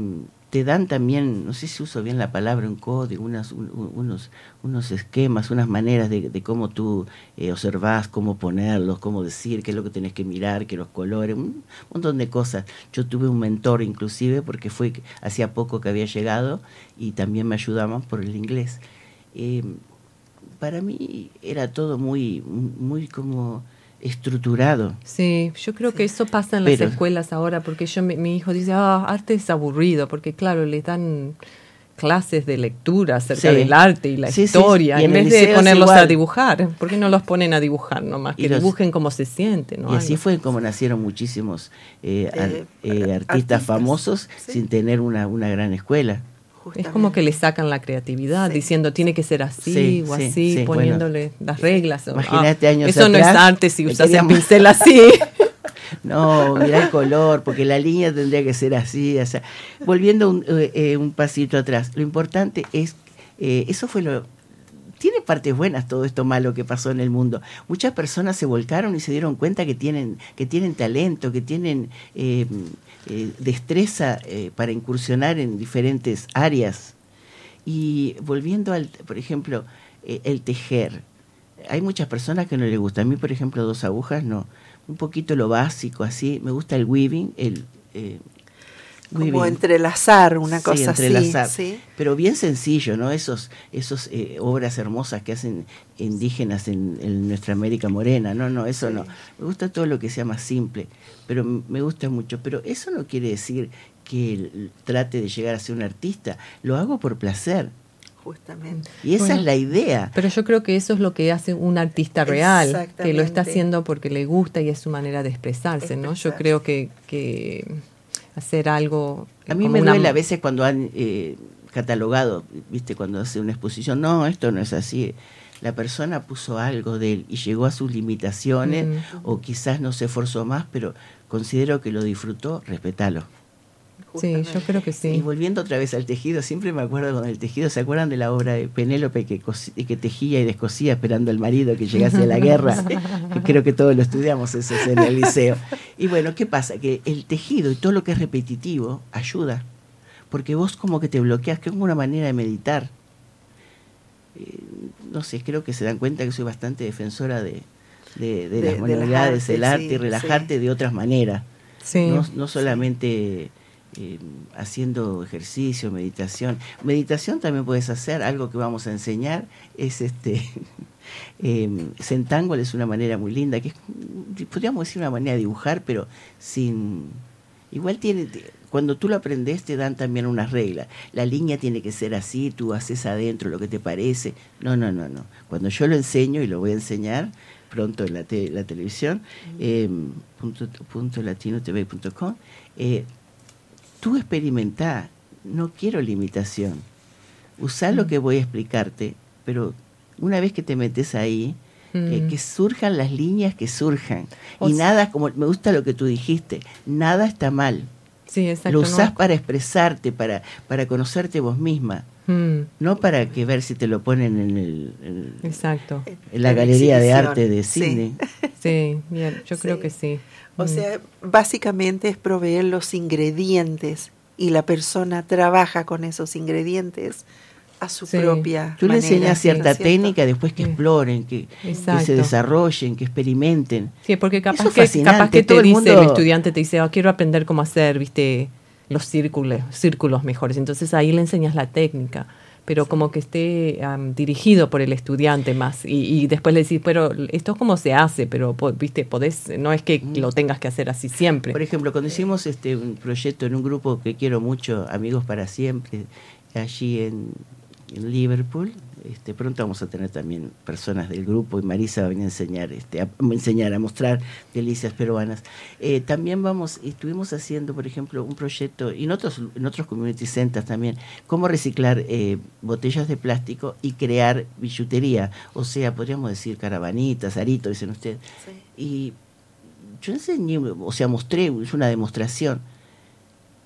Speaker 1: te dan también, no sé si uso bien la palabra, un código, unas, un- un- unos, unos esquemas, unas maneras de, cómo tú eh, observás, cómo ponerlos, cómo decir, qué es lo que tenés que mirar, que los colores, un montón de cosas. Yo tuve un mentor inclusive porque fue hacía poco que había llegado y también me ayudaban por el inglés. Eh, para mí era todo muy, muy como estructurado.
Speaker 2: Sí, yo creo que eso pasa en las
Speaker 1: Pero-
Speaker 2: escuelas ahora, porque yo mi, mi hijo dice, ah, arte es aburrido, porque claro, le dan clases de lectura acerca
Speaker 1: Sí.
Speaker 2: del arte y la
Speaker 1: Sí, sí,
Speaker 2: historia,
Speaker 1: y
Speaker 2: en vez de ponerlos a dibujar. ¿Por qué no los ponen a dibujar nomás? Que
Speaker 1: los-
Speaker 2: dibujen como se sienten, ¿no?
Speaker 1: Y así
Speaker 2: Algo.
Speaker 1: fue como nacieron muchísimos eh, ar-
Speaker 7: Eh,
Speaker 1: eh,
Speaker 7: ar-
Speaker 1: artistas,
Speaker 7: artistas,
Speaker 1: famosos
Speaker 7: sí.
Speaker 1: sin tener una, una gran escuela.
Speaker 2: Es como que le sacan la creatividad,
Speaker 7: Sí.
Speaker 2: diciendo tiene que ser así
Speaker 1: Sí,
Speaker 2: o
Speaker 1: sí,
Speaker 2: así,
Speaker 1: sí,
Speaker 2: poniéndole las reglas.
Speaker 1: Imagínate
Speaker 2: ah,
Speaker 1: años
Speaker 2: Eso no es arte si usas el pincel así. [laughs]
Speaker 1: No, mira el color, porque la línea tendría que ser así. O sea, volviendo un, eh, eh, un pasito atrás, lo importante es, eh, eso fue lo... Tiene partes buenas todo esto malo que pasó en el mundo. Muchas personas se volcaron y se dieron cuenta que tienen, que tienen talento, que tienen eh, eh, destreza eh, para incursionar en diferentes áreas. Y volviendo al, por ejemplo, eh, el tejer. Hay muchas personas que no les gusta. A mí, por ejemplo, dos agujas no. Un poquito lo básico, así. Me gusta el weaving, el eh,
Speaker 7: como
Speaker 1: weaving.
Speaker 7: entrelazar una
Speaker 1: Sí,
Speaker 7: cosa
Speaker 1: entrelazar.
Speaker 7: así. ¿sí?
Speaker 1: Pero bien sencillo, ¿no? Esos, esos eh, obras hermosas que hacen indígenas en, en nuestra América Morena. No, no, eso
Speaker 7: Sí.
Speaker 1: no. Me gusta todo lo que sea más simple, pero me gusta mucho. Pero eso no quiere decir que trate de llegar a ser un artista. Lo hago por placer.
Speaker 7: Justamente.
Speaker 1: Y esa
Speaker 2: Bueno.
Speaker 1: es la idea.
Speaker 2: Pero yo creo que eso es lo que hace un artista real, que lo está haciendo porque le gusta y es su manera de expresarse, ¿no? Yo
Speaker 7: Expresarse.
Speaker 2: creo que, que hacer algo...
Speaker 1: A mí me
Speaker 2: una-
Speaker 1: duele a veces cuando han eh, catalogado, viste, cuando hace una exposición, no, esto no es así. La persona puso algo de él y llegó a sus limitaciones
Speaker 2: Mm.
Speaker 1: o quizás no se esforzó más, pero considero que lo disfrutó, respetalo.
Speaker 2: Sí, yo creo que
Speaker 1: Y
Speaker 2: sí.
Speaker 1: volviendo otra vez al tejido, siempre me acuerdo con el tejido, ¿se acuerdan de la obra de Penélope que, que tejía y descosía esperando al marido que llegase a la guerra? [laughs] Creo que todos lo estudiamos eso en el liceo. Y bueno, ¿qué pasa? Que el tejido y todo lo que es repetitivo ayuda, porque vos como que te bloqueas, que es como una manera de meditar. Eh, no sé, creo que se dan cuenta que soy bastante defensora de, de, de
Speaker 7: De-
Speaker 1: las
Speaker 7: de
Speaker 1: manualidades,
Speaker 7: relajarte,
Speaker 1: el arte
Speaker 7: sí,
Speaker 1: y relajarte de otras maneras
Speaker 2: Sí.
Speaker 1: no, no solamente eh, haciendo ejercicio, meditación. Meditación también puedes hacer, algo que vamos a enseñar es este [laughs] eh, es una manera muy linda, que es, podríamos decir una manera de dibujar, pero sin igual tiene cuando tú lo aprendes te dan también unas reglas. La línea tiene que ser así, tú haces adentro lo que te parece. No, no, no, no. Cuando yo lo enseño y lo voy a enseñar pronto en la, te- la televisión, eh, punto, punto latinotv.com, eh, tú experimentá, no quiero limitación. Usá lo que voy a explicarte, pero una vez que te metes ahí, eh,
Speaker 2: Mm.
Speaker 1: que surjan las líneas que surjan.
Speaker 2: O
Speaker 1: y
Speaker 2: sea-
Speaker 1: nada, como me gusta lo que tú dijiste, nada está mal.
Speaker 2: Sí, exacto.
Speaker 1: lo usás
Speaker 2: ¿no?
Speaker 1: para expresarte, para, para conocerte vos misma,
Speaker 2: Mm,
Speaker 1: no para que ver si te lo ponen en, el, en-
Speaker 2: exacto.
Speaker 1: en la galería de arte de
Speaker 7: sí.
Speaker 1: Sydney.
Speaker 2: Sí, bien, yo creo que sí.
Speaker 7: O
Speaker 2: Mm.
Speaker 7: sea, básicamente es proveer los ingredientes y la persona trabaja con esos ingredientes a su
Speaker 2: Sí.
Speaker 7: propia
Speaker 1: Tú le enseñas cierta técnica, después que
Speaker 2: Sí.
Speaker 1: exploren, que, se desarrollen, que experimenten.
Speaker 2: Sí, porque capaz
Speaker 1: es
Speaker 2: que, capaz que te
Speaker 1: todo el
Speaker 2: dice el, estudiante, te dice, "Ah, quiero aprender cómo hacer, viste, los círculos, círculos mejores. Entonces ahí le enseñas la técnica, pero como que esté am, dirigido por el estudiante más. Y, y después le decís, pero esto es como se hace, pero viste, podés, no es que lo tengas que hacer así siempre.
Speaker 1: Por ejemplo, cuando hicimos este un proyecto en un grupo que quiero mucho, Amigos para Siempre, allí en, en Liverpool, este, pronto vamos a tener también personas del grupo y Marisa va a venir a enseñar, este, a, a enseñar, a mostrar delicias peruanas. Eh, también vamos, estuvimos haciendo, por ejemplo, un proyecto, y en otros, en otros community centers también, cómo reciclar eh, botellas de plástico y crear billutería, o sea, podríamos decir caravanitas, aritos, dicen ustedes. Y yo enseñé, o sea, mostré, hice una demostración,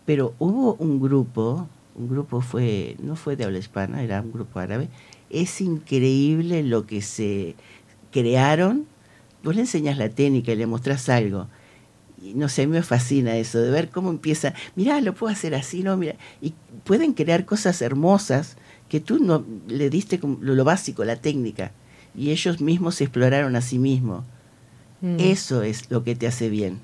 Speaker 1: pero hubo un grupo, un grupo fue, no fue de habla hispana, era un grupo árabe, es increíble lo que se crearon, vos le enseñas la técnica y le mostrás algo, y no sé, me fascina eso, de ver cómo empieza, mirá, lo puedo hacer así, no, mira, y pueden crear cosas hermosas que tú no le diste lo, lo básico, la técnica, y ellos mismos se exploraron a sí mismos.
Speaker 2: Mm.
Speaker 1: Eso es lo que te hace bien.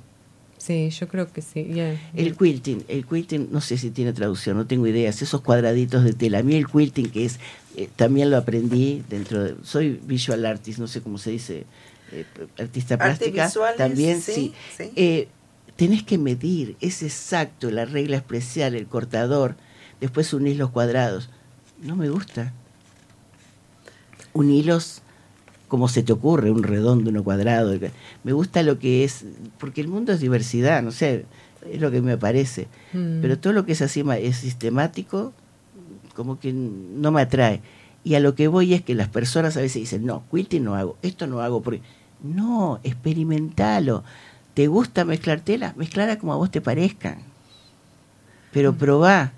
Speaker 2: Sí, yo creo que sí. yeah.
Speaker 1: El quilting, el quilting no sé si tiene traducción, no tengo ideas, esos cuadraditos de tela. A mí el quilting que es, eh, también lo aprendí dentro de, soy visual artist, no sé cómo se dice, eh, artista plástica,
Speaker 7: visuales,
Speaker 1: también
Speaker 7: sí,
Speaker 1: sí.
Speaker 7: sí.
Speaker 1: Eh, tenés que medir, es exacto, la regla especial, el cortador, después unís los cuadrados. No me gusta. Unilos como se te ocurre, un redondo, uno cuadrado. Me gusta lo que es, porque el mundo es diversidad, no sé, es lo que me parece.
Speaker 2: Mm.
Speaker 1: Pero todo lo que es así es sistemático, como que no me atrae. Y a lo que voy es que las personas a veces dicen, no, quilting no hago, esto no hago, porque no, experimentalo. ¿Te gusta mezclar telas? Mezclara como a vos te parezcan. Pero probá.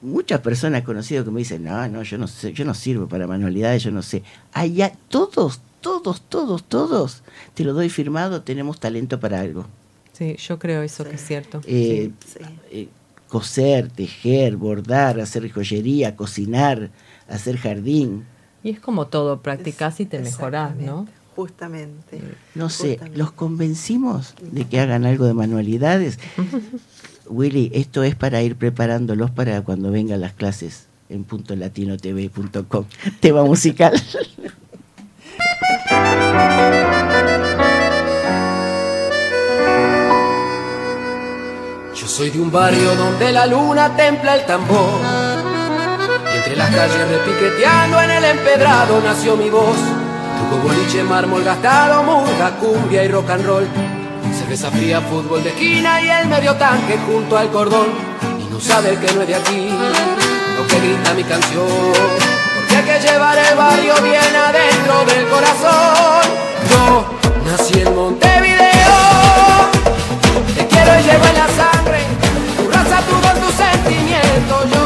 Speaker 1: Muchas personas he conocido que me dicen, no, no, yo no sé, yo no sirvo para manualidades, yo no sé. Allá, todos, todos, todos, todos, te lo doy firmado, tenemos talento para algo.
Speaker 2: Sí, yo creo eso que es cierto.
Speaker 1: Eh,
Speaker 7: Sí.
Speaker 1: eh, coser, tejer, bordar, hacer joyería, cocinar, hacer jardín.
Speaker 2: Y es como todo, practicás y te mejorás, ¿no?
Speaker 7: Justamente.
Speaker 1: No sé,
Speaker 7: Justamente.
Speaker 1: ¿los convencimos de que hagan algo de manualidades? [laughs] Willy, esto es para ir preparándolos para cuando vengan las clases en punto latinotv.com. [laughs] Tema musical.
Speaker 11: Yo soy de un barrio donde la luna templa el tambor. Y entre las calles repiqueteando en el empedrado nació mi voz. Tuvo boliche, mármol gastado, murga, cumbia y rock and roll. Cerveza fría, fútbol de esquina y el medio tanque junto al cordón. Y no sabe el que no es de aquí lo que grita mi canción. Porque hay que llevar el barrio bien adentro del corazón. Yo nací en Montevideo. Te quiero y llevo en la sangre tu raza, tu don, tu sentimiento.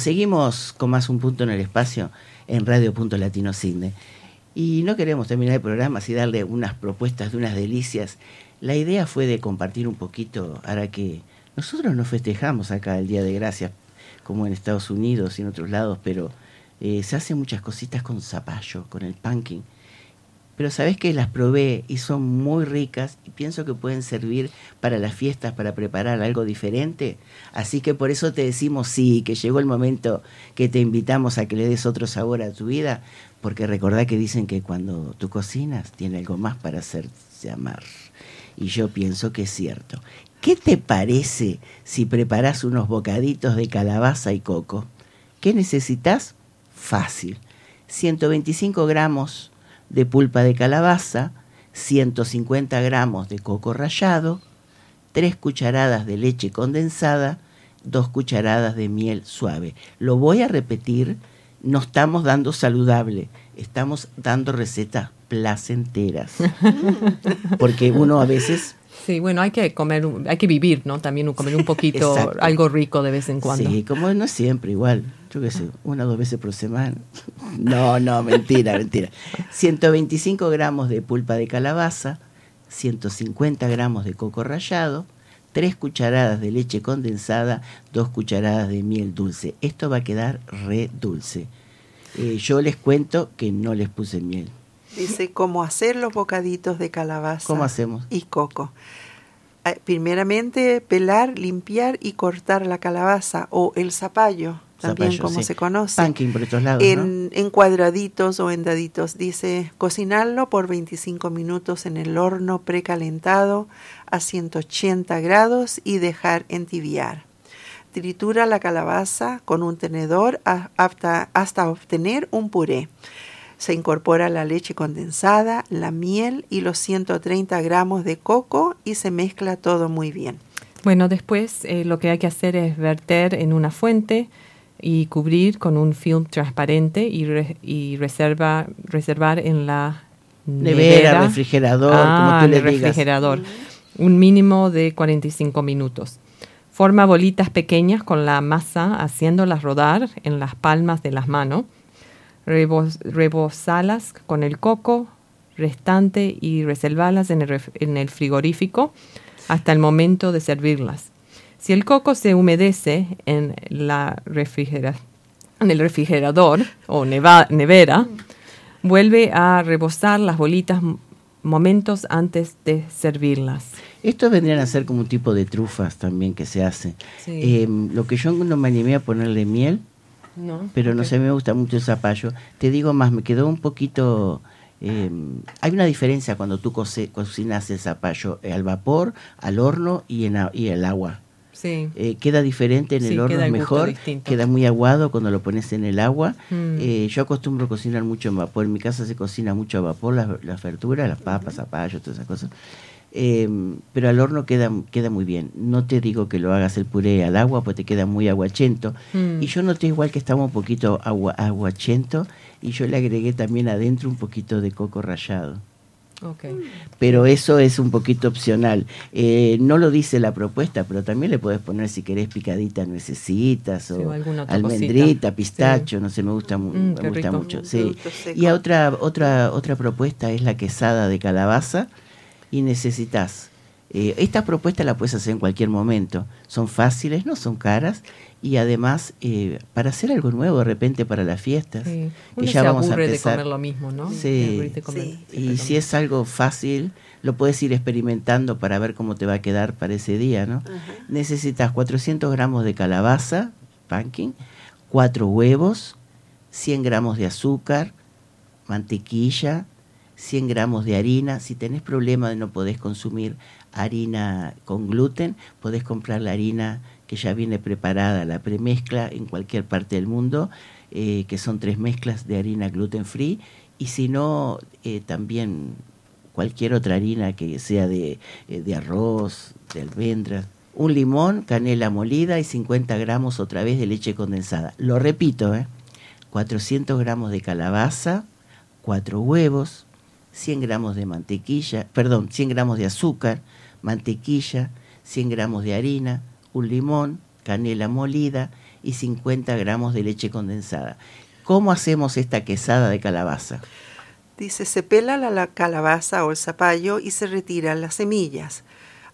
Speaker 1: Seguimos, con más un punto en el espacio en Radio Punto Latino Cine. Y no queremos terminar el programa sin darle unas propuestas de unas delicias. La idea fue de compartir un poquito, ahora que nosotros no festejamos acá el Día de Gracias, como en Estados Unidos y en otros lados, pero eh, se hacen muchas cositas con zapallo, con el pumpkin. Pero sabes que las probé y son muy ricas y pienso que pueden servir para las fiestas, para preparar algo diferente. Así que por eso te decimos sí, que llegó el momento que te invitamos a que le des otro sabor a tu vida, porque recordá que dicen que cuando tú cocinas tiene algo más para hacerse amar. Y yo pienso que es cierto. ¿Qué te parece si preparas unos bocaditos de calabaza y coco? ¿Qué necesitas? Fácil. 125 gramos de pulpa de calabaza, 150 gramos de coco rallado, 3 cucharadas de leche condensada, 2 cucharadas de miel suave. Lo voy a repetir, no estamos dando saludable, estamos dando recetas placenteras. [laughs] Porque uno a veces
Speaker 2: Sí, bueno, hay que comer, hay que vivir, ¿no? También comer un [laughs] poquito,
Speaker 1: Exacto.
Speaker 2: algo rico de vez en cuando.
Speaker 1: Sí, como no siempre, igual. Yo qué sé, una o dos veces por semana. [laughs] No, no, mentira, mentira. 125 gramos de pulpa de calabaza, 150 gramos de coco rallado, 3 cucharadas de leche condensada, 2 cucharadas de miel dulce. Esto va a quedar re dulce. Eh, yo les cuento que no les puse miel.
Speaker 7: Dice cómo hacer los bocaditos de calabaza
Speaker 1: ¿Cómo hacemos?
Speaker 7: y coco. Eh, Primeramente, pelar, limpiar y cortar la calabaza o el zapallo, también
Speaker 1: Zapallo,
Speaker 7: como
Speaker 1: sí.
Speaker 7: se conoce.
Speaker 1: Por estos lados, ¿no?
Speaker 7: en, en cuadraditos o en daditos. Dice cocinarlo por 25 minutos en el horno precalentado a 180 grados y dejar entibiar. Tritura la calabaza con un tenedor hasta, hasta obtener un puré. Se incorpora la leche condensada, la miel y los 130 gramos de coco y se mezcla todo muy bien.
Speaker 2: Bueno, después eh, lo que hay que hacer es verter en una fuente y cubrir con un film transparente y, re- y reserva, reservar en la
Speaker 1: Nevera, refrigerador, como tú le digas.
Speaker 2: refrigerador, un mínimo de 45 minutos. Forma bolitas pequeñas con la masa haciéndolas rodar en las palmas de las manos. Rebos- rebozalas con el coco restante y reservarlas en el, ref- en el frigorífico hasta el momento de servirlas. Si el coco se humedece en, la refrigera- en el refrigerador o neva- nevera, vuelve a rebosar las bolitas momentos antes de servirlas.
Speaker 1: Estos vendrían a ser como un tipo de trufas también que se hace.
Speaker 2: Sí.
Speaker 1: Eh, lo que yo no me animé a ponerle miel,
Speaker 2: ¿no?
Speaker 1: pero no sé, me gusta mucho el zapallo. Te digo más, me quedó un poquito... eh, hay una diferencia cuando tú coce- cocinas el zapallo eh, al vapor, al horno y en y el agua.
Speaker 2: Sí.
Speaker 1: Eh, queda diferente en
Speaker 2: Sí,
Speaker 1: el horno, es mejor, queda muy aguado cuando lo pones en el agua.
Speaker 2: Mm.
Speaker 1: Eh, yo acostumbro cocinar mucho en vapor, en mi casa se cocina mucho a vapor, las, las verduras, las papas, zapallos, todas esas cosas. Eh, pero al horno queda, queda muy bien. No te digo que lo hagas el puré al agua, pues te queda muy aguachento.
Speaker 2: Mm.
Speaker 1: Y yo noté igual que estaba un poquito agua, aguachento y yo le agregué también adentro un poquito de coco rallado. Pero eso es un poquito opcional. Eh, no lo dice la propuesta, pero también le puedes poner si querés picadita nuecesitas o,
Speaker 2: Sí,
Speaker 1: almendrita,
Speaker 2: cosita.
Speaker 1: pistacho, no sé, me gusta,
Speaker 2: Mm,
Speaker 1: me gusta
Speaker 2: rico.
Speaker 1: mucho. Sí. Y a otra, otra, otra propuesta es la quesada de calabaza y necesitas. eh, estas propuestas las puedes hacer en cualquier momento. Son fáciles, no son caras y además eh, para hacer algo nuevo de repente para las fiestas.
Speaker 2: Sí.
Speaker 1: que
Speaker 2: Uno
Speaker 1: ya
Speaker 2: se
Speaker 1: vamos a
Speaker 2: aburre de
Speaker 1: empezar.
Speaker 2: comer lo mismo, ¿no?
Speaker 1: Sí.
Speaker 2: Comer
Speaker 1: Y si es algo fácil, lo puedes ir experimentando para ver cómo te va a quedar para ese día, ¿no? Necesitas 400 gramos de calabaza, pumpkin, 4 huevos, 100 gramos de azúcar, mantequilla, 100 gramos de harina. Si tenés problema de no podés consumir harina con gluten, podés comprar la harina que ya viene preparada, la premezcla en cualquier parte del mundo, eh, que son tres mezclas de harina gluten free. Y si no, eh, también cualquier otra harina que sea de, eh, de arroz, de almendras. Un limón, canela molida y 50 gramos otra vez de leche condensada. Lo repito, ¿eh? 400 gramos de calabaza, 4 huevos, 100 gramos de mantequilla, perdón, 100 gramos de azúcar, mantequilla, 100 gramos de harina, un limón, canela molida y 50 gramos de leche condensada. ¿Cómo hacemos esta quesada de calabaza?
Speaker 7: Dice, se pela la, la calabaza o el zapallo y se retiran las semillas.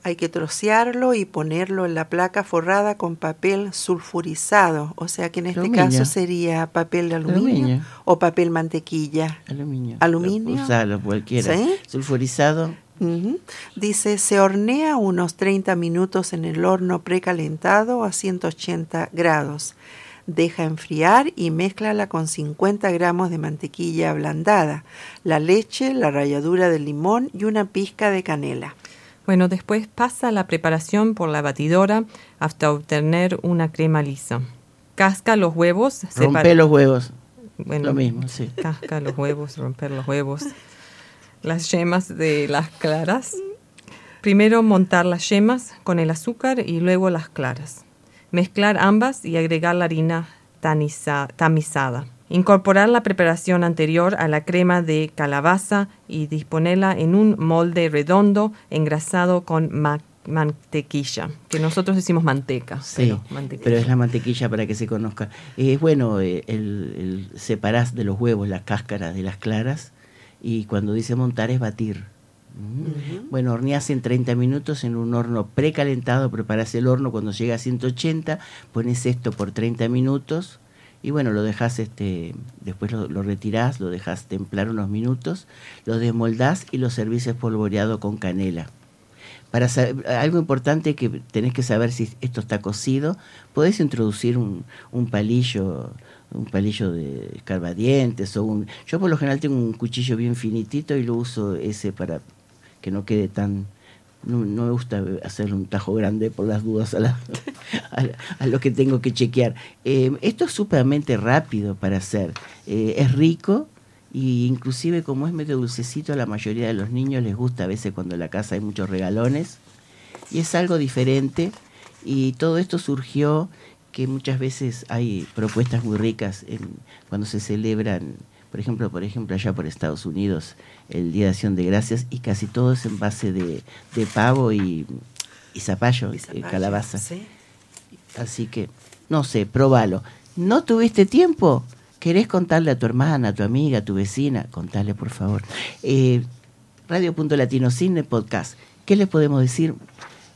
Speaker 7: Hay que trocearlo y ponerlo en la placa forrada con papel sulfurizado, o sea que en este
Speaker 1: Aluminio.
Speaker 7: caso sería papel de aluminio,
Speaker 1: Aluminio.
Speaker 7: o papel mantequilla.
Speaker 1: Aluminio.
Speaker 7: Aluminio.
Speaker 1: Usalo, cualquiera.
Speaker 7: ¿Sí?
Speaker 1: Sulfurizado.
Speaker 7: Dice, se hornea unos 30 minutos en el horno precalentado a 180 grados. Deja enfriar y mézclala con 50 gramos de mantequilla ablandada, la leche, la ralladura de limón y una pizca de canela.
Speaker 2: Bueno, después pasa la preparación por la batidora hasta obtener una crema lisa. Casca los huevos. separa-
Speaker 1: Rompe los huevos.
Speaker 2: Bueno,
Speaker 1: Lo mismo, sí.
Speaker 2: Casca los huevos, romper los huevos. Las yemas de las claras. Primero montar las yemas con el azúcar y luego las claras. Mezclar ambas y agregar la harina taniza- tamizada. Incorporar la preparación anterior a la crema de calabaza y disponerla en un molde redondo engrasado con ma- mantequilla, que nosotros decimos manteca.
Speaker 1: Sí,
Speaker 2: pero
Speaker 1: es la mantequilla para que se conozca. Es bueno, eh, el, el separás de los huevos la cáscara de las claras y cuando dice montar es batir. Mm. Bueno, horneás en 30 minutos en un horno precalentado, preparás el horno cuando llega a 180, pones esto por 30 minutos y bueno, lo dejas, este, después lo, lo retirás, lo dejas templar unos minutos, lo desmoldás y lo servís espolvoreado con canela. Para sa- algo importante que tenés que saber si esto está cocido, podés introducir un, un palillo, un palillo de escarbadientes o un. Yo por lo general tengo un cuchillo bien finitito y lo uso ese para que no quede tan. No, no me gusta hacer un tajo grande por las dudas a, la- a, a lo que tengo que chequear. Eh, esto es súpermente rápido para hacer. Eh, es rico y inclusive como es medio dulcecito a la mayoría de los niños les gusta a veces cuando en la casa hay muchos regalones y es algo diferente y todo esto surgió que muchas veces hay propuestas muy ricas en, cuando se celebran por ejemplo por ejemplo allá por Estados Unidos el Día de Acción de Gracias y casi todo es en base de, de pavo y, y zapallo,
Speaker 7: Y
Speaker 1: eh, calabaza
Speaker 7: sí.
Speaker 1: Así que, no sé, probalo. ¿No tuviste tiempo? ¿Querés contarle a tu hermana, a tu amiga, a tu vecina? Contale, por favor. Eh, Radio Punto Latino Cine Podcast. ¿Qué les podemos decir?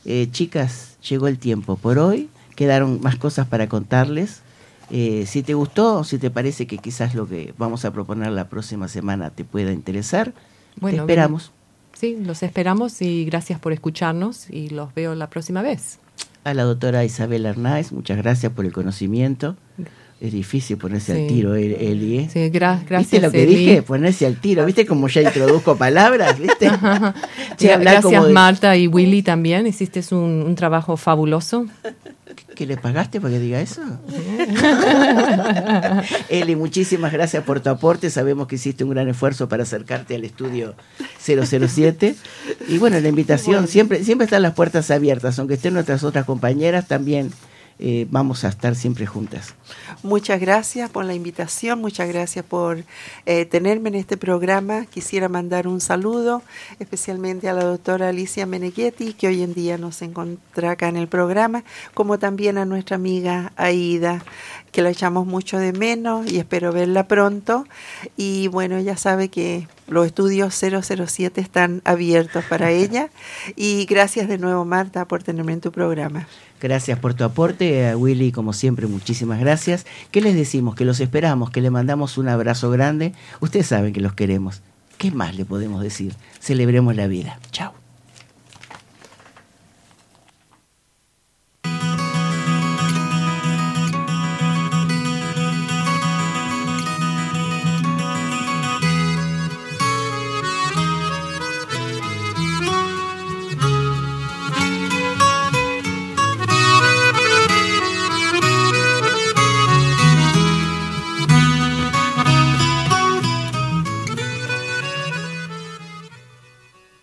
Speaker 1: Eh, chicas, llegó el tiempo. Por hoy quedaron más cosas para contarles. Eh, si te gustó, si te parece que quizás lo que vamos a proponer la próxima semana te pueda interesar,
Speaker 2: Bueno,
Speaker 1: te esperamos.
Speaker 2: Sí, los esperamos y gracias por escucharnos y los veo la próxima vez.
Speaker 1: A la doctora Isabel Arnaiz, muchas gracias por el conocimiento. Es difícil ponerse
Speaker 2: Sí.
Speaker 1: al tiro, El- Eli. ¿eh?
Speaker 2: Sí, gra- gracias.
Speaker 1: ¿Viste lo que
Speaker 2: Eli.
Speaker 1: dije? Ponerse al tiro. ¿Viste cómo ya introduzco palabras? ¿Viste? [laughs] Che,
Speaker 2: gracias
Speaker 1: como de-
Speaker 2: Marta y Willy también, hiciste un, un trabajo fabuloso.
Speaker 1: ¿Que le pagaste para que diga eso? [laughs] Eli, muchísimas gracias por tu aporte. Sabemos que hiciste un gran esfuerzo para acercarte al estudio 007. Y bueno, la invitación, siempre, siempre están las puertas abiertas. Aunque estén nuestras otras compañeras, también eh, vamos a estar siempre juntas.
Speaker 7: Muchas gracias por la invitación, muchas gracias por eh, tenerme en este programa. Quisiera mandar un saludo especialmente a la doctora Alicia Meneghetti, que hoy en día nos encuentra acá en el programa, como también a nuestra amiga Aida, que la echamos mucho de menos y espero verla pronto. Y bueno, ella sabe que los estudios 007 están abiertos para [laughs] ella. Y gracias de nuevo, Marta, por tenerme en tu programa.
Speaker 1: Gracias por tu aporte, a Willy, como siempre, muchísimas gracias. ¿Qué les decimos? Que los esperamos, que le mandamos un abrazo grande. Ustedes saben que los queremos. ¿Qué más le podemos decir? Celebremos la vida. Chao.